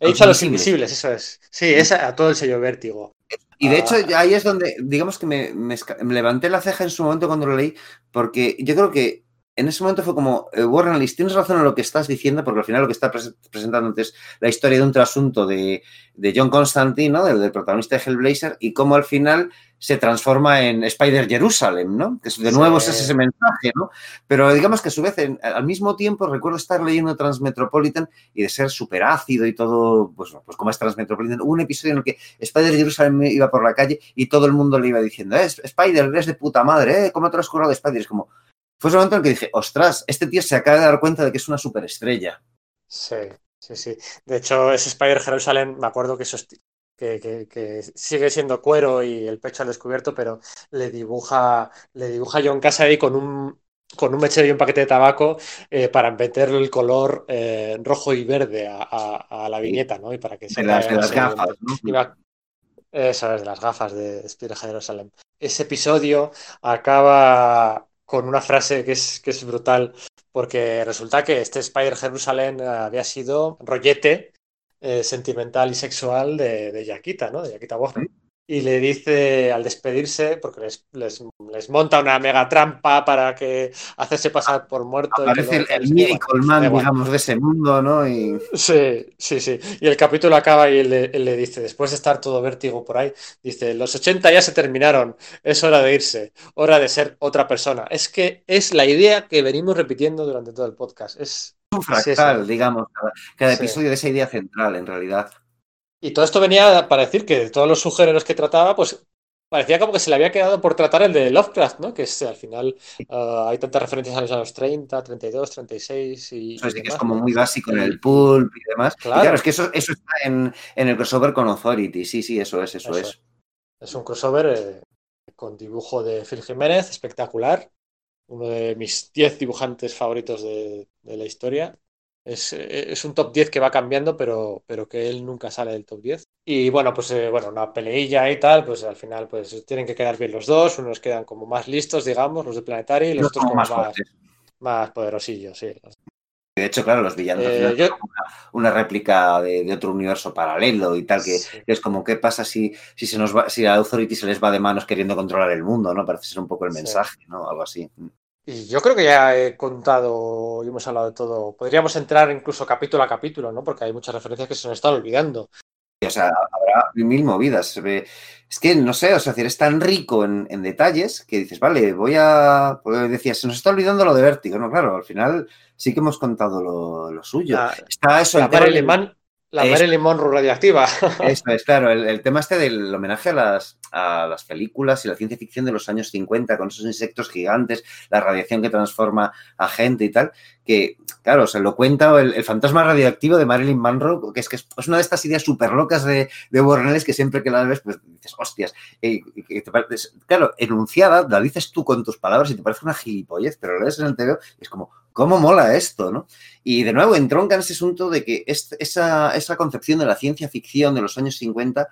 Speaker 1: He dicho a los invisibles, eso es. Sí, es a todo el sello vértigo.
Speaker 2: Y de hecho, ahí es donde, digamos que me, me, me, levanté la ceja en su momento cuando lo leí, porque yo creo que en ese momento fue como, eh, Warren Ellis, tienes razón en lo que estás diciendo, porque al final lo que está presentando es la historia de un trasunto de, de John Constantine, ¿no? del, del, protagonista de Hellblazer, y cómo al final se transforma en Spider Jerusalem, ¿no? Que de nuevo sí. es ese mensaje, ¿no? Pero digamos que a su vez, en, al mismo tiempo, recuerdo estar leyendo Transmetropolitan y de ser súper ácido y todo, pues, pues como es Transmetropolitan, hubo un episodio en el que Spider Jerusalem iba por la calle y todo el mundo le iba diciendo, eh, Spider, eres de puta madre, ¿eh? ¿Cómo te lo has currado de Spider? Es como, fue ese momento en el que dije, ostras, este tío se acaba de dar cuenta de que es una superestrella.
Speaker 1: Sí, sí, sí. De hecho, ese Spider Jerusalem, me acuerdo que eso que, que, que, sigue siendo cuero y el pecho al descubierto, pero le dibuja, le dibuja John Casady con un, con un mechero y un paquete de tabaco eh, para meterle el color eh, rojo y verde a, a, a, la viñeta, ¿no? Y para que
Speaker 2: se de las, de las gafas, ¿no?
Speaker 1: Iba, eso es, de las gafas de Spider Jerusalem. Ese episodio acaba con una frase que es, que es brutal, porque resulta que este Spider Jerusalem había sido rollete eh, sentimental y sexual de, de Yaquita, ¿no? De Yaquita Warren. y le dice al despedirse, porque les, les, les monta una mega trampa para que hacerse pasar por muerto.
Speaker 2: Aparece el, el Miracle Man, digamos, de ese mundo, ¿no? Y
Speaker 1: Sí, sí, sí. Y el capítulo acaba y él le, él le dice, después de estar todo vértigo por ahí, dice, los 80 ya se terminaron, es hora de irse, hora de ser otra persona. Es que es la idea que venimos repitiendo durante todo el podcast. Es,
Speaker 2: un
Speaker 1: Sí, sí.
Speaker 2: fractal, digamos, cada, cada
Speaker 1: Sí.
Speaker 2: episodio de esa idea central, en realidad.
Speaker 1: Y todo esto venía para decir que de todos los subgéneros que trataba, pues parecía como que se le había quedado por tratar el de Lovecraft, ¿no? Que es, al final ah, hay tantas referencias a los años 30, 32, 36 y,
Speaker 2: Eso
Speaker 1: y
Speaker 2: sí que es
Speaker 1: demás,
Speaker 2: como
Speaker 1: ¿no?
Speaker 2: muy básico en el pulp y demás. Y
Speaker 1: Claro.
Speaker 2: claro, es que eso, eso está en, en el crossover con Authority. Sí, sí, eso es, eso,
Speaker 1: Eso
Speaker 2: es.
Speaker 1: es. Es un crossover eh, con dibujo de Phil Jiménez, espectacular. Uno de mis 10 dibujantes favoritos de, de la historia. Es, es un top 10 que va cambiando, pero, pero que él nunca sale del top 10. Y bueno, pues eh, bueno, una peleilla y tal, pues al final pues tienen que quedar bien los dos. Unos quedan como más listos, digamos, los de Planetary, y los
Speaker 2: Los
Speaker 1: otros
Speaker 2: como más
Speaker 1: más, más poderosillos, sí.
Speaker 2: De hecho, claro, los villanos
Speaker 1: Eh, yo-
Speaker 2: una, una réplica de, de otro universo paralelo y tal, que
Speaker 1: Sí.
Speaker 2: es como, ¿qué pasa si, si se nos va, si a Authority se les va de manos queriendo controlar el mundo, ¿no? Parece ser un poco el
Speaker 1: Sí.
Speaker 2: mensaje, ¿no? Algo así.
Speaker 1: Y yo creo que ya he contado y hemos hablado de todo. Podríamos entrar incluso capítulo a capítulo, ¿no? Porque hay muchas referencias que se nos están olvidando.
Speaker 2: O sea, habrá mil movidas. Es que, no sé, o sea, es tan rico en, en detalles que dices, vale, voy a... Pues decías, se nos está olvidando lo de Vértigo, ¿no? Claro, al final sí que hemos contado lo, lo suyo.
Speaker 1: La,
Speaker 2: Está eso,
Speaker 1: la
Speaker 2: el tema
Speaker 1: Man- la. Marilyn Monroe radiactiva.
Speaker 2: Eso es, claro, el, el tema este del homenaje a las, a las películas y la ciencia ficción de los años 50, con esos insectos gigantes, la radiación que transforma a gente y tal, que, claro, se lo cuenta el, el fantasma radioactivo de Marilyn Monroe, que es que es, es una de estas ideas súper locas de, de que siempre que la ves, pues dices, hostias, y- y que te parece- claro, enunciada, la dices tú con tus palabras y te parece una gilipollez, pero lo lees en el TV y es como, ¿cómo mola esto, no? Y de nuevo entronca en ese asunto de que es- esa, esa concepción de la ciencia ficción de los años 50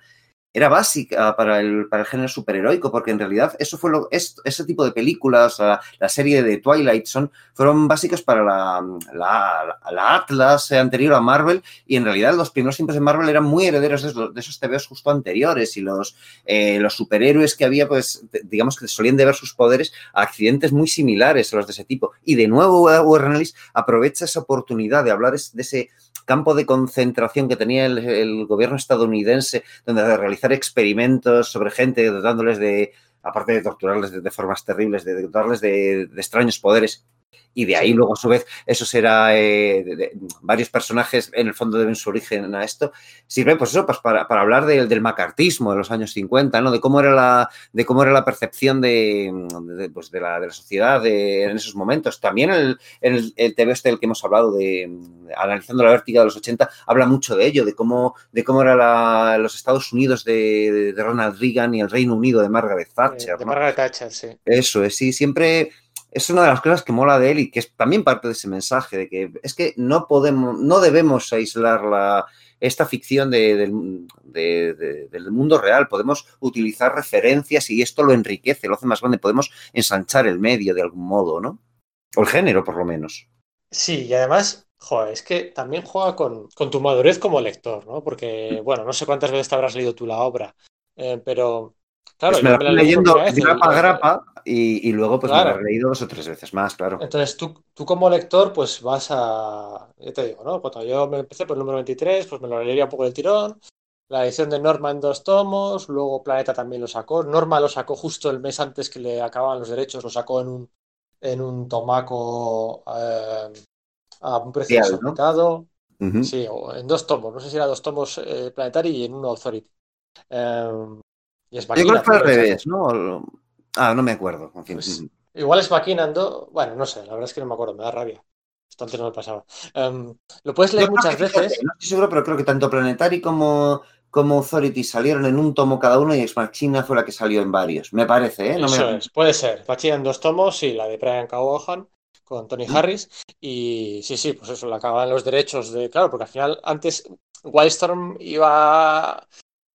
Speaker 2: era básica para el, para el género superheroico, porque en realidad eso fue lo, es- ese tipo de películas, la, serie de Twilight son, fueron básicos para la, la, la Atlas anterior a Marvel, y en realidad los primeros tiempos de Marvel eran muy herederos de esos, de esos TVs justo anteriores, y los, eh, los superhéroes que había, pues digamos que solían deber sus poderes a accidentes muy similares a los de ese tipo. Y de nuevo Warren Ellis aprovecha esa oportunidad de hablar de ese campo de concentración que tenía el, gobierno estadounidense, donde de realizar experimentos sobre gente, dotándoles de, aparte de torturarles de, de formas terribles, de, de dotarles de, de extraños poderes. Y de ahí luego, a su vez, eso será eh, de- de- varios personajes en el fondo deben su origen a esto. Sirve, pues eso, pues para, para hablar del, del macartismo de los años 50, ¿no? De cómo era la, de cómo era la percepción de, de, pues de, la, de la sociedad de- en esos momentos. También el, el, el TV este del que hemos hablado, de, analizando la vértiga de los 80, habla mucho de ello, de cómo, de cómo era la- los Estados Unidos de, de Ronald Reagan y el Reino Unido de Margaret Thatcher.
Speaker 1: de
Speaker 2: ¿no?
Speaker 1: Margaret Thatcher, sí.
Speaker 2: Eso es, sí, siempre es una de las cosas que mola de él y que es también parte de ese mensaje de que es que no podemos, no debemos aislar la, esta ficción de- del- de- de- del mundo real. Podemos utilizar referencias y esto lo enriquece, lo hace más grande. Podemos ensanchar el medio de algún modo, ¿no? O el género, por lo menos.
Speaker 1: Sí, y además, joder, es que también juega con, con tu madurez como lector, ¿no? Porque, bueno, no sé cuántas veces te habrás leído tú la obra, eh, pero, claro,
Speaker 2: Pues me
Speaker 1: yo
Speaker 2: la
Speaker 1: me
Speaker 2: leyendo
Speaker 1: vez
Speaker 2: grapa a grapa y, y luego pues me
Speaker 1: Claro.
Speaker 2: la he leído dos o tres veces más, claro.
Speaker 1: Entonces, tú, tú como lector, pues vas a, ya te digo, ¿no? Cuando yo me empecé por el número 23, pues me lo leería un poco del tirón. La edición de Norma en dos tomos, luego Planeta también lo sacó. Norma lo sacó justo el mes antes que le acababan los derechos, lo sacó en un, en un tomaco eh, a un precio desorbitado. Sí, o en dos tomos, no sé si era dos tomos eh, Planetary y en uno Authority. Eh, y es
Speaker 2: Yo creo que fue al revés, ¿no? Ah, no me acuerdo. En fin.
Speaker 1: Pues. Igual es maquinando, bueno, no sé, la verdad es que no me acuerdo, me da rabia. Esto antes no me pasaba. Em, lo puedes leer
Speaker 2: Yo
Speaker 1: muchas
Speaker 2: que,
Speaker 1: veces.
Speaker 2: No estoy seguro, pero creo que tanto Planetary como, como Authority salieron en un tomo cada uno y Ex Machina fue la que salió en varios. Me parece, ¿eh? No me-
Speaker 1: Eso es, puede ser. Machina en dos tomos y la de Brian Callahan con Tony. Harris. Y sí, sí, pues eso, le acababan los derechos de. Claro, porque al final antes Wildstorm iba.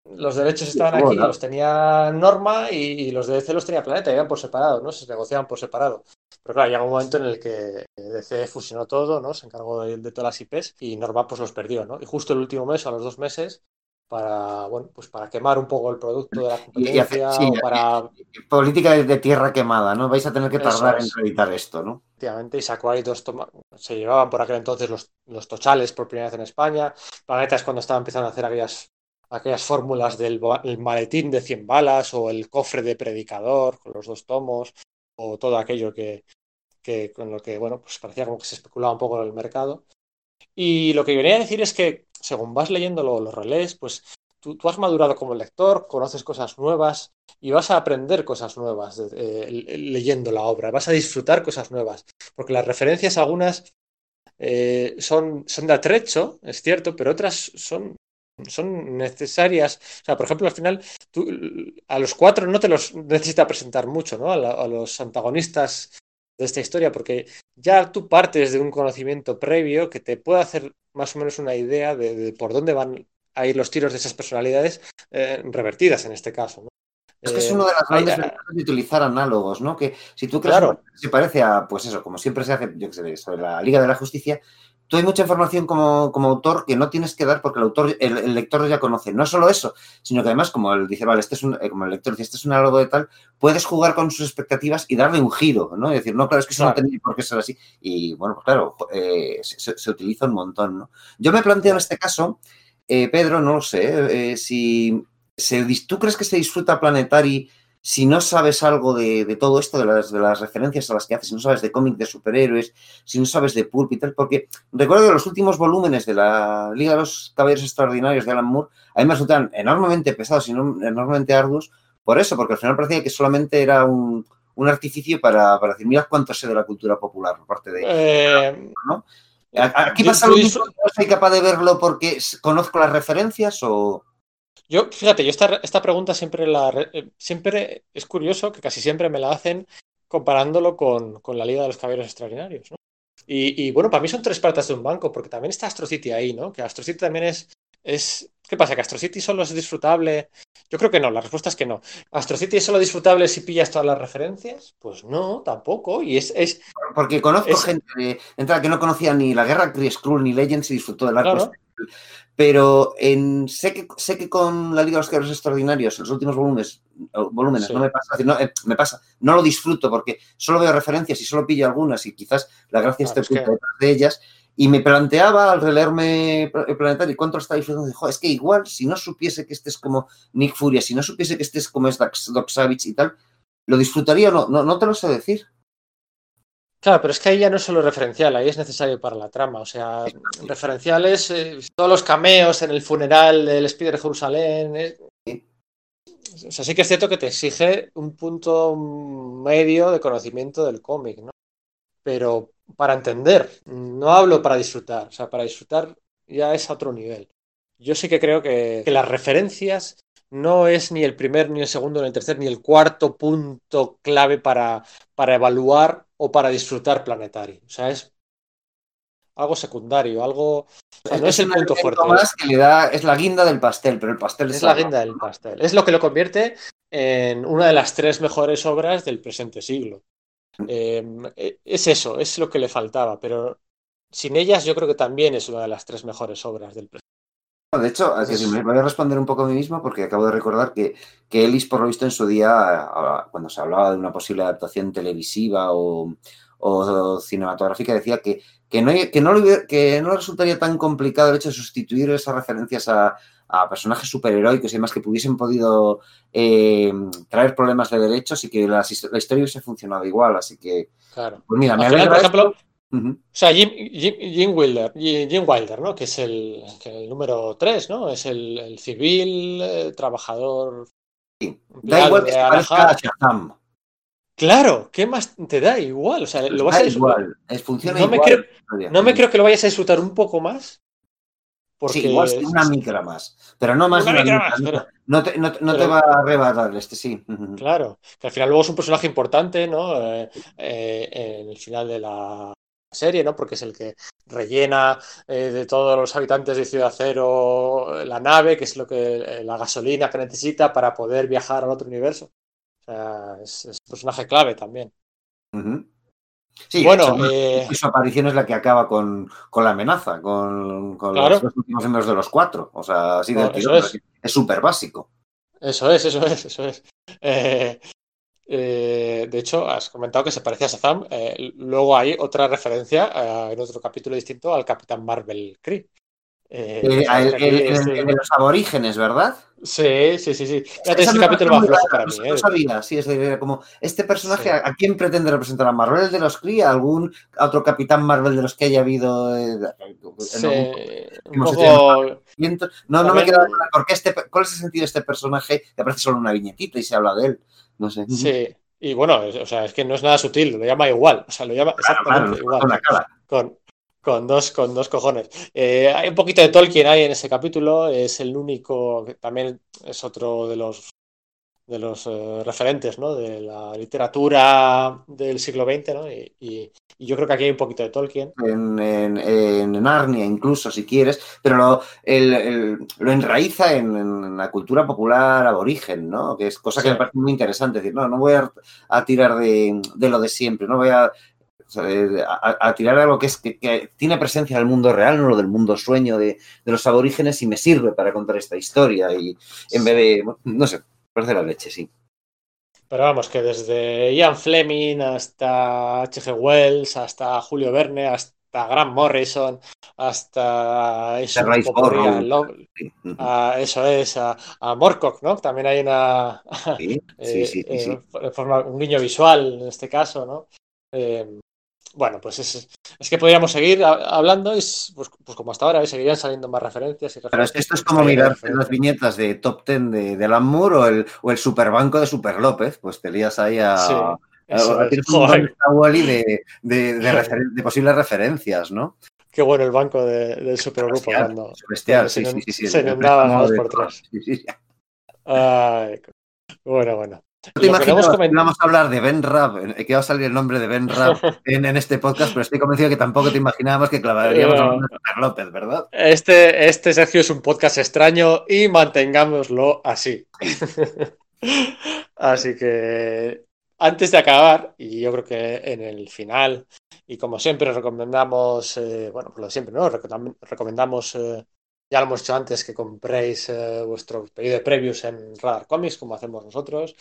Speaker 1: Los derechos estaban aquí, los tenía Norma y, y los de DC los tenía Planeta, iban por separado, ¿no? Se negociaban por separado. Pero claro, llega un momento en el que DC fusionó todo, ¿no? Se encargó de, de todas las IPs y Norma pues los perdió, ¿no? Y justo el último mes, o a los dos meses, para, bueno, pues para quemar un poco el producto de la competencia,
Speaker 2: sí,
Speaker 1: o para
Speaker 2: Política de, tierra quemada, ¿no? Vais a tener que tardar en reeditar esto, ¿no?
Speaker 1: efectivamente, y sacó ahí dos toma- se llevaban por aquel entonces los, los tochales por primera vez en España. Planeta es cuando estaba empezando a hacer aquellas, aquellas fórmulas del maletín de 100 balas o el cofre de predicador con los dos tomos o todo aquello que, que con lo que, bueno, pues parecía como que se especulaba un poco en el mercado. Y lo que venía a decir es que según vas leyendo lo- los relés, pues tú, tú has madurado como lector, conoces cosas nuevas y vas a aprender cosas nuevas eh, leyendo la obra, vas a disfrutar cosas nuevas, porque las referencias algunas eh, son, son de atrecho, es cierto, pero otras son, son necesarias. O sea, por ejemplo, al final, tú, a los cuatro no te los necesita presentar mucho, ¿no? A, la- a los antagonistas de esta historia, porque ya tú partes de un conocimiento previo que te puede hacer más o menos una idea de, de por dónde van a ir los tiros de esas personalidades eh, revertidas en este caso, ¿no?
Speaker 2: Es que es
Speaker 1: Eh,
Speaker 2: una de las grandes ventajas de utilizar análogos, ¿no? Que si tú crees
Speaker 1: Claro.
Speaker 2: que se parece a, pues eso, como siempre se hace, yo qué sé, sobre la Liga de la Justicia, tú hay mucha información como, como autor que no tienes que dar porque el autor, el, el lector ya conoce. No solo eso, sino que además, como él dice, vale, este es un, eh, como el lector dice, este es un análogo de tal, puedes jugar con sus expectativas y darle un giro, ¿no? Y decir, no, claro, es que eso no
Speaker 1: Claro.
Speaker 2: tenía por qué ser así. Y bueno, pues claro, eh, se, utiliza un montón, ¿no? Yo me planteo en este caso, eh, Pedro, no lo sé, eh, si se tú crees que se disfruta Planetary si no sabes algo de, de todo esto, de las, de las referencias a las que haces, si no sabes de cómic de superhéroes, si no sabes de pulp y tal, porque recuerdo que los últimos volúmenes de la Liga de los Caballeros Extraordinarios de Alan Moore, a mí me resultan enormemente pesados y no- enormemente arduos, por eso, porque al final parecía que solamente era un, un artificio para, para decir, mira cuánto sé de la cultura popular por parte de...
Speaker 1: eh,
Speaker 2: Aquí pasa lo mismo, no soy capaz de verlo porque conozco las referencias o...
Speaker 1: Yo, fíjate, yo esta, esta pregunta siempre la eh, siempre es curioso que casi siempre me la hacen comparándolo con, con la Liga de los Caballeros Extraordinarios, ¿no? Y, y, bueno, para mí son tres partes de un banco, porque también está Astro City ahí, ¿no? Que Astro City también es, es. ¿Qué pasa? ¿Que Astro City solo es disfrutable? Yo creo que no, la respuesta es que no. ¿Astro City es solo disfrutable si pillas todas las referencias? Pues no, tampoco. Y es, es
Speaker 2: Porque conozco
Speaker 1: Es-
Speaker 2: gente de, entrada que no conocía ni la guerra Kree Skrull ni Legends y disfrutó del arco.
Speaker 1: Claro.
Speaker 2: Pero en, sé, que, sé que con la Liga de los Caballeros Extraordinarios, los últimos volúmenes, volúmenes
Speaker 1: Sí.
Speaker 2: no me pasa, no, eh, me pasa, no lo disfruto porque solo veo referencias y solo pillo algunas y quizás la gracia esté
Speaker 1: es que-
Speaker 2: de ellas. Y me planteaba al releerme el planetario cuánto lo está disfrutando. Dijo, es que igual, si no supiese que este es como Nick Furia, si no supiese que este es como es Doc Savage y tal, ¿lo disfrutaría o no? No, no te lo sé decir.
Speaker 1: Claro, pero es que ahí ya no es solo referencial, ahí es necesario para la trama. O sea, referenciales, eh, todos los cameos en el funeral del Spider de Jerusalén. eh. O sea, sí que es cierto que te exige un punto medio de conocimiento del cómic, ¿no? Pero para entender, no hablo para disfrutar. O sea, para disfrutar ya es a otro nivel. Yo sí que creo que las referencias no es ni el primer, ni el segundo, ni el tercer, ni el cuarto punto clave para, para evaluar o para disfrutar Planetary. O sea, es algo secundario, algo. o sea, no es el
Speaker 2: un
Speaker 1: punto fuerte.
Speaker 2: más que le da, es la guinda del pastel, pero el pastel
Speaker 1: Es
Speaker 2: está
Speaker 1: la guinda del pastel. Es lo que lo convierte en una de las tres mejores obras del presente siglo. Eh, es eso, es lo que le faltaba, pero sin ellas yo creo que también es una de las tres mejores obras del presente.
Speaker 2: De hecho, es decir, me voy a responder un poco a mí mismo porque acabo de recordar que, que Ellis, por lo visto, en su día, cuando se hablaba de una posible adaptación televisiva o, o cinematográfica, decía que, que, no, que, no que resultaría tan complicado el hecho de sustituir esas referencias a, a personajes superheroicos y demás que pudiesen podido eh, traer problemas de derechos y que la historia hubiese funcionado igual. Así que,
Speaker 1: Claro.
Speaker 2: pues mira, me
Speaker 1: Al final, por ejemplo, O sea, Jim, Jim, Jim Wilder, Jim, Wilder, ¿no? Que es el, que el número 3, ¿no? Es el, el civil, eh, trabajador.
Speaker 2: Sí. Da igual que se parezca a Shazam.
Speaker 1: Claro, ¿qué más te da? Igual, o sea, lo vas
Speaker 2: Da
Speaker 1: a
Speaker 2: igual, es, funciona
Speaker 1: No me
Speaker 2: igual
Speaker 1: creo-
Speaker 2: la historia.
Speaker 1: No me creo que lo vayas a disfrutar un poco más. Porque
Speaker 2: Sí, igual sí, una micra más, pero no más
Speaker 1: Una micra
Speaker 2: micra,
Speaker 1: más,
Speaker 2: no-
Speaker 1: pero-
Speaker 2: No te, no, va a arrebatar este, sí.
Speaker 1: Claro, que al final luego es un personaje importante, ¿no? Eh, eh, en el final de la serie, ¿no? Porque es el que rellena eh, de todos los habitantes de Ciudad Cero la nave, que es lo que eh, la gasolina que necesita para poder viajar al otro universo. O sea, es, es un personaje clave también.
Speaker 2: Sí,
Speaker 1: Bueno, eh,
Speaker 2: su aparición es la que acaba con, con la amenaza, con, con
Speaker 1: Claro.
Speaker 2: los dos últimos miembros de los cuatro. O sea, así
Speaker 1: eso
Speaker 2: tirón,
Speaker 1: es.
Speaker 2: es súper básico.
Speaker 1: Eso es, eso es, eso es. Eh, eh, de hecho, has comentado que se parecía a Shazam. Eh, luego hay otra referencia eh, en otro capítulo distinto al Capitán Marvel Kree. Eh,
Speaker 2: el de los aborígenes, ¿verdad?
Speaker 1: Sí, sí, sí, sí. Fíjate, ese capítulo más flojo para
Speaker 2: no
Speaker 1: mí.
Speaker 2: sé,
Speaker 1: ¿eh?
Speaker 2: no sabía, sí, es de- como este personaje,
Speaker 1: Sí.
Speaker 2: ¿a, a quién pretende representar? ¿A Marvel de los Kree? ¿A algún otro capitán Marvel de los que haya habido? eh,
Speaker 1: Sí,
Speaker 2: algún
Speaker 1: un
Speaker 2: no
Speaker 1: poco.
Speaker 2: No, no me queda claro por qué este, cuál es el sentido de este personaje que aparece solo una viñetita y se habla de él. No sé.
Speaker 1: Sí. Y bueno, o sea, es que no es nada sutil, lo llama igual. O sea, lo llama
Speaker 2: Claro, claro,
Speaker 1: exactamente
Speaker 2: nos
Speaker 1: igual. Con, con dos, con dos cojones. Eh, hay un poquito de Tolkien ahí en ese capítulo. Es el único, que también es otro de los de los eh, referentes, ¿no? De la literatura del siglo XX, ¿no? Y, y- y yo creo que aquí hay un poquito de Tolkien.
Speaker 2: en, en- en Narnia incluso, si quieres, pero lo, el- el- lo enraiza en, en la cultura popular aborigen, ¿no? Que es cosa que
Speaker 1: Sí.
Speaker 2: me parece muy interesante. Es decir, no, no voy a, a tirar de, de lo de siempre, no voy a, a- a tirar algo que, es, que, que tiene presencia en el mundo real, no lo del mundo sueño de, de los aborígenes y me sirve para contar esta historia y en vez de, no sé, parece la leche, sí.
Speaker 1: Pero vamos, que desde Ian Fleming hasta H.G. Wells, hasta Julio Verne, hasta Grant Morrison, hasta eso, a Love- a- eso es, a, a Morcock, ¿no? También hay una
Speaker 2: sí,
Speaker 1: eh,
Speaker 2: sí, sí,
Speaker 1: eh, de forma- un guiño visual en este caso, ¿no? Eh, bueno, pues es, es que podríamos seguir ha- hablando y pues, pues como hasta ahora ¿eh? seguirían saliendo más referencias y
Speaker 2: Pero es que
Speaker 1: referencias,
Speaker 2: esto es como mirar las viñetas de Top Ten de, de Alan Moore o el, o el Superbanco de Super López, pues te lías ahí a...
Speaker 1: Sí,
Speaker 2: tienes un Wally de, de, de referen- de posibles referencias, ¿no?
Speaker 1: qué bueno el banco de- del supergrupo cuando,
Speaker 2: bestial,
Speaker 1: cuando
Speaker 2: sí,
Speaker 1: se,
Speaker 2: sí, sí,
Speaker 1: se inundaban dos por tres. Ay, bueno, bueno.
Speaker 2: No te imaginas que íbamos a hablar de Ben Rabb, eh, que va a salir el nombre de Ben Rabb en, en este podcast, pero estoy convencido que tampoco te imaginábamos que clavaríamos de Super López, ¿verdad?
Speaker 1: Este, este, Sergio, es un podcast extraño y mantengámoslo así. Así que antes de acabar, y yo creo que en el final, y como siempre recomendamos, eh, bueno, pues lo de siempre, ¿no? Recomendam- Recomendamos, eh, ya lo hemos hecho antes, que compréis eh, vuestro pedido de previews en Radar Comics, como hacemos nosotros.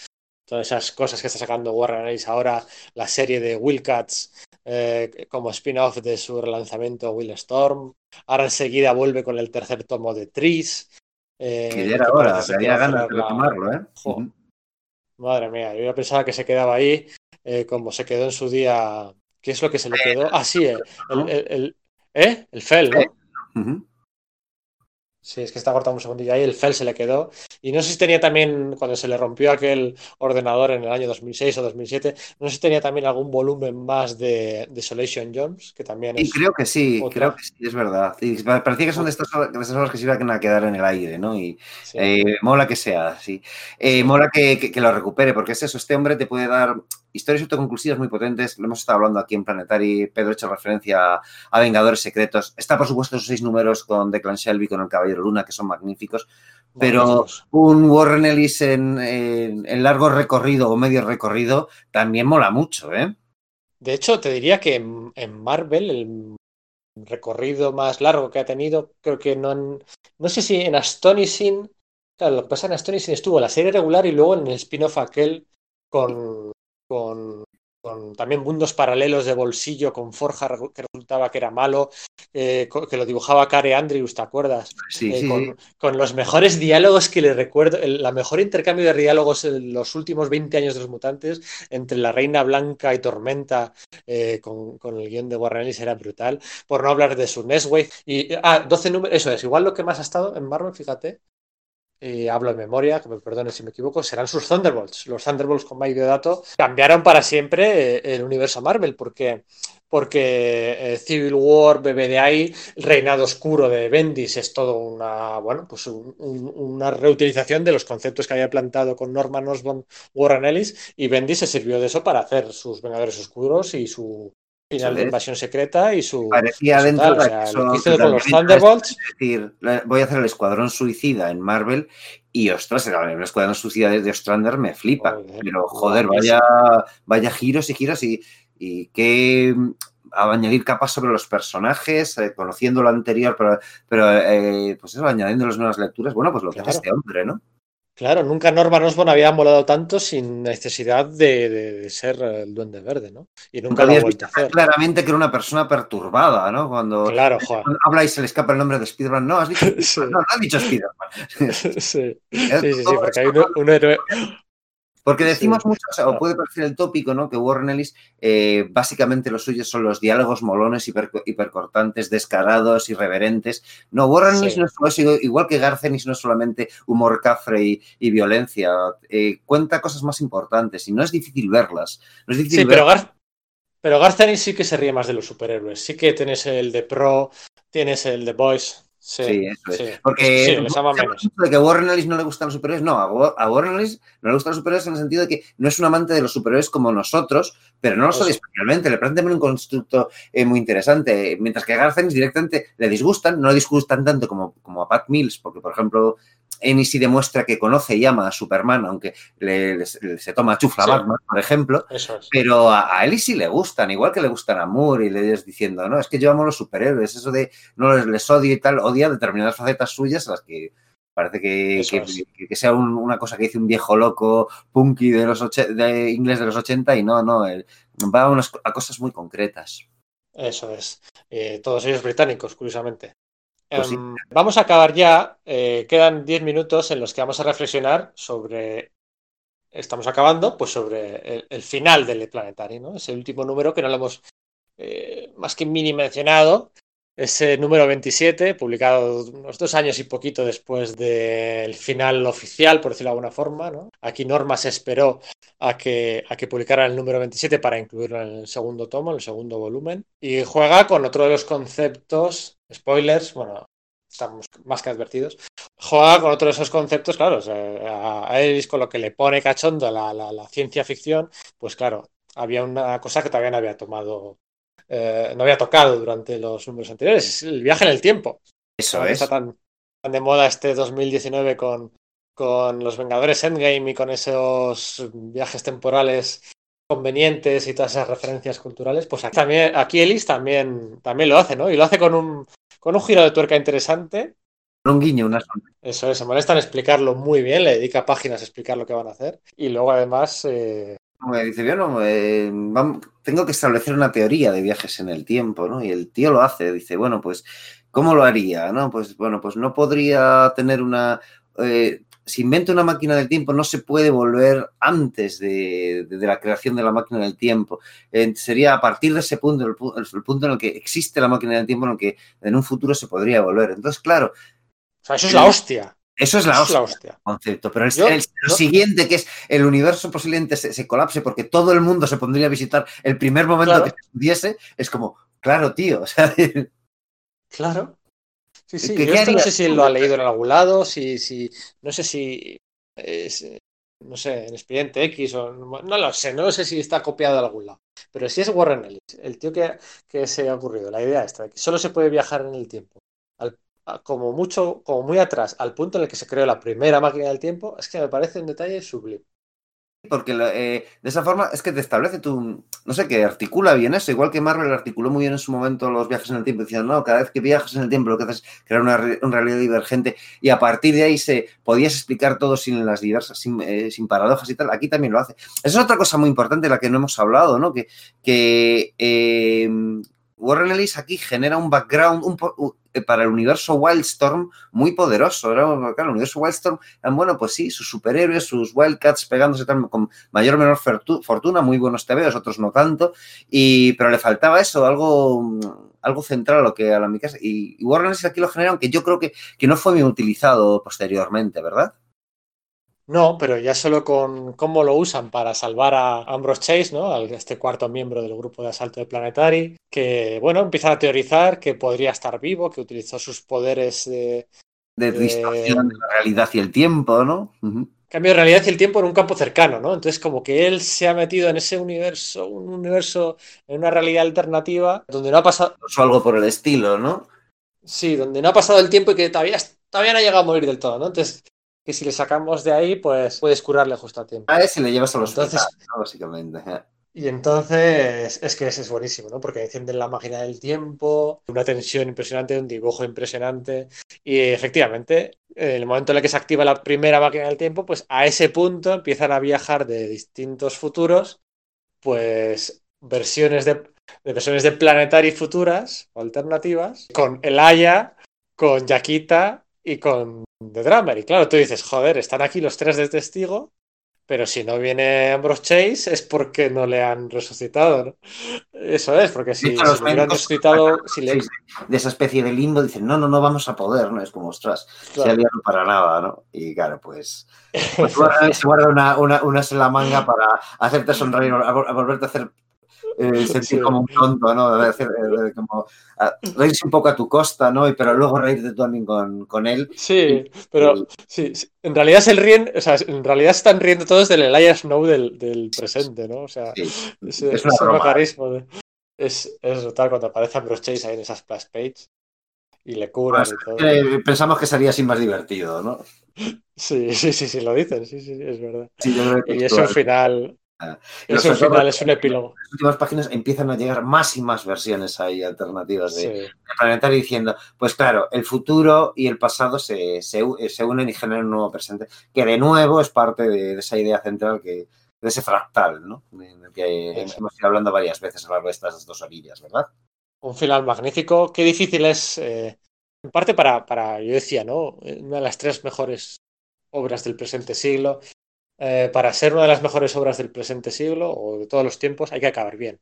Speaker 1: Todas esas cosas que está sacando Warren Ellis ahora, la serie de Wildcats eh, como spin-off de su relanzamiento Will Storm. Ahora enseguida vuelve con el tercer tomo de Tris. eh,
Speaker 2: Que ya era hora, que había ganas de
Speaker 1: la-
Speaker 2: retomarlo, ¿eh?
Speaker 1: Madre mía, yo ya pensaba que se quedaba ahí, eh, como se quedó en su día. ¿Qué es lo que se le quedó? Ah, sí, eh, el, el, el- ¿eh? el Fel, ¿no?
Speaker 2: Ujú.
Speaker 1: Sí, es que está cortado un segundillo ahí, el Fel se le quedó. Y no sé si tenía también, cuando se le rompió aquel ordenador en el año 2006 o 2007, no sé si tenía también algún volumen más de Desolation Jones, que también
Speaker 2: Y
Speaker 1: es...
Speaker 2: creo que sí,
Speaker 1: otra.
Speaker 2: creo que sí, es verdad. Sí, parecía que son de estas, de estas obras que se iban a quedar en el aire, ¿no? Y
Speaker 1: sí.
Speaker 2: eh, mola que sea así. Eh, mola que, que- que lo recupere, porque es eso, este hombre te puede dar historias autoconclusivas muy potentes. Lo hemos estado hablando aquí en Planetary. Pedro ha hecho referencia a, Vengadores Secretos. Está, por supuesto, esos seis números con Declan Shelby, con el Caballero Luna, que son magníficos. pero-. Un Warren Ellis en, en- en largo recorrido o medio recorrido también mola mucho, ¿eh?
Speaker 1: De hecho, te diría que en, en Marvel el recorrido más largo que ha tenido, creo que no en- no sé si en Astonishing, claro, lo que pasa en Astonishing estuvo en la serie regular y luego en el spin-off aquel con, con, con también mundos paralelos de bolsillo con Forja que resultaba que era malo, eh, que lo dibujaba Care Andrews, ¿te acuerdas?
Speaker 2: Sí,
Speaker 1: Eh,
Speaker 2: sí,
Speaker 1: con,
Speaker 2: sí.
Speaker 1: con los mejores diálogos que le recuerdo, el la mejor intercambio de diálogos en los últimos 20 años de los mutantes entre la Reina Blanca y Tormenta eh, con, con el guion de Warren Ellis era brutal. Por no hablar de su Nesway. Y, ah, 12 números, eso es, igual lo que más ha estado en Marvel, fíjate. Y hablo de memoria, que me perdone si me equivoco, serán sus Thunderbolts. Los Thunderbolts con Mike Deodato cambiaron para siempre eh, el universo Marvel, porque, porque eh, Civil War ahí, el reinado oscuro de Bendis es todo una, bueno, pues un- un- una reutilización de los conceptos que había plantado con Norman Osborn Warren Ellis, y Bendis se sirvió de eso para hacer sus Vengadores Oscuros y su final de invasión secreta y su,
Speaker 2: Parecía
Speaker 1: su
Speaker 2: dentro
Speaker 1: tal. O
Speaker 2: de
Speaker 1: sea,
Speaker 2: eso
Speaker 1: lo que
Speaker 2: que
Speaker 1: hizo con los Thunderbolts.
Speaker 2: Es decir, voy a hacer el Escuadrón Suicida en Marvel y, ostras, el, el Escuadrón Suicida de, de Ostrander me flipa. Pero, joder, vaya, vaya giros y giros y, y que a añadir capas sobre los personajes, eh, conociendo lo anterior, pero, pero eh, pues eso, añadiendo las nuevas lecturas, bueno, pues lo que
Speaker 1: Claro.
Speaker 2: hace este hombre, ¿no?
Speaker 1: Claro, nunca Norman Osborn había molado tanto sin necesidad de, de- de ser el Duende Verde, ¿no? Y nunca
Speaker 2: Nunca
Speaker 1: lo ha
Speaker 2: habías visto
Speaker 1: a hacer.
Speaker 2: claramente que era una persona perturbada, ¿no? Cuando,
Speaker 1: Claro,
Speaker 2: cuando habla y se le escapa el nombre de Spider-Man, no, has dicho
Speaker 1: Sí.
Speaker 2: no, no has dicho Spider-Man.
Speaker 1: Sí, sí, sí, porque hay un, un héroe.
Speaker 2: Porque
Speaker 1: Sí.
Speaker 2: decimos mucho, o sea, o
Speaker 1: Claro.
Speaker 2: puede parecer el tópico, ¿no? Que Warren Ellis, eh, básicamente los suyos son los diálogos molones, hiper- hipercortantes, descarados, irreverentes. No, Warren
Speaker 1: Sí.
Speaker 2: Ellis no es igual que Garth Ennis no es solamente humor cafre y, y violencia, eh, cuenta cosas más importantes y no es difícil verlas. No es difícil
Speaker 1: Sí,
Speaker 2: ver-
Speaker 1: pero Gar pero Garth Ennis sí que se ríe más de los superhéroes. Sí que tienes el de Pro, tienes el de Boys. Sí,
Speaker 2: Sí, eso es.
Speaker 1: sí.
Speaker 2: Porque
Speaker 1: Sí, les ama menos.
Speaker 2: de que a Warren Ellis no le gustan los superhéroes. No, a Wa- a Warren Ellis no le gustan los superhéroes en el sentido de que no es un amante de los superhéroes como nosotros, pero no lo soy
Speaker 1: Eso.
Speaker 2: especialmente. Le parece también un constructo eh, muy interesante. Mientras que a Garth Ennis directamente le disgustan, no le disgustan tanto como, como a Pat Mills, porque, por ejemplo, Ennis demuestra que conoce y ama a Superman, aunque le- le- se toma chufla a
Speaker 1: Sí.
Speaker 2: Batman, por ejemplo.
Speaker 1: Eso es.
Speaker 2: Pero a, a Ellis sí le gustan, igual que le gustan a Moore y le es diciendo, no, es que yo amo los superhéroes, eso de no les, les odio y tal, odia determinadas facetas suyas a las que parece que,
Speaker 1: Eso
Speaker 2: que,
Speaker 1: es.
Speaker 2: que- que sea un- una cosa que dice un viejo loco punky de los och- de inglés de los 80 y no, no, él va a, unas- a cosas muy concretas.
Speaker 1: Eso es. Eh, todos ellos británicos, curiosamente.
Speaker 2: Pues.
Speaker 1: Em, vamos a acabar ya. Eh, quedan 10 minutos en los que vamos a reflexionar sobre. Estamos acabando, pues sobre el, el final del Planetary, ¿no? Ese último número que no lo hemos eh, más que mini mencionado. Ese número 27, publicado unos dos años y poquito después del final oficial, por decirlo de alguna forma, ¿no? Aquí Norma se esperó a que, a que publicara el número 27 para incluirlo en el segundo tomo, en el segundo volumen. Y juega con otro de los conceptos, spoilers, bueno, estamos más que advertidos, juega con otro de esos conceptos, claro, o sea, a Ellis con lo que le pone cachondo la, la, la ciencia ficción, pues claro, había una cosa que todavía no había tomado, eh, no había tocado durante los números anteriores, es el viaje en el tiempo.
Speaker 2: Eso
Speaker 1: Ahora
Speaker 2: es.
Speaker 1: Está tan, tan de moda este 2019 con, con los Vengadores Endgame y con esos viajes temporales convenientes y todas esas referencias culturales, pues aquí, también, aquí Ellis también, también lo hace, ¿no? Y lo hace con un, con un giro de tuerca interesante.
Speaker 2: Un guiño, una sonrisa.
Speaker 1: Eso es, se molesta en explicarlo muy bien, le dedica páginas a explicar lo que van a hacer. Y luego además, eh,
Speaker 2: Me dice, yo no, eh, tengo que establecer una teoría de viajes en el tiempo, ¿no? Y el tío lo hace, dice, bueno, pues, ¿cómo lo haría? ¿No? Pues, bueno, pues no podría tener una... eh, si inventa una máquina del tiempo, no se puede volver antes de, de- de la creación de la máquina del tiempo. Eh, sería a partir de ese punto, el, pu- el punto en el que existe la máquina del tiempo, en el que en un futuro se podría volver. Entonces, claro,
Speaker 1: o sea, eso es la hostia.
Speaker 2: eso es la
Speaker 1: Eso es la
Speaker 2: hostia concepto. Pero el,
Speaker 1: Yo-
Speaker 2: el- lo
Speaker 1: yo-
Speaker 2: siguiente, que es el universo posiblemente se, se colapse porque todo el mundo se pondría a visitar el primer momento
Speaker 1: Claro.
Speaker 2: que se pudiese, es como, claro, tío. O sea,
Speaker 1: Claro. Sí, sí,
Speaker 2: ¿Qué-
Speaker 1: yo
Speaker 2: qué
Speaker 1: no sé si él lo ha leído en algún lado, si, si, no sé si es, eh, no sé, en Expediente X o no lo sé, no sé si está copiado de algún lado. Pero si es Warren Ellis, el tío que, que se ha ocurrido, la idea esta, de que solo se puede viajar en el tiempo, al- a- como mucho, como muy atrás, al punto en el que se creó la primera máquina del tiempo, es que me parece un detalle sublime.
Speaker 2: Porque eh, de esa forma es que te establece tu, no sé, que articula bien eso, igual que Marvel articuló muy bien en su momento los viajes en el tiempo, diciendo, no, cada vez que viajas en el tiempo lo que haces es crear una, re- una realidad divergente y a partir de ahí se podías explicar todo sin las diversas, sin, eh, sin paradojas y tal, aquí también lo hace. Esa es otra cosa muy importante de la que no hemos hablado, ¿no? Que, que eh, Warren Ellis aquí genera un background un po- u- eh, para el universo Wildstorm muy poderoso. ¿no? Claro, el universo Wildstorm, eran, bueno, pues sí, sus superhéroes, sus Wildcats pegándose con mayor o menor fortu- fortuna, muy buenos tebeos, otros no tanto, y, pero le faltaba eso, algo, algo central a lo que a la mi casa. Y, y Warren Ellis aquí lo genera, aunque yo creo que, que no fue muy utilizado posteriormente, ¿verdad?
Speaker 1: No, pero ya solo con cómo lo usan para salvar a Ambrose Chase, ¿no? Este cuarto miembro del grupo de asalto de Planetary, que, bueno, empiezan a teorizar que podría estar vivo, que utilizó sus poderes de
Speaker 2: De
Speaker 1: Eh,
Speaker 2: distorsión de la realidad y el tiempo, ¿no?
Speaker 1: Cambio de realidad y el tiempo en un campo cercano, ¿no? Entonces, como que él se ha metido en ese universo, un universo, en una realidad alternativa, donde no ha pasado,
Speaker 2: O algo por el estilo, ¿no?
Speaker 1: sí, donde no ha pasado el tiempo y que todavía, todavía no ha llegado a morir del todo, ¿no? Entonces, que si le sacamos de ahí, pues puedes curarle justo a tiempo.
Speaker 2: A ese le llevas a los
Speaker 1: Entonces-
Speaker 2: hospitales, ¿no? Básicamente.
Speaker 1: Y entonces es que ese es buenísimo, ¿no? Porque encienden la máquina del tiempo, una tensión impresionante, un dibujo impresionante. Y efectivamente, en el momento en el que se activa la primera máquina del tiempo, pues a ese punto empiezan a viajar de distintos futuros, pues versiones de, de versiones de Planetary futuras o alternativas, con Elaya, con Yaquita y con The Drummer. Y claro, tú dices, joder, están aquí los tres de testigo, pero si no viene Ambrose Chase es porque no le han resucitado, ¿no? Eso es, porque si,
Speaker 2: De
Speaker 1: si hubieran resucitado, si le,
Speaker 2: Sí, de esa especie de limbo, dicen, no, no, no vamos a poder, ¿no? Es como, ostras,
Speaker 1: Claro.
Speaker 2: se aliaron para nada, ¿no? Y claro, pues, pues guarda- se guarda una, una, la manga para hacerte sonreír, a volverte a hacer eh, sentir como un tonto, ¿no? De hacer, eh, como, a- reírse un poco a tu costa, ¿no? Y, pero luego reírte también con, con él.
Speaker 1: Sí, pero sí, sí, en realidad se ríen, o sea, en realidad están riendo todos del Elijah Snow del, del presente, ¿no? O sea,
Speaker 2: Sí,
Speaker 1: ese,
Speaker 2: es una
Speaker 1: ese
Speaker 2: broma.
Speaker 1: de- es, es brutal cuando aparece Ambrose Chase ahí en esas splash page y le curan y todo.
Speaker 2: Eh, pensamos que sería así más divertido, ¿no?
Speaker 1: Sí, sí, sí, sí, lo dicen, sí, sí, es verdad.
Speaker 2: Sí,
Speaker 1: Y es un final, es un final, es un epílogo.
Speaker 2: las últimas páginas empiezan a llegar más y más versiones ahí alternativas de,
Speaker 1: Sí,
Speaker 2: de Planetario diciendo, pues claro, el futuro y el pasado se, se, u- se unen y generan un nuevo presente, que de nuevo es parte de, de esa idea central, que, de ese fractal, ¿no? En el que hemos ido hablando varias veces a lo largo de estas dos orillas, ¿verdad?
Speaker 1: un final magnífico. Qué difícil es, eh, en parte para, para, yo decía, ¿no? Una de las tres mejores obras del presente siglo. Eh, para ser una de las mejores obras del presente siglo o de todos los tiempos hay que acabar bien.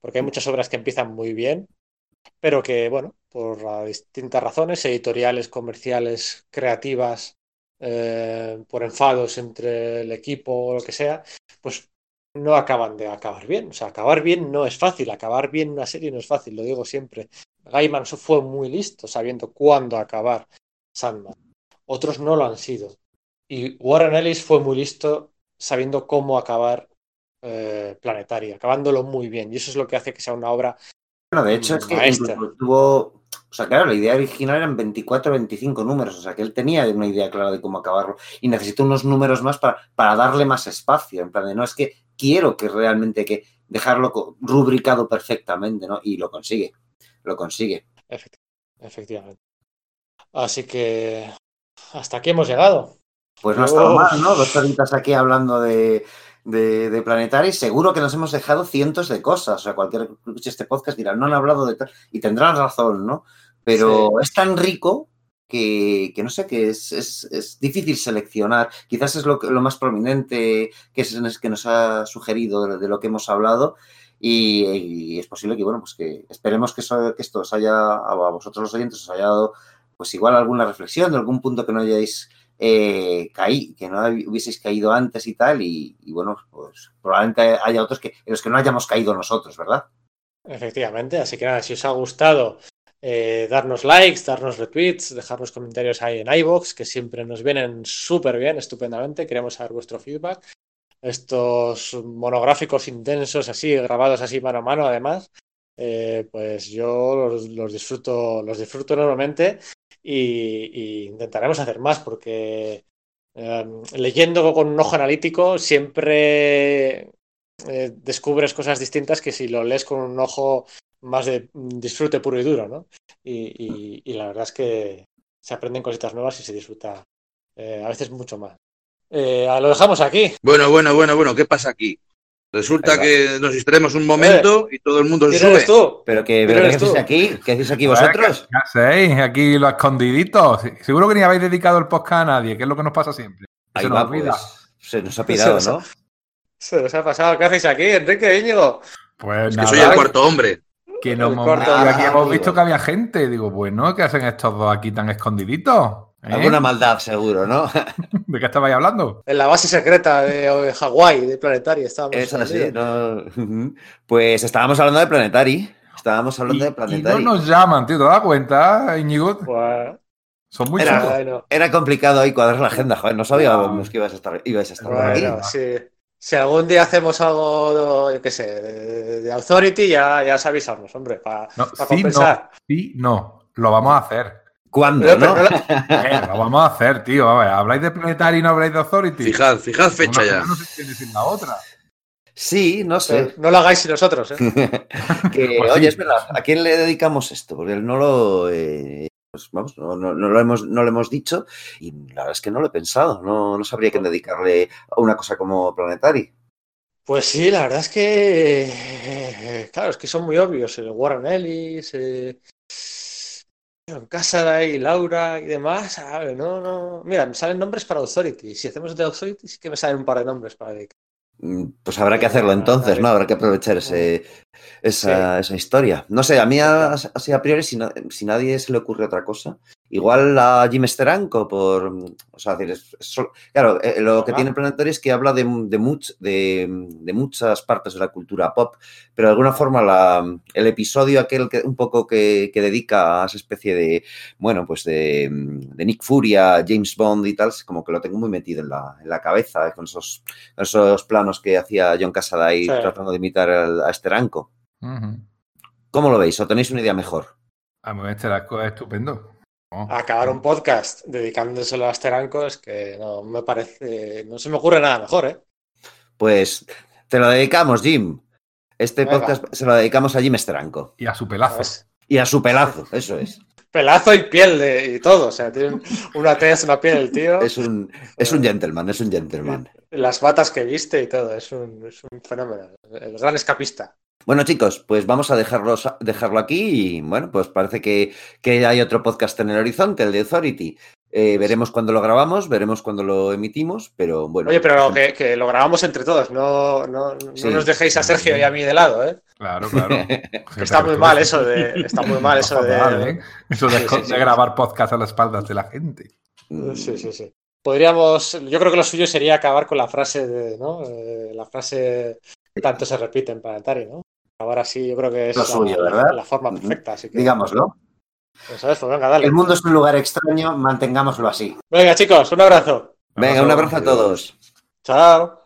Speaker 1: Porque hay muchas obras que empiezan muy bien, pero que, bueno, por distintas razones, editoriales, comerciales, creativas, eh, por enfados entre el equipo o lo que sea, pues no acaban de acabar bien. O sea, acabar bien no es fácil, acabar bien una serie no es fácil, lo digo siempre. Gaiman fue muy listo sabiendo cuándo acabar Sandman. Otros no lo han sido. Y Warren Ellis fue muy listo sabiendo cómo acabar eh, Planetaria, acabándolo muy bien. Y eso es lo que hace que sea una obra
Speaker 2: Bueno, de hecho es que tuvo, o sea, claro, la idea original eran 24 o 25 números, o sea, que él tenía una idea clara de cómo acabarlo y necesitó unos números más para, para darle más espacio, en plan de, no, es que quiero que realmente que dejarlo rubricado perfectamente, ¿no? Y lo consigue, lo consigue.
Speaker 1: Efecti- efectivamente. Así que hasta aquí hemos llegado.
Speaker 2: Pues no ha estado mal, ¿no? Dos horitas aquí hablando de, de, de Planetary. Seguro que nos hemos dejado cientos de cosas. O sea, cualquier que escuche este podcast dirá, no han hablado de tal. Y tendrán razón, ¿no? Pero es tan rico que, que no sé, que es, es, es difícil seleccionar. Quizás es lo, lo más prominente que, es, que nos ha sugerido de, de lo que hemos hablado. Y, y es posible que, bueno, pues que esperemos que, eso, que esto os haya, a vosotros los oyentes, os haya dado, pues igual alguna reflexión de algún punto que no hayáis eh, caí, que no hubieseis caído antes y tal, y, bueno, pues probablemente haya otros que en los que no hayamos caído nosotros, ¿verdad?
Speaker 1: Efectivamente, así que nada, si os ha gustado, eh, darnos likes, darnos retweets, dejarnos comentarios ahí en iBox, que siempre nos vienen súper bien, estupendamente. Queremos saber vuestro feedback. Estos monográficos intensos, así, grabados así mano a mano, además, eh, pues yo los, los, disfruto, los disfruto enormemente y, intentaremos hacer más porque eh, leyendo con un ojo analítico siempre eh, descubres cosas distintas que si lo lees con un ojo más de disfrute puro y duro, ¿no? Y, y, y la verdad es que se aprenden cositas nuevas y se disfruta eh, a veces mucho más. Eh, lo dejamos aquí.
Speaker 3: Bueno, bueno, bueno, bueno, ¿qué pasa aquí? Resulta que nos distraemos un momento y todo el mundo se sube.
Speaker 1: tú?
Speaker 2: Pero que, pero ¿qué hacéis aquí? ¿Qué hacéis aquí vosotros?
Speaker 4: ¿Qué hacéis? Aquí los escondiditos. Seguro que ni habéis dedicado el podcast a nadie, que es lo que nos pasa siempre.
Speaker 2: Ahí
Speaker 4: se nos olvida.
Speaker 2: pues, se nos ha pirado,
Speaker 1: Se
Speaker 2: ¿no?
Speaker 1: nos Se nos ha pasado. ¿Qué hacéis aquí, Enrique Íñigo?
Speaker 4: Pues
Speaker 3: Es que soy el cuarto hombre.
Speaker 4: que nos hemos aquí hemos visto que había gente. Digo, bueno, ¿qué hacen estos dos aquí tan escondiditos? ¿Eh?
Speaker 2: Alguna maldad, seguro, ¿no?
Speaker 4: ¿De qué estabais hablando?
Speaker 1: En la base secreta de Hawái, de Planetaria, estábamos.
Speaker 2: Es así. Pues estábamos hablando de Planetary. Estábamos hablando
Speaker 4: Y,
Speaker 2: de
Speaker 4: y no nos llaman, tío, ¿te das cuenta, Íñigo?
Speaker 1: Pues,
Speaker 4: Son muy
Speaker 2: Era-
Speaker 1: bueno,
Speaker 2: Era complicado ahí cuadrar la agenda, joder. No sabíamos que ibas a estar, ibais a estar aquí.
Speaker 1: bueno, si, si algún día hacemos algo, yo qué sé, de, de Authority, ya, ya os avisamos, hombre, para
Speaker 4: No, sí,
Speaker 1: compensar.
Speaker 4: no, sí, no. Lo vamos a hacer.
Speaker 2: ¿Cuándo,
Speaker 1: Pero-
Speaker 2: no?
Speaker 1: pero la-
Speaker 4: Eh, lo vamos a hacer, tío. A ver, habláis de Planetary y no habláis de Authority.
Speaker 3: Fijad, fijad fecha
Speaker 4: Una
Speaker 3: ya.
Speaker 4: no se entiende sin la otra.
Speaker 2: Sí, no sé.
Speaker 1: No lo hagáis sin nosotros, ¿eh?
Speaker 2: que,
Speaker 4: Pues
Speaker 2: oye,
Speaker 4: sí.
Speaker 2: es verdad, ¿a quién le dedicamos esto? Porque no lo, eh, pues, vamos, no, no- no lo hemos, no lo hemos dicho y la verdad es que no lo he pensado. No, no sabría quién dedicarle a una cosa como Planetary.
Speaker 1: Pues sí, la verdad es que, eh, claro, es que son muy obvios. eh, Warren Ellis, eh, John Cassaday, Laura y demás. ver, no, no. Mira, me salen nombres para Authority. Si hacemos de Authority, sí que me salen un par de nombres para dedicar.
Speaker 2: Mm, Pues habrá que hacerlo entonces, ¿no? Habrá que aprovechar ese, esa, esa historia. No sé, a mí a- así a priori, si, si nadie se le ocurre otra cosa, igual a Jim Steranko por... O sea, decir, es- es solo- claro, eh, lo que tiene Planetary es que habla de, de, much- de, de muchas partes de la cultura pop, pero de alguna forma la, el episodio aquel que un poco que, que dedica a esa especie de, bueno, pues de, de Nick Furia, James Bond y tal, como que lo tengo muy metido en la, en la cabeza, eh, con esos esos planos que hacía John Casaday
Speaker 1: Sí.
Speaker 2: tratando de imitar al- a Steranko.
Speaker 4: Ujú.
Speaker 2: ¿Cómo lo veis? ¿O tenéis una idea mejor?
Speaker 4: A mí este arco es estupendo. Oh.
Speaker 1: Acabar un podcast dedicándoselo a Steranko es que no me parece, no se me ocurre nada mejor, ¿eh?
Speaker 2: Pues te lo dedicamos, Jim. Este
Speaker 1: Venga.
Speaker 2: podcast se lo dedicamos a Jim Steranko.
Speaker 4: Y a su pelazo.
Speaker 1: ¿Sabes?
Speaker 2: Y a su pelazo, eso es.
Speaker 1: Pelazo y piel de, y todo, o sea, tiene una tez, una piel el tío,
Speaker 2: Es un, es un gentleman, es un gentleman.
Speaker 1: las batas que viste y todo, es un, es un fenómeno, el gran escapista.
Speaker 2: Bueno, chicos, pues vamos a dejarlo, dejarlo aquí y bueno, pues parece que, que hay otro podcast en el horizonte, el de Authority. Eh, veremos cuándo lo grabamos, veremos cuándo lo emitimos, pero bueno.
Speaker 1: Oye, pero que, que lo grabamos entre todos, no, no, no
Speaker 2: Sí.
Speaker 1: nos dejéis a Sergio y a mí de lado, ¿eh?
Speaker 4: Claro, claro.
Speaker 1: Que está muy mal eso de, está muy mal eso de,
Speaker 4: ¿eh? Eso de,
Speaker 1: Sí, sí, sí.
Speaker 4: de grabar podcast a las espaldas de la gente.
Speaker 1: Sí, sí, sí. Podríamos, yo creo que lo suyo sería acabar con la frase de, ¿no? Eh, la frase que tanto se repite en Planetary, ¿no? Acabar así, yo creo que es
Speaker 2: Lo
Speaker 1: la,
Speaker 2: suyo,
Speaker 1: la-
Speaker 2: ¿verdad?
Speaker 1: la forma perfecta. Así que,
Speaker 2: Digámoslo.
Speaker 1: Pues venga, dale.
Speaker 2: El mundo es un lugar extraño, mantengámoslo así.
Speaker 1: Venga, chicos, un abrazo.
Speaker 2: Venga, un abrazo a todos.
Speaker 1: Chao.